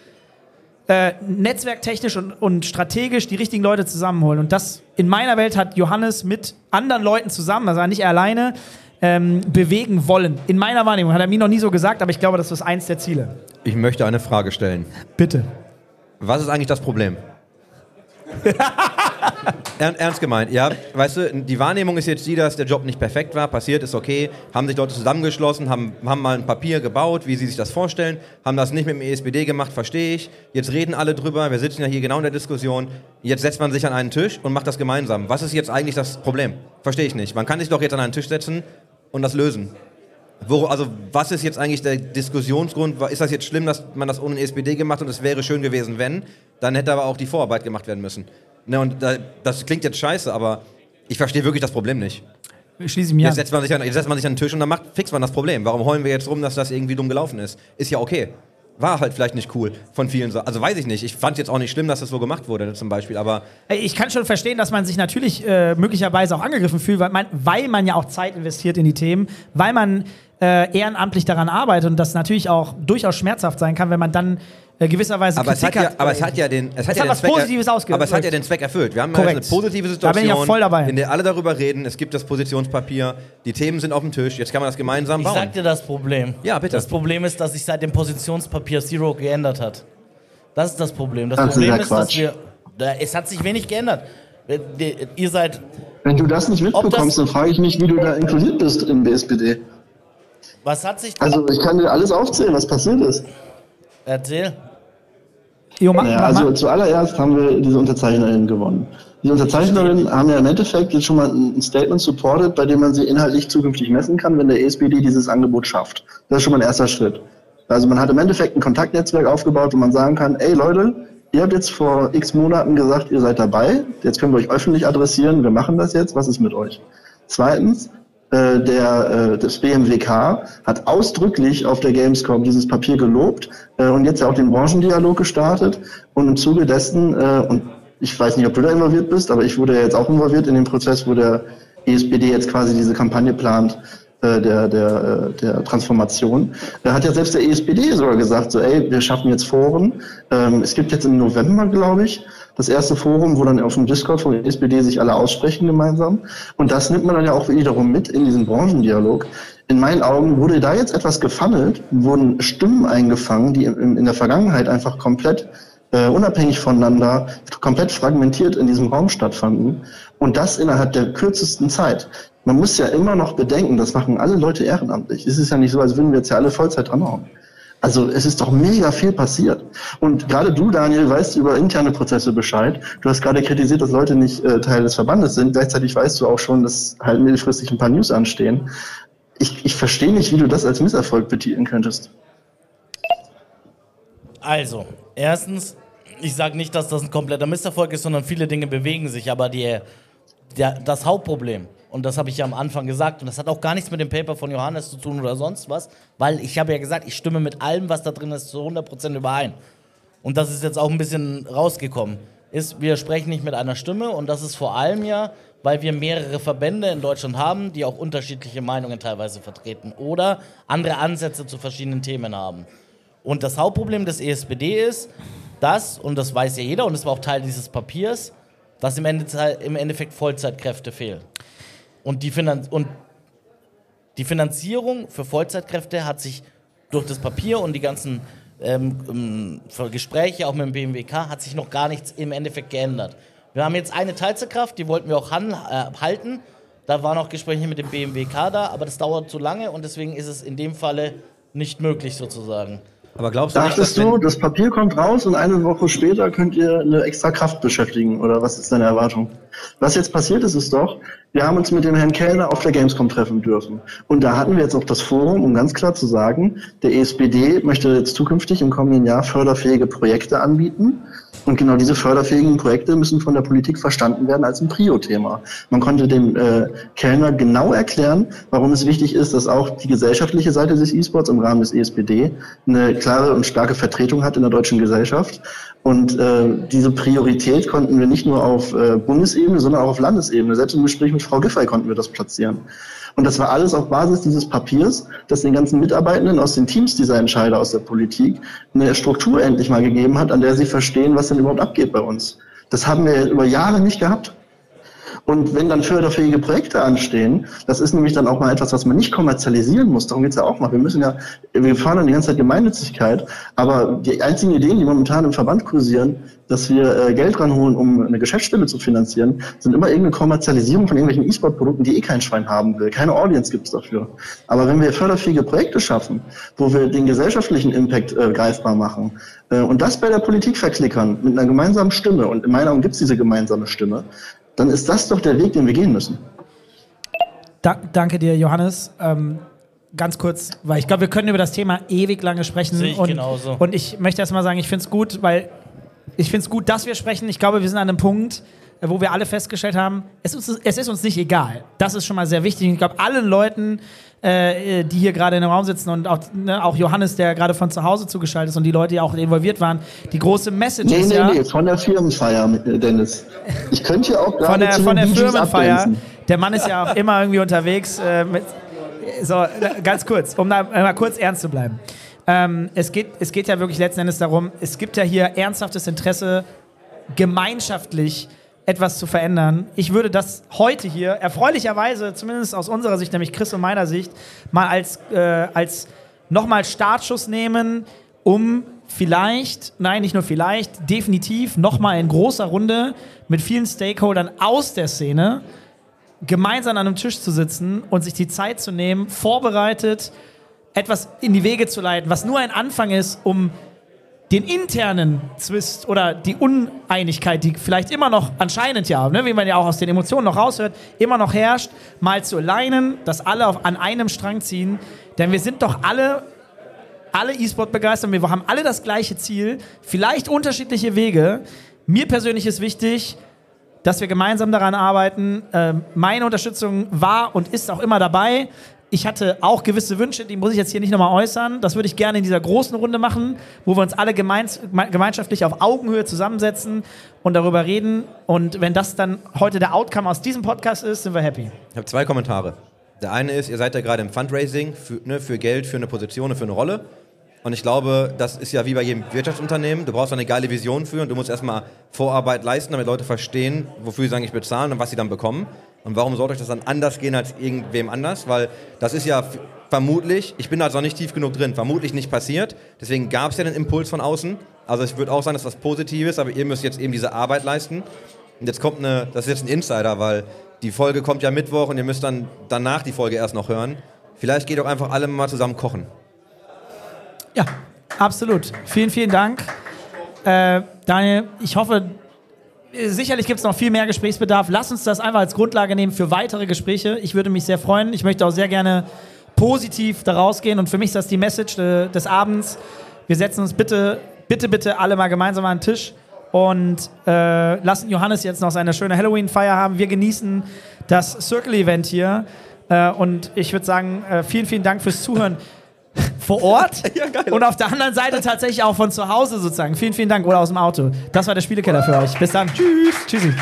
äh, netzwerktechnisch und, und strategisch die richtigen Leute zusammenholen. Und das in meiner Welt hat Johannes mit anderen Leuten zusammen, also nicht er alleine, ähm, bewegen wollen. In meiner Wahrnehmung hat er mir noch nie so gesagt, aber ich glaube, das ist eins der Ziele. Ich möchte eine Frage stellen. Bitte. Was ist eigentlich das Problem? Ern, ernst gemeint, ja. Weißt du, die Wahrnehmung ist jetzt die, dass der Job nicht perfekt war, passiert ist okay, haben sich Leute zusammengeschlossen, haben, haben mal ein Papier gebaut, wie sie sich das vorstellen, haben das nicht mit dem ESPD gemacht, verstehe ich. Jetzt reden alle drüber, wir sitzen ja hier genau in der Diskussion. Jetzt setzt man sich an einen Tisch und macht das gemeinsam. Was ist jetzt eigentlich das Problem? Verstehe ich nicht. Man kann sich doch jetzt an einen Tisch setzen und das lösen. Wo, also was ist jetzt eigentlich der Diskussionsgrund? Ist das jetzt schlimm, dass man das ohne SPD gemacht hat und es wäre schön gewesen, wenn? Dann hätte aber auch die Vorarbeit gemacht werden müssen. Ne, und da, das klingt jetzt scheiße, aber ich verstehe wirklich das Problem nicht. Schließe ich mich Jetzt an. setzt, man sich an, jetzt setzt man sich an den Tisch und dann macht, fixt man das Problem. Warum heulen wir jetzt rum, dass das irgendwie dumm gelaufen ist? Ist ja okay. War halt vielleicht nicht cool von vielen Sa- Also weiß ich nicht. Ich fand jetzt auch nicht schlimm, dass das so gemacht wurde, zum Beispiel. Aber Ey, Ich kann schon verstehen, dass man sich natürlich äh, möglicherweise auch angegriffen fühlt, weil man, weil man ja auch Zeit investiert in die Themen, weil man äh, ehrenamtlich daran arbeitet und das natürlich auch durchaus schmerzhaft sein kann, wenn man dann äh, gewisserweise Aber es, hat Kritik ja, aber es hat ja den, es hat Es ja hat den was Zweck, Positives ausge- Aber es hat ja den Zweck erfüllt. Wir haben ja Korrekt. jetzt eine positive Da Situation, bin ich auch voll dabei. in der alle darüber reden. Es gibt das Positionspapier, die Themen sind auf dem Tisch. Jetzt kann man das gemeinsam Ich bauen. sag dir das Problem. Ja, bitte. Das Problem ist, dass sich seit dem Positionspapier Zero geändert hat. Das ist das Problem. Das Das ist Problem ja ist, dass wir. Da, es hat sich wenig geändert. Ihr seid. Wenn du das nicht mitbekommst, dann frage ich mich, wie du da inkludiert bist im BSPD. Was hat sich. Also ich kann dir alles aufzählen, was passiert ist. Erzähl. Jo, mach, Naja, mach, also mach. zuallererst haben wir diese Unterzeichnerinnen gewonnen. Die Unterzeichnerinnen haben ja im Endeffekt jetzt schon mal ein Statement supported, bei dem man sie inhaltlich zukünftig messen kann, wenn der ESPD dieses Angebot schafft. Das ist schon mal ein erster Schritt. Also man hat im Endeffekt ein Kontaktnetzwerk aufgebaut, wo man sagen kann, ey Leute, ihr habt jetzt vor x Monaten gesagt, ihr seid dabei, jetzt können wir euch öffentlich adressieren, wir machen das jetzt, was ist mit euch? Zweitens, äh, der, äh, das BMWK hat ausdrücklich auf der Gamescom dieses Papier gelobt äh, und jetzt ja auch den Branchendialog gestartet und im Zuge dessen, äh, und ich weiß nicht, ob du da involviert bist, aber ich wurde ja jetzt auch involviert in den Prozess, wo der ESPD jetzt quasi diese Kampagne plant, äh, der, der, äh, der Transformation. Da hat ja selbst der ESPD sogar gesagt, so, ey, wir schaffen jetzt Foren. Ähm, es gibt jetzt im November, glaube ich, das erste Forum, wo dann auf dem Discord von der SPD sich alle aussprechen gemeinsam. Und das nimmt man dann ja auch wiederum mit in diesen Branchendialog. In meinen Augen wurde da jetzt etwas gefunnelt, wurden Stimmen eingefangen, die in, der Vergangenheit einfach komplett äh, unabhängig voneinander, komplett fragmentiert in diesem Raum stattfanden. Und das innerhalb der kürzesten Zeit. Man muss ja immer noch bedenken, das machen alle Leute ehrenamtlich. Es ist ja nicht so, als würden wir jetzt ja alle Vollzeit dranhauen. Also es ist doch mega viel passiert. Und gerade du, Daniel, weißt über interne Prozesse Bescheid. Du hast gerade kritisiert, dass Leute nicht äh, Teil des Verbandes sind. Gleichzeitig weißt du auch schon, dass halt mittelfristig ein paar News anstehen. Ich, ich verstehe nicht, wie du das als Misserfolg betiteln könntest. Also, erstens, ich sage nicht, dass das ein kompletter Misserfolg ist, sondern viele Dinge bewegen sich. Aber die, der, das Hauptproblem, und das habe ich ja am Anfang gesagt, und das hat auch gar nichts mit dem Paper von Johannes zu tun oder sonst was, weil ich habe ja gesagt, ich stimme mit allem, was da drin ist, zu 100% überein. Und das ist jetzt auch ein bisschen rausgekommen. Ist, wir sprechen nicht mit einer Stimme und das ist vor allem ja, weil wir mehrere Verbände in Deutschland haben, die auch unterschiedliche Meinungen teilweise vertreten oder andere Ansätze zu verschiedenen Themen haben. Und das Hauptproblem des ESPD ist, dass, und das weiß ja jeder und das war auch Teil dieses Papiers, dass im, Ende, im Endeffekt Vollzeitkräfte fehlen. Und die, Finan und die Finanzierung für Vollzeitkräfte hat sich durch das Papier und die ganzen ähm, ähm Gespräche auch mit dem BMWK hat sich noch gar nichts im Endeffekt geändert. Wir haben jetzt eine Teilzeitkraft, die wollten wir auch äh, halten. Da waren auch Gespräche mit dem BMWK da, aber das dauert zu lange und deswegen ist es in dem Falle nicht möglich sozusagen. Aber glaubst du Dachtest nicht, du, das Papier kommt raus und eine Woche später könnt ihr eine extra Kraft beschäftigen? Oder was ist deine Erwartung? Was jetzt passiert ist, ist doch, wir haben uns mit dem Herrn Kellner auf der Gamescom treffen dürfen. Und da hatten wir jetzt auch das Forum, um ganz klar zu sagen, der ESBD möchte jetzt zukünftig im kommenden Jahr förderfähige Projekte anbieten. Und genau diese förderfähigen Projekte müssen von der Politik verstanden werden als ein Prio-Thema. Man konnte dem äh, Kellner genau erklären, warum es wichtig ist, dass auch die gesellschaftliche Seite des E-Sports im Rahmen des ESPD eine klare und starke Vertretung hat in der deutschen Gesellschaft. Und äh, diese Priorität konnten wir nicht nur auf äh, Bundesebene, sondern auch auf Landesebene. Selbst im Gespräch mit Frau Giffey konnten wir das platzieren. Und das war alles auf Basis dieses Papiers, das den ganzen Mitarbeitenden aus den Teams dieser Entscheider aus der Politik eine Struktur endlich mal gegeben hat, an der sie verstehen, was denn überhaupt abgeht bei uns. Das haben wir über Jahre nicht gehabt. Und wenn dann förderfähige Projekte anstehen, das ist nämlich dann auch mal etwas, was man nicht kommerzialisieren muss. Darum geht's ja auch mal. Wir müssen ja, wir fahren dann die ganze Zeit Gemeinnützigkeit, aber die einzigen Ideen, die momentan im Verband kursieren, dass wir äh, Geld ranholen, um eine Geschäftsstelle zu finanzieren, sind immer irgendeine Kommerzialisierung von irgendwelchen E-Sport-Produkten, die eh kein Schwein haben will. Keine Audience gibt's dafür. Aber wenn wir förderfähige Projekte schaffen, wo wir den gesellschaftlichen Impact äh, greifbar machen äh, und das bei der Politik verklickern mit einer gemeinsamen Stimme, und in meiner Augen gibt's diese gemeinsame Stimme, dann ist das doch der Weg, den wir gehen müssen. Da, danke dir, Johannes. Ähm, ganz kurz, weil ich glaube, wir können über das Thema ewig lange sprechen. Sehe ich und, genauso. und ich möchte erst mal sagen, ich finde es gut, weil ich finde es gut, dass wir sprechen. Ich glaube, wir sind an einem Punkt, äh, wo wir alle festgestellt haben, es ist, es ist uns nicht egal. Das ist schon mal sehr wichtig. Ich glaube, allen Leuten, äh, die hier gerade in dem Raum sitzen und auch, ne, auch Johannes, der gerade von zu Hause zugeschaltet ist und die Leute, die auch involviert waren, die große Message Nee, ist nee, ja nee, von der Firmenfeier, Dennis. Ich könnte ja auch von gerade der, zu von der Firmenfeier. abdancen. Der Mann ist ja auch immer irgendwie unterwegs. Äh, mit, so, äh, ganz kurz, um da mal kurz ernst zu bleiben. Ähm, es, geht, es geht ja wirklich letzten Endes darum, es gibt ja hier ernsthaftes Interesse, gemeinschaftlich etwas zu verändern. Ich würde das heute hier erfreulicherweise, zumindest aus unserer Sicht, nämlich Chris und meiner Sicht, mal als, äh, als nochmal Startschuss nehmen, um vielleicht, nein, nicht nur vielleicht, definitiv nochmal in großer Runde mit vielen Stakeholdern aus der Szene gemeinsam an einem Tisch zu sitzen und sich die Zeit zu nehmen, vorbereitet etwas in die Wege zu leiten, was nur ein Anfang ist, um den internen Zwist oder die Uneinigkeit, die vielleicht immer noch anscheinend ja, ne, wie man ja auch aus den Emotionen noch raushört, immer noch herrscht, mal zu leinen, dass alle auf, an einem Strang ziehen. Denn wir sind doch alle, alle E-Sport begeistert, wir haben alle das gleiche Ziel, vielleicht unterschiedliche Wege. Mir persönlich ist wichtig, dass wir gemeinsam daran arbeiten. Ähm, meine Unterstützung war und ist auch immer dabei. Ich hatte auch gewisse Wünsche, die muss ich jetzt hier nicht nochmal äußern. Das würde ich gerne in dieser großen Runde machen, wo wir uns alle gemeins gemeinschaftlich auf Augenhöhe zusammensetzen und darüber reden. Und wenn das dann heute der Outcome aus diesem Podcast ist, sind wir happy. Ich habe zwei Kommentare. Der eine ist, ihr seid ja gerade im Fundraising für, ne, für Geld, für eine Position, für eine Rolle. Und ich glaube, das ist ja wie bei jedem Wirtschaftsunternehmen. Du brauchst eine geile Vision für und du musst erstmal Vorarbeit leisten, damit Leute verstehen, wofür sie eigentlich bezahlen und was sie dann bekommen. Und warum sollte euch das dann anders gehen als irgendwem anders? Weil das ist ja vermutlich, ich bin da noch nicht tief genug drin, vermutlich nicht passiert. Deswegen gab es ja den Impuls von außen. Also ich würde auch sagen, dass das ist, aber ihr müsst jetzt eben diese Arbeit leisten. Und jetzt kommt eine, das ist jetzt ein Insider, weil die Folge kommt ja Mittwoch und ihr müsst dann danach die Folge erst noch hören. Vielleicht geht doch einfach alle mal zusammen kochen. Ja, absolut. Vielen, vielen Dank. Äh, Daniel, ich hoffe, sicherlich gibt es noch viel mehr Gesprächsbedarf. Lass uns das einfach als Grundlage nehmen für weitere Gespräche. Ich würde mich sehr freuen. Ich möchte auch sehr gerne positiv da rausgehen und für mich ist das die Message äh, des Abends. Wir setzen uns bitte, bitte, bitte alle mal gemeinsam an den Tisch und äh, lassen Johannes jetzt noch seine schöne Halloween-Feier haben. Wir genießen das Circle-Event hier äh, und ich würde sagen, äh, vielen, vielen Dank fürs Zuhören vor Ort und auf der anderen Seite tatsächlich auch von zu Hause sozusagen. Vielen, vielen Dank oder aus dem Auto. Das war der Spielekeller für euch. Bis dann. Tschüss. Tschüssi.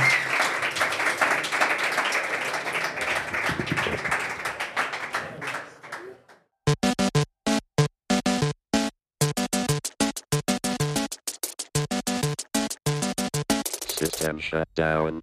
System shut down.